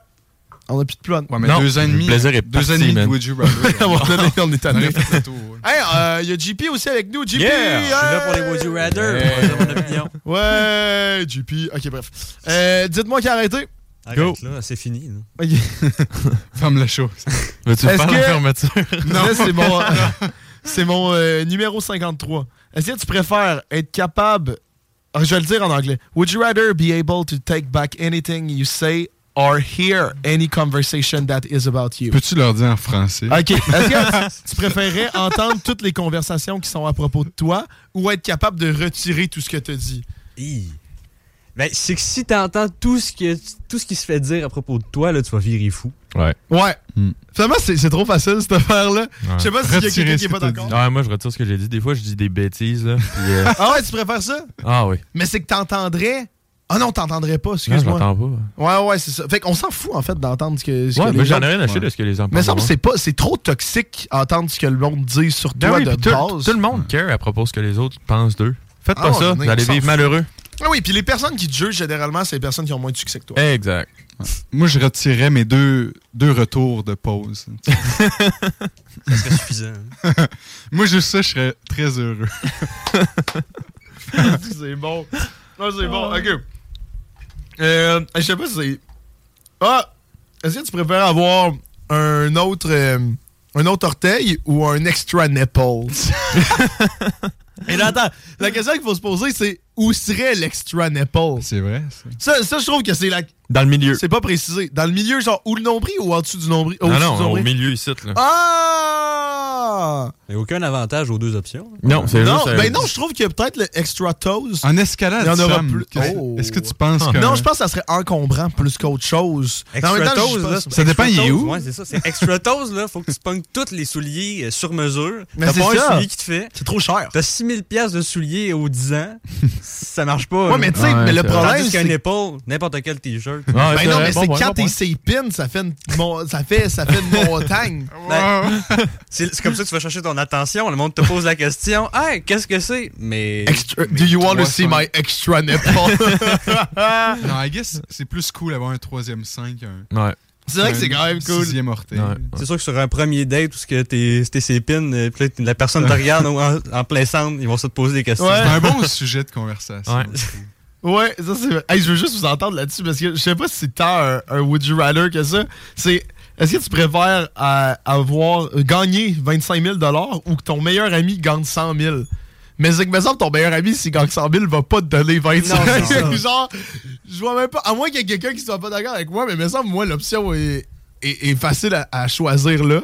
Speaker 4: On a plus de plan.
Speaker 7: Ouais, mais
Speaker 5: Non,
Speaker 7: deux ans et
Speaker 5: le
Speaker 7: demi.
Speaker 5: plaisir est
Speaker 7: deux
Speaker 5: parti,
Speaker 7: ans et demi. Would You Rather.
Speaker 4: À on est
Speaker 7: On.
Speaker 4: Hey, euh, il y a JP aussi avec nous. JP!
Speaker 5: Yeah!
Speaker 8: Je suis là pour les Would You Rather. Mon opinion.
Speaker 4: Ouais, JP. Ok, bref. Euh, Dites-moi qui a arrêté.
Speaker 8: Arrête là, c'est fini. là.
Speaker 7: Ferme le show.
Speaker 5: Veux-tu
Speaker 4: Est-ce
Speaker 5: faire
Speaker 4: que-
Speaker 5: la fermeture?
Speaker 4: Là, c'est mon, c'est mon euh, numéro 53. Est-ce que tu préfères être capable. Ah, je vais le dire en anglais. Would you rather be able to take back anything you say or hear any conversation that is about you?
Speaker 7: Peux-tu leur dire en français?
Speaker 4: OK. Est-ce que tu préférerais entendre toutes les conversations qui sont à propos de toi ou être capable de retirer tout ce que tu dis?
Speaker 8: Ben, c'est que si t'entends tout ce que tout ce qui se fait dire à propos de toi, là, tu vas virer fou.
Speaker 5: Ouais.
Speaker 4: Ouais.
Speaker 7: Hmm.
Speaker 4: Finalement, c'est c'est trop facile, cette affaire-là. Je sais pas s'il y a quelqu'un qui est pas d'accord.
Speaker 5: Ouais, moi, je retire ce que j'ai dit. Des fois, je dis des bêtises. Là, puis, euh,
Speaker 4: Ah ouais, tu préfères ça?
Speaker 5: Ah oui.
Speaker 4: Mais c'est que t'entendrais. Ah non, t'entendrais pas,
Speaker 5: Non, je
Speaker 4: excuse-moi.
Speaker 5: l'entends pas.
Speaker 4: Ouais, ouais, c'est ça. Fait qu'on s'en fout, en fait, d'entendre ce que. Ce
Speaker 5: Ouais,
Speaker 4: que
Speaker 5: mais
Speaker 4: les
Speaker 5: j'en ai rien à chier de ce que les gens
Speaker 4: Mais ça me c'est pas, c'est trop toxique entendre ce que le monde dit sur
Speaker 5: Ben
Speaker 4: toi
Speaker 5: oui,
Speaker 4: de
Speaker 5: puis tout,
Speaker 4: base.
Speaker 5: tout le monde care à propos de ce que les autres pensent d'eux. Faites
Speaker 4: Ah,
Speaker 5: pas ça, vous allez vivre malheureux.
Speaker 4: Ah oui, puis les personnes qui te jugent, généralement, c'est les personnes qui ont moins de succès que toi.
Speaker 5: Exact.
Speaker 7: Moi, je retirais mes deux, deux retours de pause.
Speaker 8: Ça serait suffisant. hein.
Speaker 7: Moi, juste ça, je serais très heureux.
Speaker 4: c'est bon. Ah, c'est bon, ok. Euh, je sais pas si c'est. Ah! Est-ce que tu préfères avoir un autre. euh, un autre orteil ou un extra nipple? Et là, attends, la question qu'il faut se poser, c'est où serait l'extra nipple?
Speaker 7: C'est vrai, ça.
Speaker 4: Ça, ça, je trouve que c'est la.
Speaker 5: Dans le milieu.
Speaker 4: C'est pas précisé. Dans le milieu, genre, ou le nombril ou en dessous du nombril?
Speaker 5: Non,
Speaker 4: au-dessus
Speaker 5: non,
Speaker 4: du
Speaker 5: au milieu ici. Là.
Speaker 4: Ah! Ah!
Speaker 8: Mais aucun avantage aux deux options.
Speaker 5: Non, c'est
Speaker 4: Non,
Speaker 5: juste.
Speaker 4: ben non, je trouve qu'il y a peut-être le extra toes.
Speaker 7: En escalade,
Speaker 4: Il y en aura
Speaker 7: Sam,
Speaker 4: plus.
Speaker 7: qu'est-ce-
Speaker 4: Oh.
Speaker 7: est-ce que tu penses que...
Speaker 4: Non, je pense que ça serait encombrant plus qu'autre chose. Mais en même
Speaker 8: Extra
Speaker 4: temps, je
Speaker 8: toes,
Speaker 4: sais
Speaker 8: là,
Speaker 4: pas-
Speaker 8: c'est-
Speaker 7: Ça dépend,
Speaker 8: extra
Speaker 7: il est où?
Speaker 8: Ouais, c'est ça. C'est extra toes, là. Faut que tu pognes tous les souliers euh, sur mesure.
Speaker 4: Mais
Speaker 8: T'as
Speaker 4: c'est
Speaker 8: pas
Speaker 4: ça.
Speaker 8: un soulier qui te fait.
Speaker 4: C'est trop cher.
Speaker 8: T'as 6000 pièces de souliers aux 10 ans. ça marche pas.
Speaker 4: Ouais,
Speaker 8: là.
Speaker 4: mais tu sais,
Speaker 5: Ouais,
Speaker 4: mais le
Speaker 5: c'est
Speaker 4: problème,
Speaker 8: Tandis qu'un
Speaker 4: c'est
Speaker 8: épaule, n'importe quel t-shirt.
Speaker 5: Ouais,
Speaker 4: Ben
Speaker 5: c'est
Speaker 4: non,
Speaker 5: vrai.
Speaker 4: mais c'est quand t'es
Speaker 5: point.
Speaker 4: sépines, ça fait une, mon- ça fait, ça fait une montagne.
Speaker 8: Ben, c'est c'est comme ça que tu vas chercher ton attention. Le monde te pose la question Hey, qu'est-ce que c'est Mais.
Speaker 4: Extra- do you want to see
Speaker 7: 300.
Speaker 4: my extra nipple?
Speaker 7: Non, I guess c'est plus cool d'avoir un troisième 5 qu'un
Speaker 5: Ouais.
Speaker 4: c'est vrai que c'est quand même cool.
Speaker 7: sixième orteil.
Speaker 5: Ouais.
Speaker 8: C'est sûr que sur un premier date où ce que t'es t'es sépines, euh, puis là, la personne te regarde en, en plein centre, ils vont se te poser des questions.
Speaker 4: Ouais.
Speaker 7: C'est un bon sujet de conversation.
Speaker 5: Ouais.
Speaker 4: Ouais, ça c'est. Hey, je veux juste vous entendre là-dessus parce que je sais pas si c'est tant un, un Would You Rather que ça. C'est. Est-ce que tu préfères euh, avoir euh, gagné 25 000 ou que ton meilleur ami gagne 100 000 Mais c'est que, me semble, ton meilleur ami, s'il gagne 100 000, va pas te donner 25
Speaker 8: Non, c'est
Speaker 4: 000.
Speaker 8: ça.
Speaker 4: Genre, je vois même pas. À moins qu'il y ait quelqu'un qui soit pas d'accord avec moi, mais me semble, moi, l'option est, est, est facile à, à choisir là.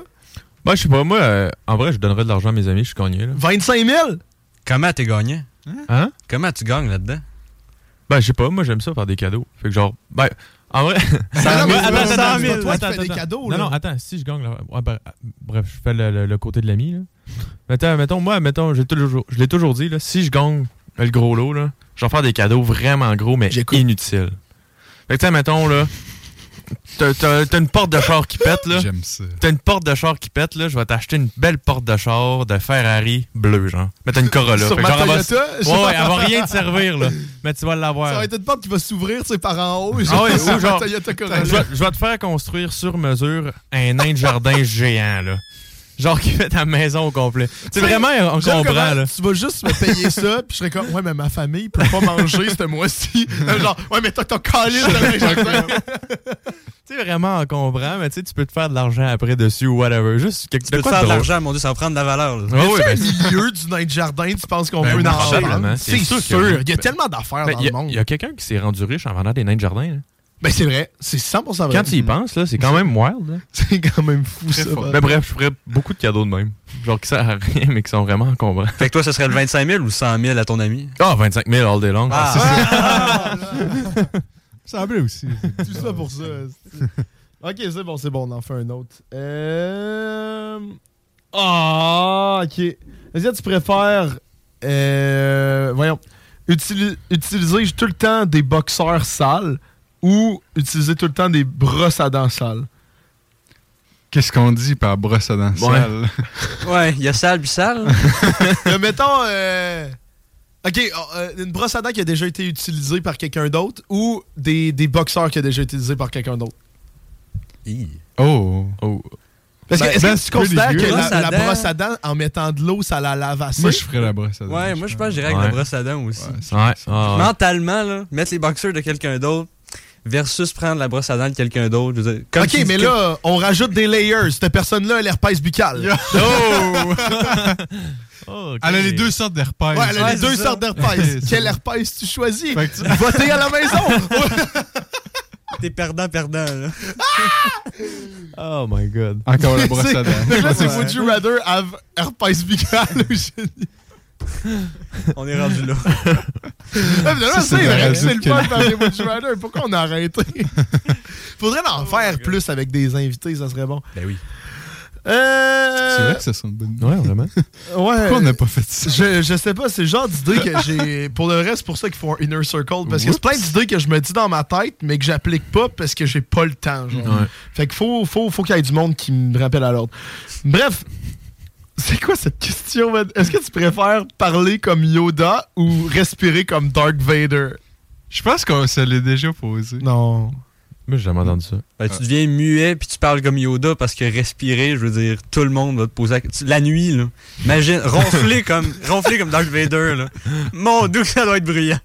Speaker 5: Ben, je sais pas, moi, euh, en vrai, je donnerais de l'argent à mes amis, je suis gagné, là.
Speaker 4: 25 000
Speaker 8: Comment t'es gagnant
Speaker 5: Hein?
Speaker 8: Comment tu gagnes là-dedans?
Speaker 5: Ben, je sais pas, moi, j'aime ça faire des cadeaux. Fait que, genre, ben, en vrai.
Speaker 4: Ça,
Speaker 5: Ouais,
Speaker 4: mais
Speaker 5: attends,
Speaker 4: c'est
Speaker 5: attends,
Speaker 4: pas
Speaker 5: attends,
Speaker 4: toi qui
Speaker 5: attends,
Speaker 4: fais des cadeaux,
Speaker 5: Non,
Speaker 4: là.
Speaker 5: non, attends, si je gagne, là, ouais, ben, bref, je fais le, le- le côté de l'ami. Mettons, mettons, moi, mettons, je l'ai toujours dit, là, si je gagne le gros lot, là, je vais faire des cadeaux vraiment gros, mais inutiles. Fait que, tu sais, mettons, là, t'as- une porte de char qui pète, là.
Speaker 7: J'aime ça.
Speaker 5: T'as une porte de char qui pète, là, je vais t'acheter une belle porte de char de Ferrari bleu, genre. Mais t'as une Corolla.
Speaker 4: Sur
Speaker 5: Fait que
Speaker 4: ma
Speaker 5: genre, elle va-
Speaker 4: Toyota,
Speaker 5: Ouais, elle va rien te servir, là. Mais tu vas l'avoir.
Speaker 4: Ça va être une porte qui va s'ouvrir, tu sais, par en haut.
Speaker 5: Ah ouais,
Speaker 4: sur
Speaker 5: ou
Speaker 4: ma
Speaker 5: genre,
Speaker 4: Toyota Corolla.
Speaker 5: je vais, je vais te faire construire sur mesure un nain de jardin géant, là. Genre qui fait ta maison au complet. C'est vraiment encombrant,
Speaker 4: comment
Speaker 5: là.
Speaker 4: Tu vas juste me payer ça, puis je serais comme, ouais, mais ma famille peut pas manger ce mois-ci. Genre, ouais, mais t'as ton calice de jardin.
Speaker 5: C'est vraiment encombrant, mais tu sais, tu peux te faire de l'argent après dessus ou whatever. Juste quelque
Speaker 8: Tu peux te faire de l'argent, mon Dieu, ça va prendre de la valeur. là.
Speaker 5: Oui,
Speaker 4: Mais
Speaker 5: ben,
Speaker 4: tu sais, au milieu du nain de jardin, tu penses qu'on
Speaker 5: Ben,
Speaker 4: peut en
Speaker 5: c'est sûr.
Speaker 4: Il y a tellement d'affaires
Speaker 5: ben,
Speaker 4: dans
Speaker 5: il y
Speaker 4: le
Speaker 5: a-
Speaker 4: monde.
Speaker 5: Il y a quelqu'un qui s'est rendu riche en vendant des nains de jardin.
Speaker 4: Ben, c'est vrai. C'est 100% vrai.
Speaker 5: Quand tu y penses, là, c'est quand même wild.
Speaker 4: C'est quand même fou, ça.
Speaker 5: Ben, bref, je ferais beaucoup de cadeaux de même. Genre qui servent à rien, mais qui sont vraiment encombrants.
Speaker 8: Fait que toi, ce serait le 25 000 ou 100 000 à ton ami?
Speaker 5: Ah, 25 000 all day long.
Speaker 8: Ah.
Speaker 7: Ça semblait aussi.
Speaker 4: Tout ça pour ça. ok, c'est bon, c'est bon, on en fait un autre. Euh... Ah, ok. Est-ce que tu préfères, euh, voyons, utili- utiliser tout le temps des boxeurs sales ou utiliser tout le temps des brosses à dents sales?
Speaker 7: Qu'est-ce qu'on dit par brosse à dents
Speaker 5: Ouais.
Speaker 7: sale?
Speaker 8: Ouais, il y a sale puis sale.
Speaker 4: Euh, mettons, euh, ok, euh, une brosse à dents qui a déjà été utilisée par quelqu'un d'autre ou des, des boxeurs qui a déjà été utilisés par quelqu'un d'autre?
Speaker 7: Oh.
Speaker 5: Oh.
Speaker 4: Parce que
Speaker 7: Ben,
Speaker 4: est-ce que tu considères que la,
Speaker 8: Brosse à
Speaker 4: la
Speaker 8: dents.
Speaker 4: brosse à dents, en mettant de l'eau, ça la lave assez?
Speaker 7: Moi, je ferais la brosse à dents.
Speaker 8: Ouais, moi, je pense que j'irais avec
Speaker 5: Ouais.
Speaker 8: la brosse à dents aussi.
Speaker 7: Ouais.
Speaker 8: Mentalement, là, mettre les boxeurs de quelqu'un d'autre versus prendre la brosse à dents de quelqu'un d'autre. je veux dire, comme
Speaker 4: ok, mais
Speaker 8: que-
Speaker 4: là, on rajoute des layers. Cette personne-là, elle a l'herpès buccal.
Speaker 7: Oh!
Speaker 5: Oh.
Speaker 7: Elle a les deux sortes d'herpès.
Speaker 4: Ouais, elle a
Speaker 8: Ouais,
Speaker 4: les deux
Speaker 8: ça.
Speaker 4: sortes d'herpès.
Speaker 7: Ouais,
Speaker 4: Quel
Speaker 7: c'est-
Speaker 4: herpès tu choisis?
Speaker 7: Tu-
Speaker 4: Votez à la maison!
Speaker 8: T'es perdant-perdant. là.
Speaker 5: Oh my god.
Speaker 7: Encore la brosse à dents.
Speaker 4: C'est Would you rather have herpès buccal ou génie?
Speaker 8: On est rendu là.
Speaker 4: Ah, c'est vrai que c'est le fun
Speaker 7: que-
Speaker 4: de parler Would you rather. Pourquoi on a arrêté? Faudrait en faire plus avec des invités, ça serait bon.
Speaker 8: Ben oui.
Speaker 4: Euh...
Speaker 7: C'est vrai que ça sonne bonne.
Speaker 5: Ouais, vraiment.
Speaker 4: Ouais.
Speaker 7: Pourquoi on n'a pas fait ça?
Speaker 4: Je, je sais pas, c'est le genre d'idée que j'ai. Pour le reste, c'est pour ça qu'il faut un inner circle. Parce que c'est plein d'idées que je me dis dans ma tête, mais que j'applique pas parce que j'ai pas le temps. Genre.
Speaker 5: Ouais.
Speaker 4: Fait qu'il faut, faut, faut qu'il y ait du monde qui me rappelle à l'ordre. Bref, c'est quoi cette question, man? Est-ce que tu préfères parler comme Yoda ou respirer comme Dark Vader?
Speaker 7: Je pense qu'on se l'est déjà posé.
Speaker 4: Non.
Speaker 5: Moi, j'ai jamais entendu ça.
Speaker 8: Ben, tu deviens muet puis tu parles comme Yoda parce que respirer, je veux dire, tout le monde va te poser la question. La nuit, là. Imagine, ronfler comme, ronfler comme Darth Vader, là. Mon dieu, que ça doit être bruyant.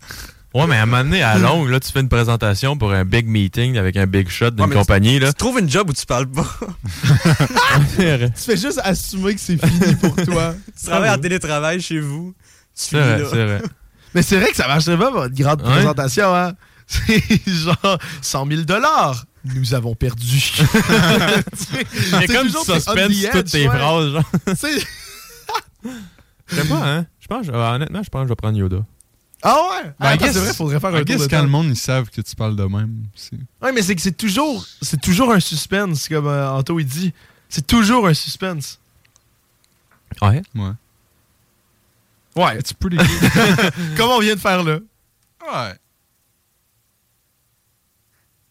Speaker 5: Ouais, mais à un moment donné, à longue, là, tu fais une présentation pour un big meeting avec un big shot d'une
Speaker 8: Ouais,
Speaker 5: compagnie, là.
Speaker 8: Tu trouves une job où tu parles pas.
Speaker 4: Tu fais juste assumer que c'est fini pour toi.
Speaker 8: tu travailles en télétravail chez vous. Tu
Speaker 5: c'est
Speaker 8: finis
Speaker 5: vrai.
Speaker 8: là.
Speaker 5: c'est vrai.
Speaker 4: Mais c'est vrai que ça marcherait pas, votre grande
Speaker 5: Ouais.
Speaker 4: présentation, hein? C'est genre 100 000 dollars. Nous avons perdu.
Speaker 5: Il y a comme du suspense toutes tes phrases, genre.
Speaker 4: C'est-
Speaker 5: Je sais pas, hein. Je pense, euh, honnêtement, je pense que je vais prendre Yoda.
Speaker 4: Ah ouais?
Speaker 7: Ben,
Speaker 4: Ah, c'est vrai, faudrait faire un tour de
Speaker 7: quand
Speaker 4: temps.
Speaker 7: le monde, ils savent que tu parles de même.
Speaker 4: Ouais, mais c'est que c'est toujours, c'est toujours un suspense, comme euh, Anto il dit. C'est toujours un suspense.
Speaker 5: Ouais.
Speaker 7: Ouais.
Speaker 4: Ouais.
Speaker 7: It's pretty good.
Speaker 4: Comme on vient de faire là.
Speaker 7: Ouais.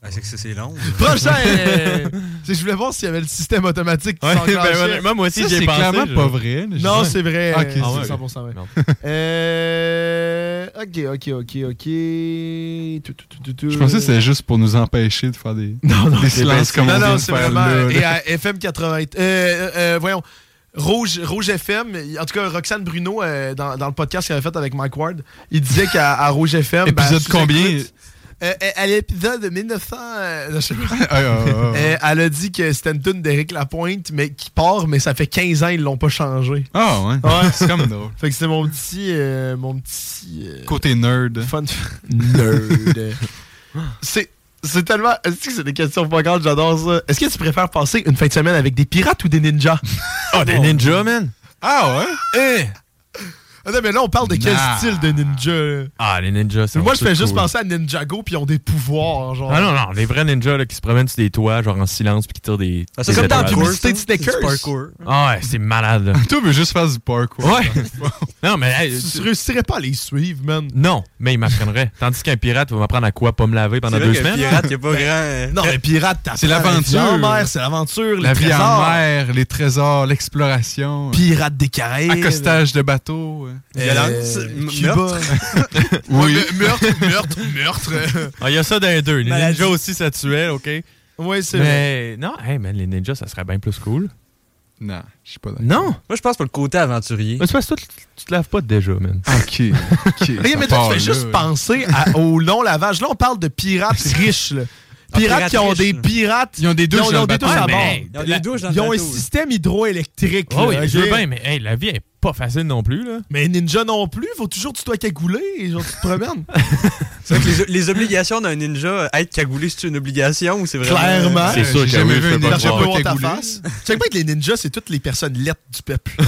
Speaker 8: Ah, c'est que c'est- c'est long.
Speaker 4: Prochain! je voulais voir s'il y avait le système automatique qui
Speaker 5: Ouais, ben, moi aussi,
Speaker 7: Ça,
Speaker 5: j'y ai
Speaker 7: c'est clairement
Speaker 5: je-
Speaker 7: pas vrai.
Speaker 4: Non,
Speaker 7: Je-
Speaker 4: c'est vrai.
Speaker 7: Ok,
Speaker 4: euh,
Speaker 7: c'est
Speaker 5: Ah ouais,
Speaker 4: c'est
Speaker 5: ok.
Speaker 4: 100% vrai.
Speaker 5: Non.
Speaker 4: Euh, ok, ok, ok, ok. Tout, tout, tout, tout, tout.
Speaker 7: Je pensais que c'était juste pour nous empêcher de faire des,
Speaker 4: Non, non,
Speaker 7: des silences comme
Speaker 4: non,
Speaker 7: on
Speaker 4: non, c'est vraiment.
Speaker 7: là.
Speaker 4: Et à FM 80. Euh, euh, euh, voyons. Rouge, Rouge FM, en tout cas, Roxane Bruno, euh, dans, dans le podcast qu'elle avait fait avec Mike Ward, il disait qu'à Rouge FM. ben,
Speaker 7: Épisode
Speaker 4: sous
Speaker 7: combien?
Speaker 4: Euh, euh, à l'épisode de 1900. euh, je sais pas.
Speaker 7: Ah, ah, ah, ah.
Speaker 4: Euh, elle a dit que c'était une tune d'Éric Lapointe, mais qui part, mais ça fait 15 ans, ils l'ont pas changé.
Speaker 7: Ah ouais,
Speaker 4: Ouais.
Speaker 7: c'est comme drôle.
Speaker 4: Fait que c'est mon petit. euh, mon petit. euh,
Speaker 7: Côté nerd.
Speaker 4: Fun. Nerd. c'est. C'est tellement. Est-ce que c'est des questions pas grandes? J'adore ça. Est-ce que tu préfères passer une fin de semaine avec des pirates ou des ninjas?
Speaker 5: Oh, des ninjas, man!
Speaker 7: Ah ouais?
Speaker 5: Eh!
Speaker 4: Ah non, mais là, on parle de quel
Speaker 7: Nah.
Speaker 4: style de ninja?
Speaker 5: Ah, les ninjas, c'est
Speaker 4: Moi, je fais juste penser à Ninjago, puis ils ont des pouvoirs, genre.
Speaker 5: Ah non, non, les vrais ninjas là, qui se promènent sur des toits, genre en silence, puis qui tirent des.
Speaker 8: Ah, c'est comme dans la
Speaker 5: étoiles.
Speaker 4: publicité de
Speaker 8: C'est du
Speaker 4: Snickers.
Speaker 8: parkour.
Speaker 5: Ah ouais, c'est malade. là.
Speaker 7: Toi, veux juste faire du parkour.
Speaker 5: Ouais. non, mais. hey,
Speaker 4: Tu
Speaker 5: tu-
Speaker 4: réussirais pas à les suivre, man.
Speaker 5: Non, mais il m'apprendrait. Tandis qu'un pirate va m'apprendre à quoi pas me laver pendant deux semaines?
Speaker 8: pirate, il y a pas grand.
Speaker 4: Non, mais pirate, t'as
Speaker 7: C'est l'aventure.
Speaker 4: mer, c'est l'aventure,
Speaker 7: La
Speaker 4: les
Speaker 7: vie en
Speaker 4: trésors.
Speaker 7: mer, les trésors, l'exploration.
Speaker 4: Pirates des Caraïbes.
Speaker 7: Accostage de bateau.
Speaker 4: Euh,
Speaker 8: Violence,
Speaker 4: Cuba.
Speaker 8: meurtre.
Speaker 7: Oui.
Speaker 4: Meurtre, meurtre, meurtre.
Speaker 5: Ah, il y a ça dans les deux. Les
Speaker 8: Maladie.
Speaker 5: ninjas aussi, ça tuait, OK?
Speaker 4: ouais, c'est vrai.
Speaker 5: Mais non, hey, man, les ninjas, ça serait bien plus cool.
Speaker 7: Non, je suis pas d'accord.
Speaker 5: Non!
Speaker 8: Moi, je pense pour le côté aventurier.
Speaker 5: Mais c'est parce que toi, tu, te laves pas déjà, man.
Speaker 7: Ok. ok,
Speaker 4: mais toi, tu fais
Speaker 7: là,
Speaker 4: juste penser à- au long lavage. Là, on parle de pirates riches. Là.
Speaker 8: Ah,
Speaker 4: Pirates qui ont des pirates.
Speaker 7: Ils ont des douches
Speaker 4: Ils ont- des douches à bord.
Speaker 8: Ils ont des douches dans le
Speaker 4: Ils ont un système hydroélectrique.
Speaker 5: Oh oui, je veux bien, mais hey, la vie est pas facile non plus, là.
Speaker 4: Mais ninja non plus, faut toujours que tu dois cagouler et genre tu te promènes.
Speaker 8: C'est vrai que les, les obligations d'un ninja, être cagoulé, c'est une obligation ou c'est vraiment.
Speaker 4: Clairement.
Speaker 5: C'est sûr
Speaker 7: j'ai
Speaker 5: que
Speaker 7: jamais vu un
Speaker 5: pas
Speaker 7: ninja
Speaker 5: croire.
Speaker 4: voir ta
Speaker 7: cagoulé.
Speaker 4: face. Tu sais pas que les ninjas, c'est toutes les personnes lettres du peuple.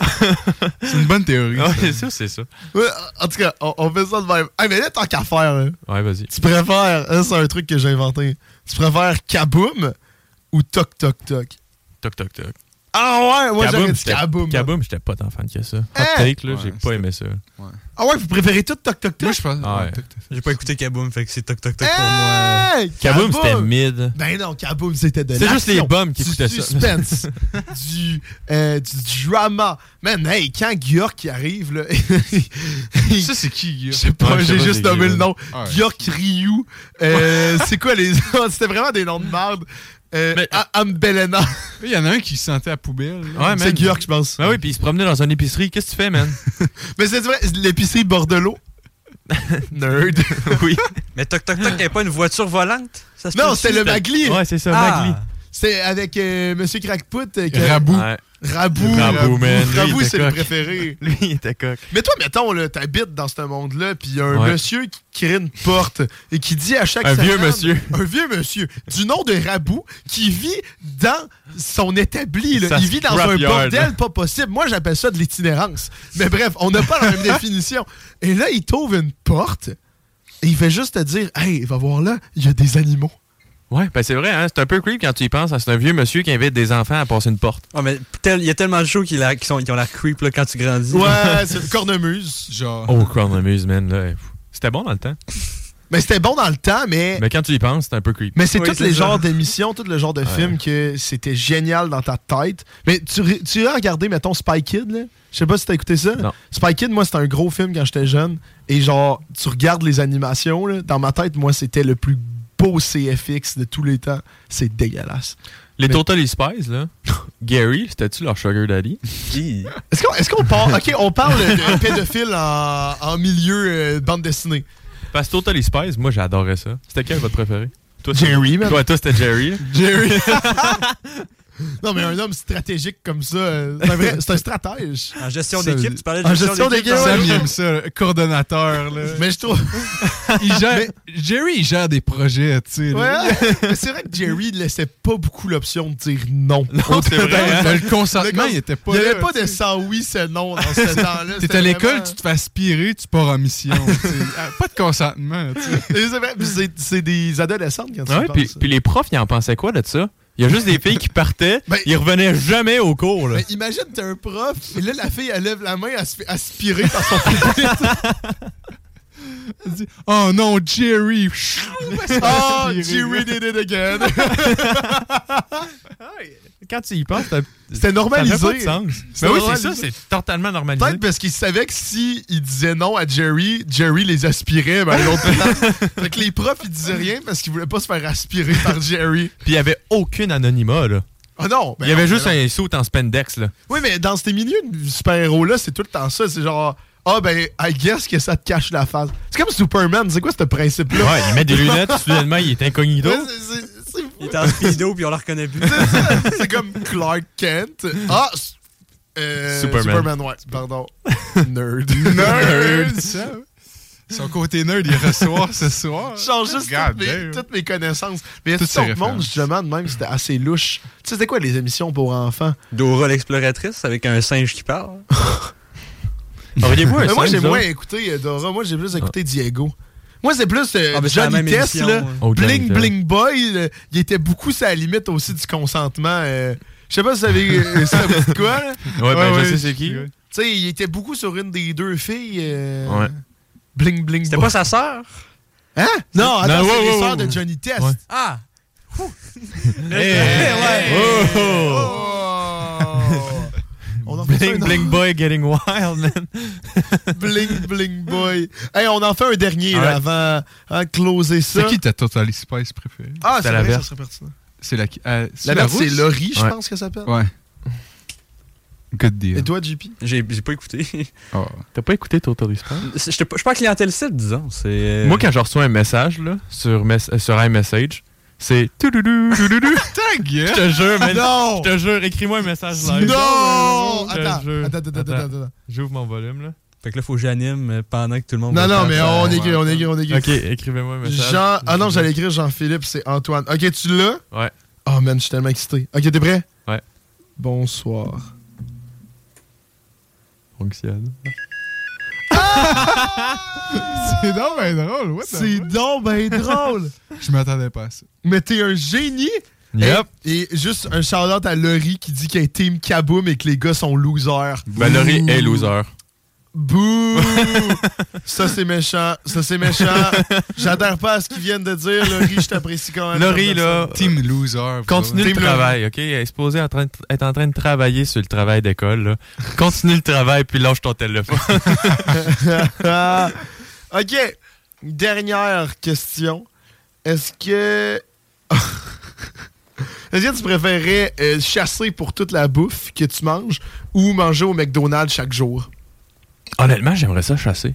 Speaker 7: C'est une bonne théorie.
Speaker 5: Ah,
Speaker 7: ça.
Speaker 5: c'est ça.
Speaker 4: Ouais, en tout cas, on, on fait ça de même. Hey, mais là, tant qu'à faire, là,
Speaker 5: Ouais, vas-y.
Speaker 4: tu préfères, hein, c'est un truc que j'ai inventé, tu préfères Kaboom ou Toc Toc Toc?
Speaker 5: Toc, toc, toc.
Speaker 4: Ah ouais, moi j'aurais dit Kaboom.
Speaker 5: Kaboom, j'étais pas tant fan que ça. Hot
Speaker 4: Hein?
Speaker 5: take, là, j'ai pas aimé ça.
Speaker 4: Ah ouais, vous préférez tout Toc Toc Toc?
Speaker 7: Moi, je pense.
Speaker 5: Ah.
Speaker 8: J'ai pas écouté Kaboom, fait que c'est toc toc toc pour moi.
Speaker 5: Kaboom, c'était mid.
Speaker 4: Ben non, Kaboom, c'était de
Speaker 5: C'est juste les bums qui écoutaient ça.
Speaker 4: suspense, du, euh, du drama. Man, hey, quand Gyork qui arrive, là,
Speaker 7: Ça, c'est qui,
Speaker 4: je
Speaker 7: Guy?
Speaker 4: sais pas,
Speaker 5: je
Speaker 4: j'ai juste nommé le nom.
Speaker 7: Ah.
Speaker 4: Gyork Ryu. Euh, c'est quoi les. C'était vraiment des noms de merde. Euh,
Speaker 5: Mais-
Speaker 4: Ambelena.
Speaker 7: Il y en a un qui se sentait à poubelle.
Speaker 5: Ouais,
Speaker 4: C'est
Speaker 5: man.
Speaker 4: Gyork, je pense.
Speaker 5: Ben oui, puis il se promenait dans une épicerie. Qu'est-ce que tu fais, man?
Speaker 4: Mais c'est vrai, l'épicerie Bordelot. Nerd.
Speaker 5: oui.
Speaker 8: Mais toc toc toc, a pas une voiture volante? Ça se
Speaker 4: non,
Speaker 8: aussi?
Speaker 4: le Magli.
Speaker 5: Ouais, c'est ça,
Speaker 8: Ah.
Speaker 5: Magli.
Speaker 4: C'était avec euh, Monsieur Crackpot. euh,
Speaker 7: Rabou.
Speaker 5: Ouais.
Speaker 4: Rabou.
Speaker 5: Rabou, man.
Speaker 4: Rabou, c'est le préféré.
Speaker 5: Lui, il était coq.
Speaker 4: Mais toi, mettons, là, t'habites dans ce monde-là, puis il y a un
Speaker 5: Ouais.
Speaker 4: monsieur qui crée une porte et qui dit à chaque
Speaker 5: Un vieux monsieur.
Speaker 4: Un vieux monsieur du nom de Rabou qui vit dans son établi. là. Il vit dans un bordel
Speaker 5: là.
Speaker 4: pas possible. Moi, j'appelle ça de l'itinérance. Mais bref, on n'a pas la même définition. Et là, il t'ouvre une porte et il fait juste te dire Hey, va voir là, il y a des animaux.
Speaker 5: Ouais, ben c'est vrai, hein, c'est un peu creep quand tu y penses. hein. C'est un vieux monsieur qui invite des enfants à passer une porte.
Speaker 8: Ah, mais tel- il y a tellement de shows qui, la- qui sont, qui ont l'air creep là, quand tu grandis.
Speaker 4: Ouais, c'est une cornemuse.
Speaker 7: Genre.
Speaker 5: Oh, Cornemuse, man. là. C'était bon dans le temps.
Speaker 4: Mais c'était bon dans le temps, mais.
Speaker 5: Mais quand tu y penses, c'est un peu creep.
Speaker 4: Mais c'est
Speaker 8: Oui,
Speaker 4: tous les
Speaker 8: ça.
Speaker 4: genres d'émissions, tout le genre de films que c'était génial dans ta tête. Mais tu, tu as regardé, mettons, Spy Kid, là? Je sais pas si t'as écouté ça.
Speaker 5: Non.
Speaker 4: Spy Kid, moi, c'était un gros film quand j'étais jeune. Et genre, tu regardes les animations, là, dans ma tête, moi, c'était le plus beau CFX de tous les temps. C'est dégueulasse.
Speaker 5: Les
Speaker 4: Mais-
Speaker 5: Totally Spies, là. Gary, c'était-tu leur sugar daddy?
Speaker 4: Est-ce qu'on est qu'on parle... OK, on parle de pédophile en, en milieu euh, bande dessinée.
Speaker 5: Parce que Totally Spies, moi, j'adorais ça. C'était quel votre préféré? Toi,
Speaker 4: Jerry.
Speaker 5: Toi, toi c'était Jerry.
Speaker 4: Jerry. Non, mais un homme stratégique comme ça, euh, c'est un, vrai- c'est un stratège.
Speaker 8: En gestion
Speaker 4: Ça-
Speaker 8: d'équipe, tu parlais de
Speaker 4: En
Speaker 8: gestion
Speaker 4: gestion
Speaker 8: d'équipe,
Speaker 7: Sam,
Speaker 4: ouais.
Speaker 7: il aime ça, le coordonnateur. Là.
Speaker 4: Mais je trouve.
Speaker 7: Il gère- Jerry, il gère des projets, tu sais. là.
Speaker 4: Ouais, mais c'est vrai que Jerry ne laissait pas beaucoup l'option de dire non.
Speaker 7: Non, c'est vrai, hein? Le consentement, il était pas
Speaker 4: Il n'y avait
Speaker 7: là,
Speaker 4: pas de sans oui, c'est non dans ce temps-là.
Speaker 7: T'es
Speaker 4: C'était
Speaker 7: à l'école,
Speaker 4: vraiment-
Speaker 7: tu te fais aspirer, tu pars en mission. tu sais. Ah, pas de consentement. tu sais.
Speaker 4: Et c'est vrai, puis c'est- C'est des adolescentes quand tu y
Speaker 5: puis,
Speaker 4: penses.
Speaker 5: puis les profs, ils en pensaient quoi de ça? Il y a juste des filles qui partaient,
Speaker 4: Ben-
Speaker 5: ils revenaient jamais au cours. Là.
Speaker 4: Mais imagine, t'es un prof, et là, la fille, elle lève la main, elle se fait aspirer par son pupitre.
Speaker 7: Elle dit, Oh non, Jerry!
Speaker 4: oh, Jerry did it again.
Speaker 5: Quand tu y penses, t'as-
Speaker 4: C'était normalisé.
Speaker 5: Ça fait pas de sens. Mais oui, c'est
Speaker 4: normalisé.
Speaker 5: ça, c'est totalement normalisé.
Speaker 4: Peut-être parce qu'il savait que si il disait non à Jerry, Jerry les aspirait ben, l'autre fait que les profs, ils disaient rien parce qu'ils voulaient pas se faire aspirer par Jerry.
Speaker 5: Puis il y avait aucun anonymat, là.
Speaker 4: Ah non! ben
Speaker 5: il y avait
Speaker 4: non,
Speaker 5: juste
Speaker 4: ben
Speaker 5: un saut en spandex, là.
Speaker 4: Oui, mais dans ces milieux de super-héros-là, c'est tout le temps ça. C'est genre, ah ben, I guess que ça te cache la face. C'est comme Superman, c'est quoi ce principe-là?
Speaker 5: Ouais, il met des lunettes, soudainement, il est incognito.
Speaker 4: Ouais, c'est fou.
Speaker 8: Il est en speedo, puis on le reconnaît plus.
Speaker 4: C'est comme Clark Kent. Ah! euh,
Speaker 5: Superman.
Speaker 4: ouais, pardon. Nerd.
Speaker 7: Nerd! ça. Son côté nerd, il reçoit ce soir.
Speaker 4: Je change juste toutes mes, toutes mes connaissances. Mais il y a
Speaker 7: Toutes
Speaker 4: tout autre monde, justement, de même, c'était assez louche. Tu sais, c'était quoi les émissions pour enfants?
Speaker 8: Dora l'exploratrice avec un singe qui parle.
Speaker 5: Auriez-vous un
Speaker 4: Mais moi,
Speaker 5: singe,
Speaker 4: j'ai
Speaker 5: vous
Speaker 4: moins écouté euh, Dora. Moi, j'ai plus écouté Diego. Moi, c'est plus euh,
Speaker 8: Ah,
Speaker 4: Johnny Test,
Speaker 8: émission,
Speaker 4: là.
Speaker 8: ouais.
Speaker 5: Oh,
Speaker 4: Bling. Bling Boy. là, il était beaucoup sur la limite aussi du consentement. euh. Je sais pas si vous savez euh, ça vous quoi, là.
Speaker 5: Ouais, ben, je sais c'est qui.
Speaker 4: Tu sais, il était beaucoup sur une des deux filles. euh,
Speaker 5: Ouais.
Speaker 4: Bling Bling
Speaker 8: C'était pas sa sœur?
Speaker 4: Hein? Non, attends,
Speaker 5: Non,
Speaker 4: c'est
Speaker 5: ouais,
Speaker 4: les
Speaker 5: ouais,
Speaker 4: sœurs
Speaker 5: ouais.
Speaker 4: de Johnny Test.
Speaker 5: Ouais.
Speaker 8: Ah!
Speaker 4: Oh! On en fait
Speaker 5: Bling
Speaker 4: un
Speaker 5: Bling. Boy getting wild, man.
Speaker 4: Bling Bling Boy. Hey, on en fait un dernier là, avant, avant de closer ça.
Speaker 7: C'est qui ta Total Spice préférée?
Speaker 4: Ah,
Speaker 5: C'est la
Speaker 4: ça
Speaker 5: verte.
Speaker 4: serait pertinent.
Speaker 7: C'est la. euh, c'est
Speaker 4: La verte, c'est? Laurie, je
Speaker 5: Ouais.
Speaker 4: pense qu'elle s'appelle.
Speaker 7: Ouais. Good deal.
Speaker 4: Et toi, JP?
Speaker 8: J'ai j'ai pas écouté.
Speaker 7: Oh.
Speaker 5: T'as pas écouté Total Spice?
Speaker 8: Je suis pas je suis pas clientèle cible, disons. C'est.
Speaker 5: Moi, quand je reçois un message là, sur, mes- sur iMessage, c'est.
Speaker 7: Ta gueule!
Speaker 5: Je te jure, man.
Speaker 4: Non!
Speaker 5: Je te jure, écris-moi un message live.
Speaker 4: Non!
Speaker 5: Je te
Speaker 4: Attends,
Speaker 5: jure.
Speaker 4: attends, attends, attends, attends.
Speaker 5: J'ouvre mon volume, là.
Speaker 8: Fait que là, faut que j'anime euh, pendant que tout le monde.
Speaker 4: Non, non, mais on écrit, on écrit, on écrit.
Speaker 5: Ok, écrivez-moi un message.
Speaker 4: Jean... Ah non, j'allais écrire Jean-Philippe, c'est Antoine. Ok, tu l'as?
Speaker 5: Ouais.
Speaker 4: Oh man, je suis tellement excité. Ok, t'es prêt?
Speaker 5: Ouais.
Speaker 4: Bonsoir.
Speaker 5: Fonctionne.
Speaker 7: C'est donc ben drôle, what
Speaker 4: C'est donc ben drôle!
Speaker 7: Je m'attendais pas à ça.
Speaker 4: Mais t'es un génie!
Speaker 5: Yep.
Speaker 4: Et, et juste un shout-out à Laurie qui dit qu'elle est team Kaboom et que les gars sont losers.
Speaker 5: Ben, Laurie est loser.
Speaker 4: Bouh! ça, c'est méchant. Ça, c'est méchant. J'adhère pas à ce qu'ils viennent de dire. Laurie, je t'apprécie quand même.
Speaker 5: Laurie, là.
Speaker 7: Team loser.
Speaker 5: Continue le travail, OK? Elle est supposée en train de- être en train de travailler sur le travail d'école. là. Continue le travail, puis lâche ton téléphone.
Speaker 4: OK. Dernière question. Est-ce que... Est-ce que tu préférerais euh, chasser pour toute la bouffe que tu manges ou manger au McDonald's chaque jour?
Speaker 5: Honnêtement, j'aimerais ça chasser.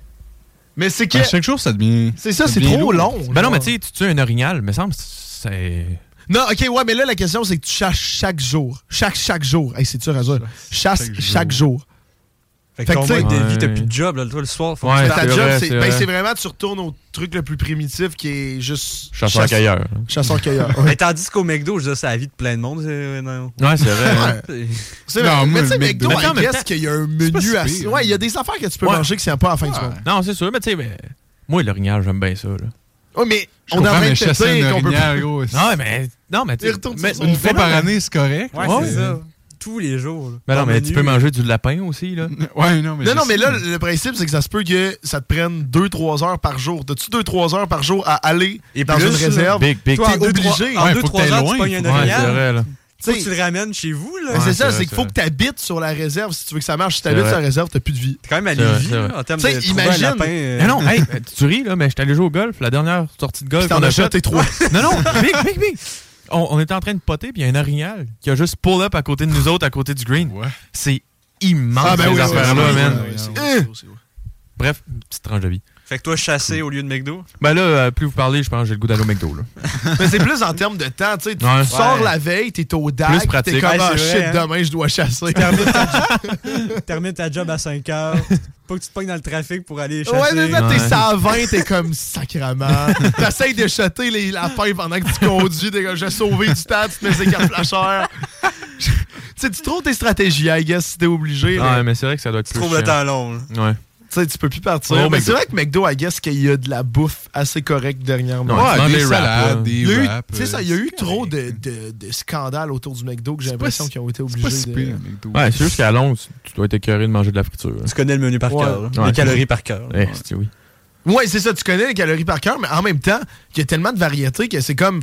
Speaker 4: Mais c'est que...
Speaker 7: À chaque jour, ça devient.
Speaker 4: C'est ça, c'est trop
Speaker 7: lourd.
Speaker 4: long.
Speaker 5: Ben non, mais tu sais, tu tues un orignal, mais semble c'est...
Speaker 4: Non, ok, ouais, mais là, la question, c'est que tu chasses chaque jour. Chaque, chaque jour. Hey, c'est dur à dire. Chasse
Speaker 7: chaque jour.
Speaker 8: Fait que
Speaker 4: Fait que
Speaker 8: ton
Speaker 4: tu sais-
Speaker 8: mode de vie, t'as
Speaker 5: Ouais.
Speaker 8: plus de job, là. Toi, le soir, faut
Speaker 5: Ouais,
Speaker 8: que
Speaker 4: Ta
Speaker 5: c'est
Speaker 4: job,
Speaker 5: vrai,
Speaker 4: c'est
Speaker 5: c'est
Speaker 4: ben, c'est vraiment, tu retournes au truc le plus primitif qui est juste.
Speaker 5: Chasseur-cueilleur. hein.
Speaker 4: Chasseur-cueilleur.
Speaker 8: Mais
Speaker 4: ouais.
Speaker 8: tandis qu'au McDo, je dire, c'est la vie de plein de monde. c'est- non?
Speaker 5: Ouais, c'est vrai. hein.
Speaker 8: C'est-
Speaker 4: C'est
Speaker 7: Non,
Speaker 4: vrai.
Speaker 7: moi,
Speaker 4: Mais tu sais, McDo, I
Speaker 5: même
Speaker 4: qu'il y a un menu assez. Ouais, il y a des affaires que tu peux
Speaker 5: Ouais.
Speaker 4: manger que c'est pas à la fin du monde.
Speaker 5: Non, c'est sûr, mais tu sais, mais... moi, l'orignal, j'aime bien ça. Là.
Speaker 4: Ouais, mais
Speaker 7: Je
Speaker 4: on est en
Speaker 7: comprends,
Speaker 4: train de
Speaker 7: mais
Speaker 4: te
Speaker 7: chasser
Speaker 4: dire
Speaker 7: un
Speaker 4: qu'on peut.
Speaker 5: Non, mais... Non, mais... tu sais,
Speaker 7: Une fois par
Speaker 4: non,
Speaker 7: année, c'est correct.
Speaker 8: Ouais,
Speaker 5: Ouais.
Speaker 8: c'est ça. Tous les jours. là.
Speaker 5: Mais non,
Speaker 8: Ton
Speaker 5: mais tu peux manger du lapin aussi, là.
Speaker 7: Ouais, non, mais.
Speaker 4: Non, non, mais là, le principe, c'est que ça se peut que ça te prenne 2-3 heures par jour. T'as-tu 2-3 heures par jour à aller
Speaker 8: Et
Speaker 4: dans
Speaker 8: plus,
Speaker 4: une réserve?
Speaker 5: Big, big.
Speaker 8: Toi,
Speaker 4: T'es
Speaker 8: deux,
Speaker 4: obligé.
Speaker 8: trois- En
Speaker 7: Ouais,
Speaker 8: deux,
Speaker 7: faut que
Speaker 8: trois
Speaker 7: t'ailles
Speaker 8: heures,
Speaker 7: loin,
Speaker 8: tu pognes un orignal.
Speaker 5: vrai, là.
Speaker 8: Faut que tu le ramènes chez vous, là.
Speaker 4: Mais c'est ça,
Speaker 5: c'est
Speaker 4: qu'il faut que tu habites sur la réserve si tu veux que ça marche. Si tu habites sur la réserve, t'as plus de vie.
Speaker 8: T'es quand même à Lévis, là, en termes
Speaker 4: T'sais,
Speaker 8: de
Speaker 4: imagine-
Speaker 8: lapin. euh,
Speaker 5: Mais non, hey, tu ris, là, mais j'étais allé jouer au golf, la dernière sortie de golf.
Speaker 4: T'en as jeté trois.
Speaker 5: Non, non, big, big, big. On, on était en train de poter, puis il y a un orignal qui a juste pull up à côté de nous autres, à côté du green.
Speaker 7: Ouais.
Speaker 5: C'est immense,
Speaker 4: Ah, ben
Speaker 5: ces
Speaker 4: oui,
Speaker 5: affaires-là, man.
Speaker 7: Hein?
Speaker 5: Bref, petite tranche de vie.
Speaker 8: Fait que toi, chasser au lieu de McDo?
Speaker 5: Ben là, euh, plus vous parlez, je pense que j'ai le goût d'aller au McDo. Là.
Speaker 4: Mais c'est plus en termes de temps, tu sais. Tu
Speaker 5: Ouais.
Speaker 4: sors
Speaker 5: Ouais.
Speaker 4: la veille, t'es au DAC,
Speaker 5: Plus
Speaker 4: t'es
Speaker 5: pratique.
Speaker 4: comme,
Speaker 5: Ouais,
Speaker 4: ah,
Speaker 5: c'est
Speaker 4: shit,
Speaker 5: vrai, hein.
Speaker 4: demain, je dois chasser.
Speaker 11: Termine ta, termine ta job à 5 heures. Pas que tu te pognes dans le trafic pour aller chasser.
Speaker 4: Ouais, c'est ça, t'es 120, t'es comme sacrament. T'essayes de jeter les lapins pendant que tu conduis, t'es comme, j'ai sauvé du temps, tu te mets des cartes flasheurs. Tu sais, tu trouves tes stratégies, I guess, si t'es obligé.
Speaker 5: Ouais, mais c'est vrai que ça doit être
Speaker 8: Tu
Speaker 5: plus
Speaker 8: trouves le
Speaker 5: chiant.
Speaker 8: temps long. là.
Speaker 5: Ouais.
Speaker 4: Tu sais, tu peux plus partir.
Speaker 5: Oh,
Speaker 4: mais c'est vrai que McDo, I guess, qu'il y a de la bouffe assez correcte dernièrement.
Speaker 5: Ouais,
Speaker 7: des
Speaker 5: des wraps,
Speaker 7: salades, des
Speaker 4: Il y a eu,
Speaker 7: wraps,
Speaker 4: tu sais
Speaker 7: euh,
Speaker 4: ça, il y a eu trop de, de, de scandales autour du McDo que j'ai l'impression
Speaker 7: si-
Speaker 4: qu'ils ont été obligés
Speaker 7: pas si
Speaker 4: de...
Speaker 7: pire, un McDo.
Speaker 5: Ouais, c'est juste qu'à long, tu dois être écœuré de manger de la friture.
Speaker 8: Tu connais le menu par
Speaker 4: Ouais.
Speaker 8: cœur.
Speaker 5: Ouais.
Speaker 8: Les calories par cœur.
Speaker 5: Eh, c'est- oui.
Speaker 4: Ouais, c'est ça, tu connais les calories par cœur, mais en même temps, il y a tellement de variétés que c'est comme.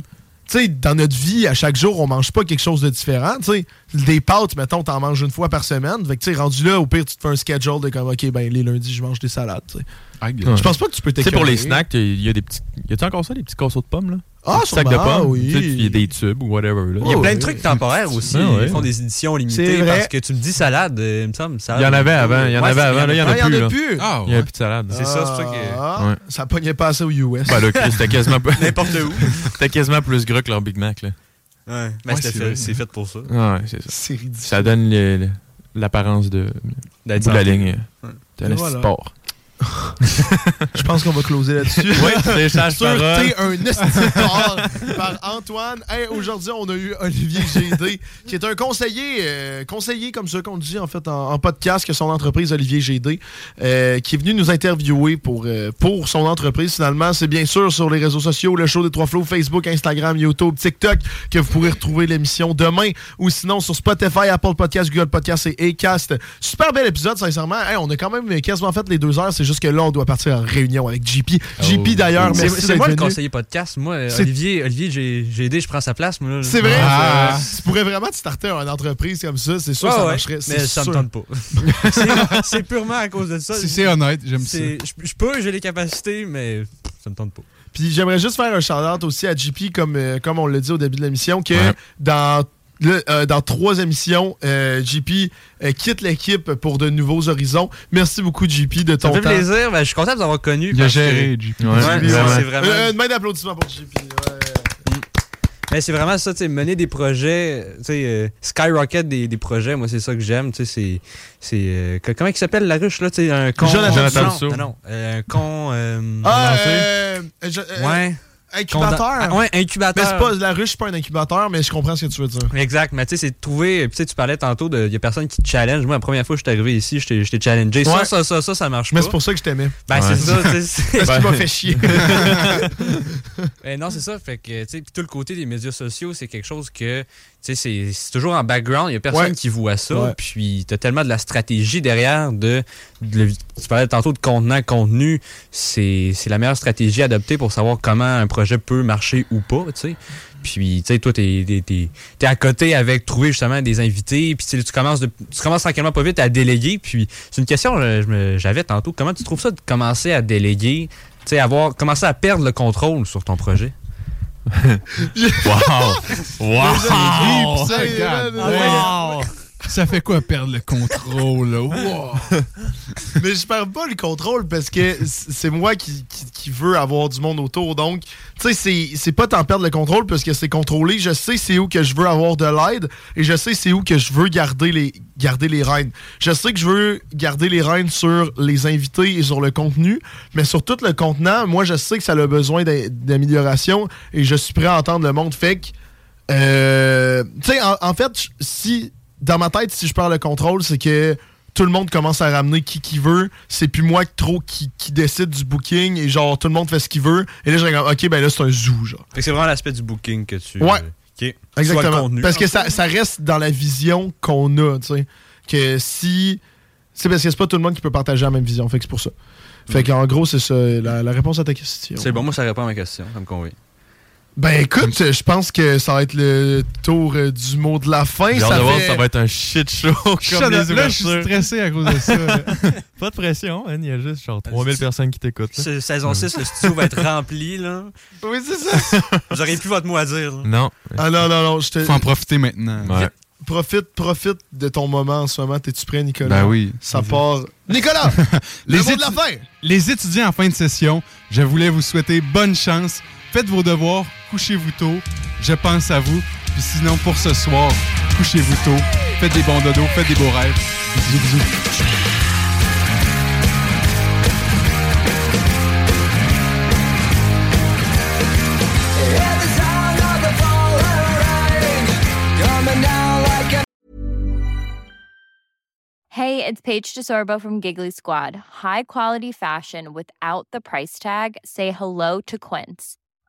Speaker 4: Tu sais, dans notre vie, à chaque jour, on mange pas quelque chose de différent. Tu sais, des pâtes, mettons, t'en manges une fois par semaine. Fait que, tu sais, rendu là, au pire, tu te fais un schedule de comme, OK, ben, les lundis, je mange des salades. tu. Je pense pas que tu peux
Speaker 5: Tu sais,
Speaker 4: t'écœurer.
Speaker 5: pour les snacks, il y a des petits. Y a-tu encore ça, des petits casseaux de pommes, là?
Speaker 4: Ah,
Speaker 5: petits sacs de pommes.
Speaker 4: oui.
Speaker 5: Tu sais, puis il y a des tubes ou whatever, là.
Speaker 8: Il y a
Speaker 4: Oh,
Speaker 8: plein de trucs temporaires aussi.
Speaker 5: Ah, ouais.
Speaker 8: Ils font des éditions limitées
Speaker 4: vrai.
Speaker 8: parce que tu me dis salade, euh, il me semble. salade.
Speaker 5: Il y en avait avant, il y en
Speaker 8: Ouais,
Speaker 5: avait
Speaker 8: c'est-
Speaker 5: avant, là, il y en a
Speaker 4: Ah, il y en
Speaker 5: plus,
Speaker 4: a
Speaker 5: là.
Speaker 4: plus.
Speaker 7: Ah,
Speaker 5: Il y a
Speaker 7: ouais.
Speaker 5: plus de salade.
Speaker 8: C'est ça, c'est pour ça que-
Speaker 4: Ah,
Speaker 5: Ouais.
Speaker 4: Ça pognait pas assez aux US.
Speaker 5: Ben là, Chris, c'était quasiment,
Speaker 8: N'importe où.
Speaker 5: c'était quasiment plus gras que leur Big Mac, là.
Speaker 8: Ouais. Mais
Speaker 7: c'est
Speaker 8: fait- pour ça.
Speaker 5: Ouais, c'est ça.
Speaker 4: c'est ridicule.
Speaker 5: Ça donne l'apparence de, de la ligne. Un
Speaker 4: voilà.
Speaker 5: sport.
Speaker 4: Je pense qu'on va closer là-dessus.
Speaker 5: Oui, c'est
Speaker 4: Sur. T'es un esti fort par Antoine. Hey, Aujourd'hui, on a eu Olivier GD, qui est un conseiller, euh, conseiller comme ça qu'on dit en fait en, en podcast que son entreprise Olivier GD, euh, qui est venu nous interviewer pour, euh, pour son entreprise. Finalement, c'est bien sûr sur les réseaux sociaux, le show des trois flots, Facebook, Instagram, YouTube, TikTok, que vous pourrez retrouver l'émission demain ou sinon sur Spotify, Apple Podcast, Google Podcast et Acast. Super bel épisode, sincèrement. Hey, on a quand même quasiment fait les deux heures. C'est juste que là, on doit partir en réunion avec JP. JP d'ailleurs,
Speaker 8: C'est
Speaker 4: merci
Speaker 8: c'est moi le
Speaker 4: venu.
Speaker 8: conseiller podcast. Moi, Olivier, Olivier j'ai aidé, je prends sa place. là.
Speaker 4: C'est vrai,
Speaker 7: Ah.
Speaker 4: tu pourrais vraiment te starter une entreprise comme ça, c'est sûr que ça
Speaker 8: ouais,
Speaker 4: marcherait.
Speaker 8: mais ça me tente pas. C'est- purement à cause de ça.
Speaker 7: Si c'est honnête, j'aime ça.
Speaker 8: Je peux, j'ai les capacités, mais ça me tente pas.
Speaker 4: Puis j'aimerais juste faire un shout-out aussi à JP, comme, euh, comme on l'a dit au début de l'émission, que
Speaker 5: Ouais.
Speaker 4: dans, le- euh, dans trois émissions, euh, JP euh, quitte l'équipe pour de nouveaux horizons. Merci beaucoup, JP, de
Speaker 8: Ça
Speaker 4: ton
Speaker 8: me fait
Speaker 4: temps.
Speaker 8: plaisir. Ben, je suis content de vous avoir connu.
Speaker 7: Il a géré, JP.
Speaker 5: Ouais,
Speaker 8: Ouais,
Speaker 5: ouais,
Speaker 8: c'est-
Speaker 5: ouais.
Speaker 8: c'est vraiment.
Speaker 4: Euh, une main d'applaudissement pour JP. ouais.
Speaker 8: Mais c'est vraiment ça, tu sais, mener des projets, tu sais, euh, skyrocket des, des projets, moi c'est ça que j'aime, tu sais, c'est, c'est, euh, que- comment il s'appelle la ruche là, tu sais, un con.
Speaker 4: Jonathan
Speaker 8: non,
Speaker 5: Dussault.
Speaker 8: non, non, euh, un con. euh,
Speaker 4: Ah, euh, euh,
Speaker 8: ouais.
Speaker 4: Incubateur.
Speaker 8: Conda- ah, ouais, incubateur.
Speaker 4: Mais c'est pas, la ruche, c'est pas un incubateur, mais je comprends ce que tu veux dire.
Speaker 8: Exact, mais tu sais, c'est de trouver. Tu sais, tu parlais tantôt de. Il y a personne qui te challenge. Moi, la première fois que je suis arrivé ici, je t'ai je t'ai challengé.
Speaker 4: Ouais.
Speaker 8: Ça, ça, ça, ça, ça marche
Speaker 4: Mais
Speaker 8: pas.
Speaker 4: c'est pour ça que je t'aimais.
Speaker 8: Ben,
Speaker 5: Ouais.
Speaker 8: c'est ça, tu sais. c'est-
Speaker 4: Parce qu'il m'a fait chier.
Speaker 8: Ben non, c'est ça. Fait que, tu sais, puis tout le côté des médias sociaux, c'est quelque chose que, tu c'est c'est toujours en background. Il y a personne
Speaker 4: Ouais.
Speaker 8: qui voit ça.
Speaker 4: Ouais.
Speaker 8: Puis, t'as tellement de la stratégie derrière de. tu parlais tantôt de contenant, contenu. C'est c'est la meilleure stratégie à adopter pour savoir comment un projet peut marcher ou pas, tu sais. Puis, tu sais, toi, t'es t'es- t'es- t'es à côté avec trouver justement des invités. Puis, tu tu commences, de, tu commences tranquillement pas vite à déléguer. Puis, c'est une question que je me- j'avais tantôt. Comment tu trouves ça de commencer à déléguer? Tu sais, avoir, commencer à perdre le contrôle sur ton projet?
Speaker 5: Wow! Wow!
Speaker 4: Puis ça,
Speaker 7: regarde.
Speaker 4: man,
Speaker 7: Wow. Ça fait quoi perdre le contrôle? Wow.
Speaker 4: Mais je perds pas le contrôle parce que c'est moi qui, qui, qui veux avoir du monde autour. Donc, tu sais, c'est- c'est pas tant perdre le contrôle parce que c'est contrôlé. Je sais c'est où que je veux avoir de l'aide et je sais c'est où que je veux garder les, garder les rênes. Je sais que je veux garder les rênes sur les invités et sur le contenu, mais sur tout le contenant, moi, je sais que ça a besoin d'am- d'amélioration et je suis prêt à entendre le monde. Fait que, euh, tu sais, en, en fait, si dans ma tête, si je perds le contrôle, c'est que tout le monde commence à ramener qui qui veut. C'est plus moi trop qui, qui décide du booking et genre tout le monde fait ce qu'il veut. Et là, je regarde, ok, ben là, c'est un zoo, genre.
Speaker 8: Fait que c'est vraiment l'aspect du booking que tu.
Speaker 4: Ouais. Exactement.
Speaker 8: contenu.
Speaker 4: Parce que ça, ça reste dans la vision qu'on a, tu sais. Que si. C'est parce que c'est pas tout le monde qui peut partager la même vision. Fait que c'est pour ça. Fait qu'en gros, c'est ça, la, la réponse à ta question.
Speaker 8: C'est bon, moi, ça répond à ma question. Ça me convient.
Speaker 4: Ben écoute, je pense que ça va être le tour euh, du mot de la fin. Ça,
Speaker 5: de voir
Speaker 4: fait-
Speaker 5: si ça va être un shit show comme les.
Speaker 7: Là, je suis stressé à cause de ça.
Speaker 5: Pas de pression, hein, il y a juste genre 3000 personnes qui t'écoutent.
Speaker 8: Saison 6, le studio va être rempli, là.
Speaker 4: Oui, c'est ça.
Speaker 8: Vous aurez plus votre mot à dire. là.
Speaker 5: Non.
Speaker 4: Ah non, non, non.
Speaker 7: Faut en profiter maintenant.
Speaker 5: Ouais.
Speaker 4: profite, profite de ton moment en ce moment. T'es-tu prêt, Nicolas?
Speaker 7: Ben oui.
Speaker 4: Ça part. Nicolas!
Speaker 7: les,
Speaker 4: le mot de la fin!
Speaker 7: les étudiants en fin de session, je voulais vous souhaiter bonne chance. Faites vos devoirs, couchez-vous tôt. Je pense à vous. Puis sinon, pour ce soir, couchez-vous tôt. Faites des bons dodos, faites des beaux rêves. Bisous, bisous.
Speaker 12: Hey, it's Paige DeSorbo from Giggly Squad. High quality fashion without the price tag. Say hello to Quince.